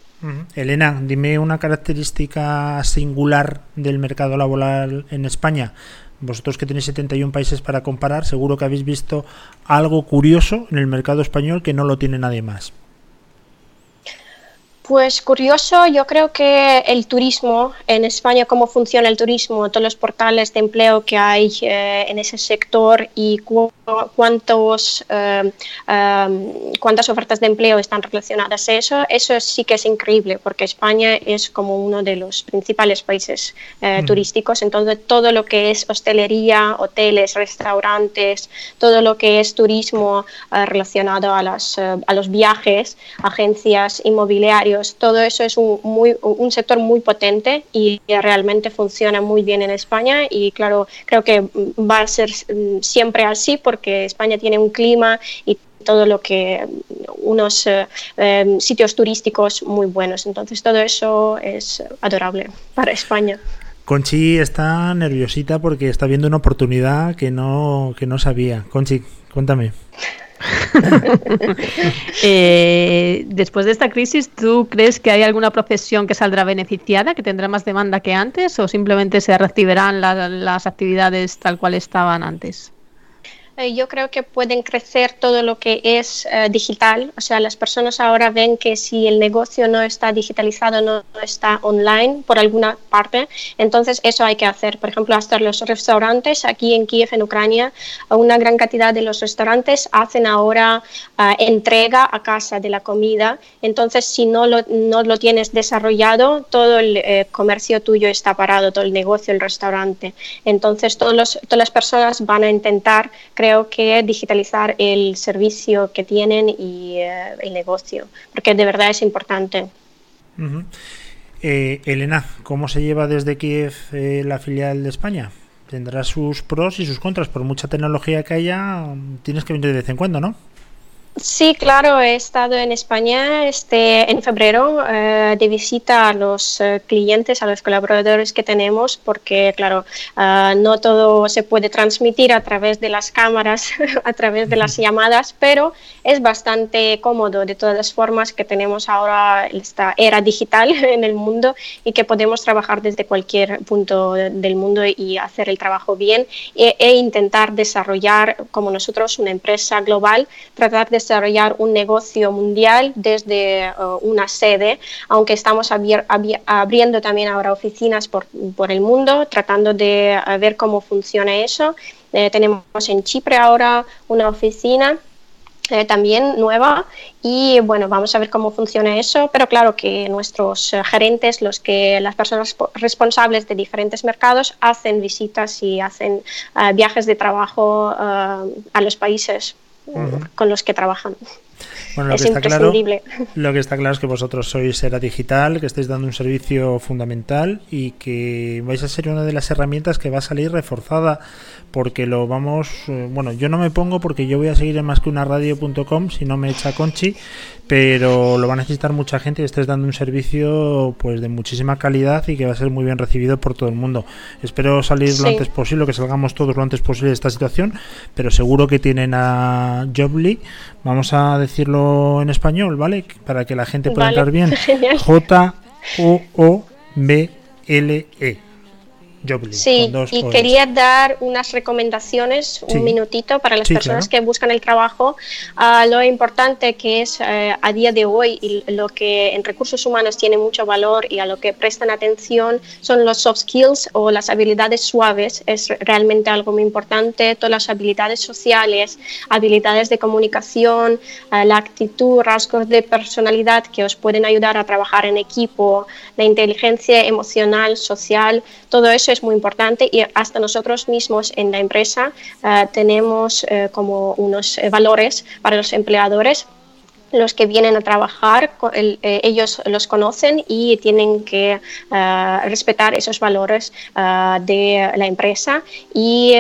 Elena, dime una característica singular del mercado laboral en España. Vosotros que tenéis 71 países para comparar, seguro que habéis visto algo curioso en el mercado español que no lo tiene nadie más. Pues curioso, yo creo que el turismo en España, cómo funciona el turismo, todos los portales de empleo que hay eh, en ese sector y cu- cuántos, eh, eh, cuántas ofertas de empleo están relacionadas a eso, eso sí que es increíble, porque España es como uno de los principales países eh, Mm. turísticos, entonces todo lo que es hostelería, hoteles, restaurantes, todo lo que es turismo eh, relacionado a, las, eh, a los viajes, agencias inmobiliarios, todo eso es un, muy, un sector muy potente y realmente funciona muy bien en España y claro, creo que va a ser mm, siempre así porque España tiene un clima y todo lo que unos eh, eh, sitios turísticos muy buenos. Entonces todo eso es adorable para España. Conchi está nerviosita porque está viendo una oportunidad que no, que no sabía. Conchi, cuéntame. Eh, después de esta crisis, ¿tú crees que hay alguna profesión que saldrá beneficiada, que tendrá más demanda que antes, o simplemente se reactivarán la- las actividades tal cual estaban antes? Eh, Yo creo que pueden crecer todo lo que es eh, digital. O sea, las personas ahora ven que si el negocio no está digitalizado, no, no está online por alguna parte, entonces eso hay que hacer. Por ejemplo, hasta los restaurantes aquí en Kiev, en Ucrania, una gran cantidad de los restaurantes hacen ahora ah, entrega a casa de la comida. Entonces, si no lo, no lo tienes desarrollado, todo el eh, comercio tuyo está parado, todo el negocio, el restaurante. Entonces, todos los- todas las personas van a intentar, creo que, digitalizar el servicio que tienen y eh, el negocio, porque de verdad es importante. Eh, Elena, ¿cómo se lleva desde Kiev eh, la filial de España? Tendrá sus pros y sus contras. Por mucha tecnología que haya, tienes que venir de vez en cuando, ¿no? Sí, claro, he estado en España este, en febrero eh, de visita a los eh, clientes, a los colaboradores que tenemos, porque, claro, ah, no todo se puede transmitir a través de las cámaras, a través de las llamadas, pero es bastante cómodo. De todas las formas que tenemos ahora esta era digital en el mundo y que podemos trabajar desde cualquier punto del mundo y hacer el trabajo bien e, e intentar desarrollar como nosotros una empresa global, tratar de desarrollar un negocio mundial desde eh, una sede, aunque estamos abriendo también ahora oficinas por, por el mundo, tratando de eh, ver cómo funciona eso. Eh, tenemos en Chipre ahora una oficina eh, también nueva y bueno vamos a ver cómo funciona eso pero claro que nuestros gerentes los que las personas po- responsables de diferentes mercados hacen visitas y hacen eh, viajes de trabajo a los países Con los que trabajan Bueno, lo es que está claro, lo que está claro es que vosotros sois Era Digital, que estáis dando un servicio fundamental y que vais a ser una de las herramientas que va a salir reforzada porque lo vamos, eh, bueno, yo no me pongo porque yo voy a seguir en más que una radio.com si no me echa Conchi, pero lo va a necesitar mucha gente y estáis dando un servicio pues de muchísima calidad y que va a ser muy bien recibido por todo el mundo. Espero salir lo antes posible, que salgamos todos lo antes posible de esta situación, pero seguro que tienen a Jobly, vamos a decirlo en español, ¿vale? Para que la gente pueda Vale, entrar bien. J-O-O-B-L-E. Sí, dos y O's. quería dar unas recomendaciones, Sí. un minutito, para las Sí, personas claro. que buscan el trabajo. Ah, lo importante que es eh, a día de hoy y lo que en recursos humanos tiene mucho valor y a lo que prestan atención son los soft skills o las habilidades suaves. Es realmente algo muy importante. Todas las habilidades sociales, habilidades de comunicación, eh, la actitud, rasgos de personalidad que os pueden ayudar a trabajar en equipo, la inteligencia emocional, social, todo eso es muy importante y hasta nosotros mismos en la empresa eh, tenemos eh, como unos eh, valores para los empleadores los que vienen a trabajar, eh, ellos los conocen y tienen que eh, respetar esos valores eh, de la empresa y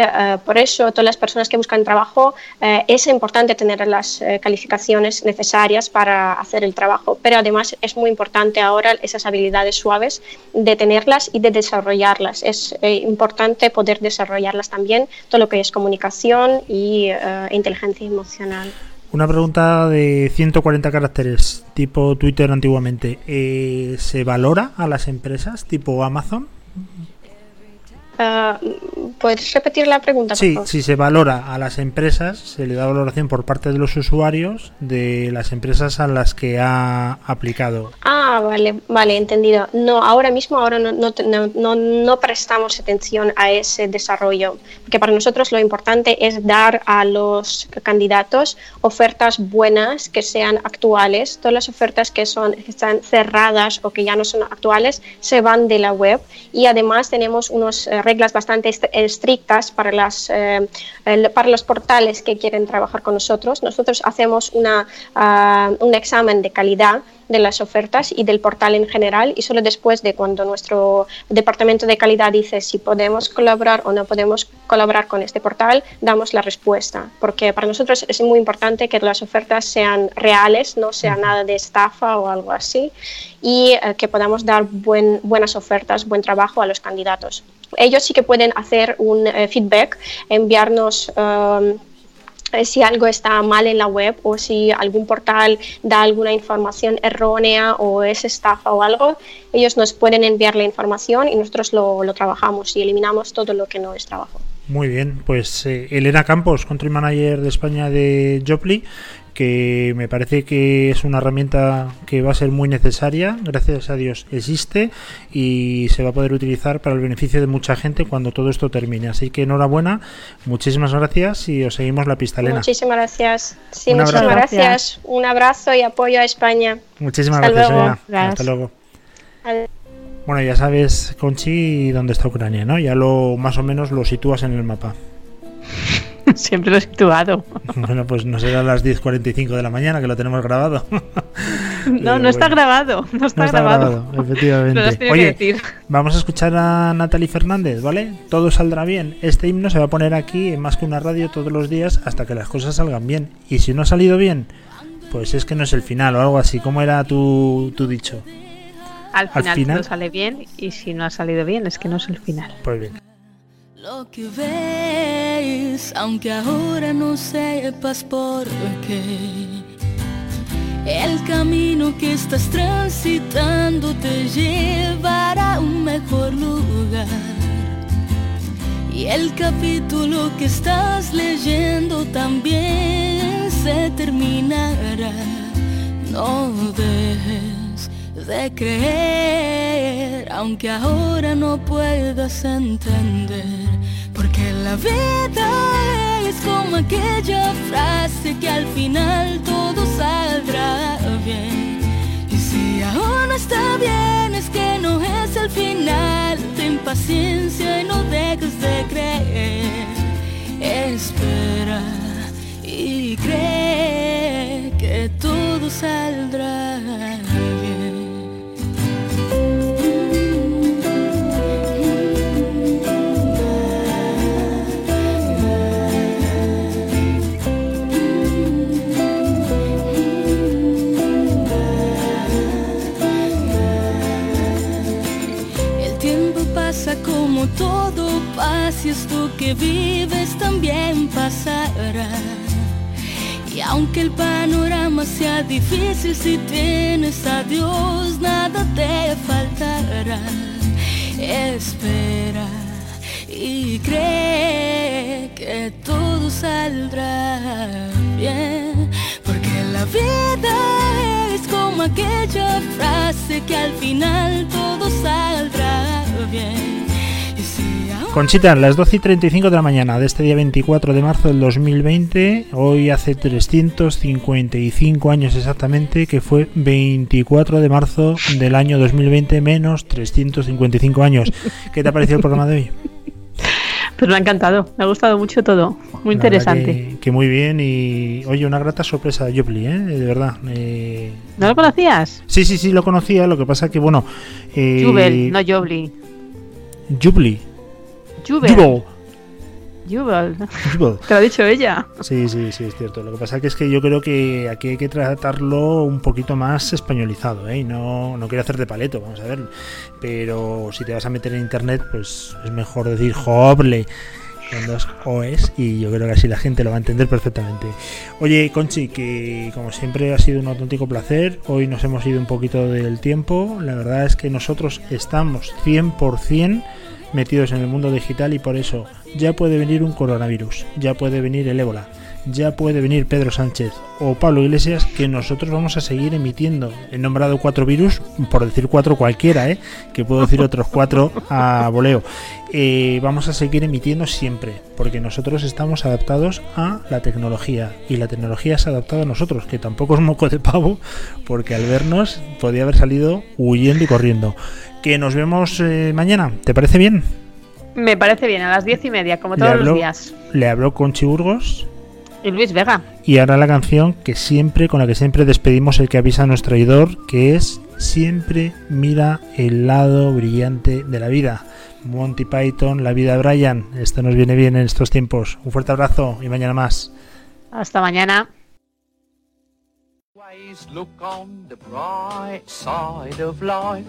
por eso todas las personas que buscan trabajo es importante tener las calificaciones necesarias para hacer el trabajo, pero además es muy importante ahora esas habilidades suaves de tenerlas y de desarrollarlas. Es importante poder desarrollarlas también, todo lo que es comunicación y inteligencia emocional. Una pregunta de 140 caracteres, tipo Twitter antiguamente. Eh, ¿Se valora a las empresas tipo Amazon? Ah, ¿Puedes repetir la pregunta? por Sí, favor? si se valora a las empresas, se le da valoración por parte de los usuarios de las empresas a las que ha aplicado. Ah, vale, vale, entendido. No, ahora mismo ahora no, no, no, no- prestamos atención a ese desarrollo, porque para nosotros lo importante es dar a los candidatos ofertas buenas que sean actuales. Todas las ofertas que son que están cerradas o que ya no son actuales se van de la web y además tenemos unas reglas bastante est- estrictas para las eh, el- para los portales que quieren trabajar con nosotros. Nosotros hacemos una, ah, un examen de calidad de las ofertas y del portal en general y solo después de cuando nuestro departamento de calidad dice si podemos colaborar o no podemos colaborar con este portal, damos la respuesta. Porque para nosotros es muy importante que las ofertas sean reales, no sea nada de estafa o algo así y eh, que podamos dar buen- buenas ofertas, buen trabajo a los candidatos. Ellos sí que pueden hacer un eh, feedback, enviarnos... um, eh, si algo está mal en la web o si algún portal da alguna información errónea o es estafa o algo, ellos nos pueden enviar la información y nosotros lo, lo trabajamos y eliminamos todo lo que no es trabajo. Muy bien, pues eh, Elena Campos, Country Manager de España de Jopli, que me parece que es una herramienta que va a ser muy necesaria, gracias a Dios existe y se va a poder utilizar para el beneficio de mucha gente cuando todo esto termine. Así que enhorabuena, muchísimas gracias y os seguimos la pista, Elena. Muchísimas gracias. Sí, Un muchísimas abrazo. gracias. Un abrazo y apoyo a España. Muchísimas Hasta gracias, luego. Elena. Gracias. Hasta luego. Adiós. Bueno, ya sabes, Conchi, dónde está Ucrania, ¿no? Ya lo más o menos lo sitúas en el mapa. Siempre lo he situado. Bueno, pues no será a las 10.45 de la mañana que lo tenemos grabado. No, no está grabado. No está, No está grabado. grabado, efectivamente. Oye, que decir. Vamos a escuchar a Natalie Fernández, ¿vale? Todo saldrá bien. Este himno se va a poner aquí en más que una radio todos los días hasta que las cosas salgan bien. Y si no ha salido bien, pues es que no es el final o algo así. ¿Cómo era tu, tu dicho? Al Al final, final- todo sale bien y si no ha salido bien es que no es el final. Pues bien. Lo que ves, aunque ahora no sepas por qué. El camino que estás transitando te llevará a un mejor lugar. Y el capítulo que estás leyendo también se terminará. No dejes de creer, aunque ahora no puedas entender. Porque la vida es como aquella frase que al final todo saldrá bien. Y si aún no está bien, es que no es el final. Ten paciencia y no dejes de creer. Espera y cree que todo saldrá bien. Todo pasa esto que vives también pasará. Y aunque el panorama sea difícil, si tienes a Dios, nada te faltará. Espera y cree que todo saldrá bien. Porque la vida es como aquella frase que al final todo saldrá bien. Conchita, las 12 y 35 de la mañana de este día 24 de marzo del 2020, hoy hace 355 años exactamente, que fue 24 de marzo del año 2020 menos 355 años. ¿Qué te ha parecido el programa de hoy? Pues me ha encantado, me ha gustado mucho todo. Muy La interesante. Que, que muy bien y, oye, una grata sorpresa de Jopli, ¿eh? De verdad. eh, ¿No lo conocías? Sí, sí, sí, lo conocía, lo que pasa que, bueno... Eh, Jubel, no Jobli. Jubli. Jubel. Jubel. Jubel. Jubel. Te lo ha dicho ella. Sí, sí, sí, es cierto. Lo que pasa que es que yo creo que aquí hay que tratarlo un poquito más españolizado, ¿eh? Y no, no quiero hacer de paleto, vamos a ver. Pero si te vas a meter en internet, pues es mejor decir joble con dos OEs y yo creo que así la gente lo va a entender perfectamente. Oye, Conchi, que como siempre ha sido un auténtico placer. Hoy nos hemos ido un poquito del tiempo. La verdad es que nosotros estamos 100% metidos en el mundo digital y por eso ya puede venir un coronavirus, ya puede venir el ébola, ya puede venir Pedro Sánchez o Pablo Iglesias que nosotros vamos a seguir emitiendo. He nombrado cuatro virus, por decir cuatro cualquiera, ¿eh? que puedo decir otros cuatro a voleo. Eh, vamos a seguir emitiendo siempre, porque nosotros estamos adaptados a la tecnología y la tecnología se ha adaptado a nosotros, que tampoco es moco de pavo, porque al vernos podía haber salido huyendo y corriendo. Que nos vemos eh, mañana, ¿te parece bien? Me parece bien, a las diez y media, como todos habló- los días. Le habló con Chiburgos Y Luis Vega. y ahora la canción que siempre, con la que siempre despedimos el que avisa a nuestro oidor, que es Siempre mira el lado brillante de la vida. Monty Python, La vida de Brian. Esto nos viene bien en estos tiempos. Un fuerte abrazo y mañana más. Hasta mañana. Always look on the bright side of life.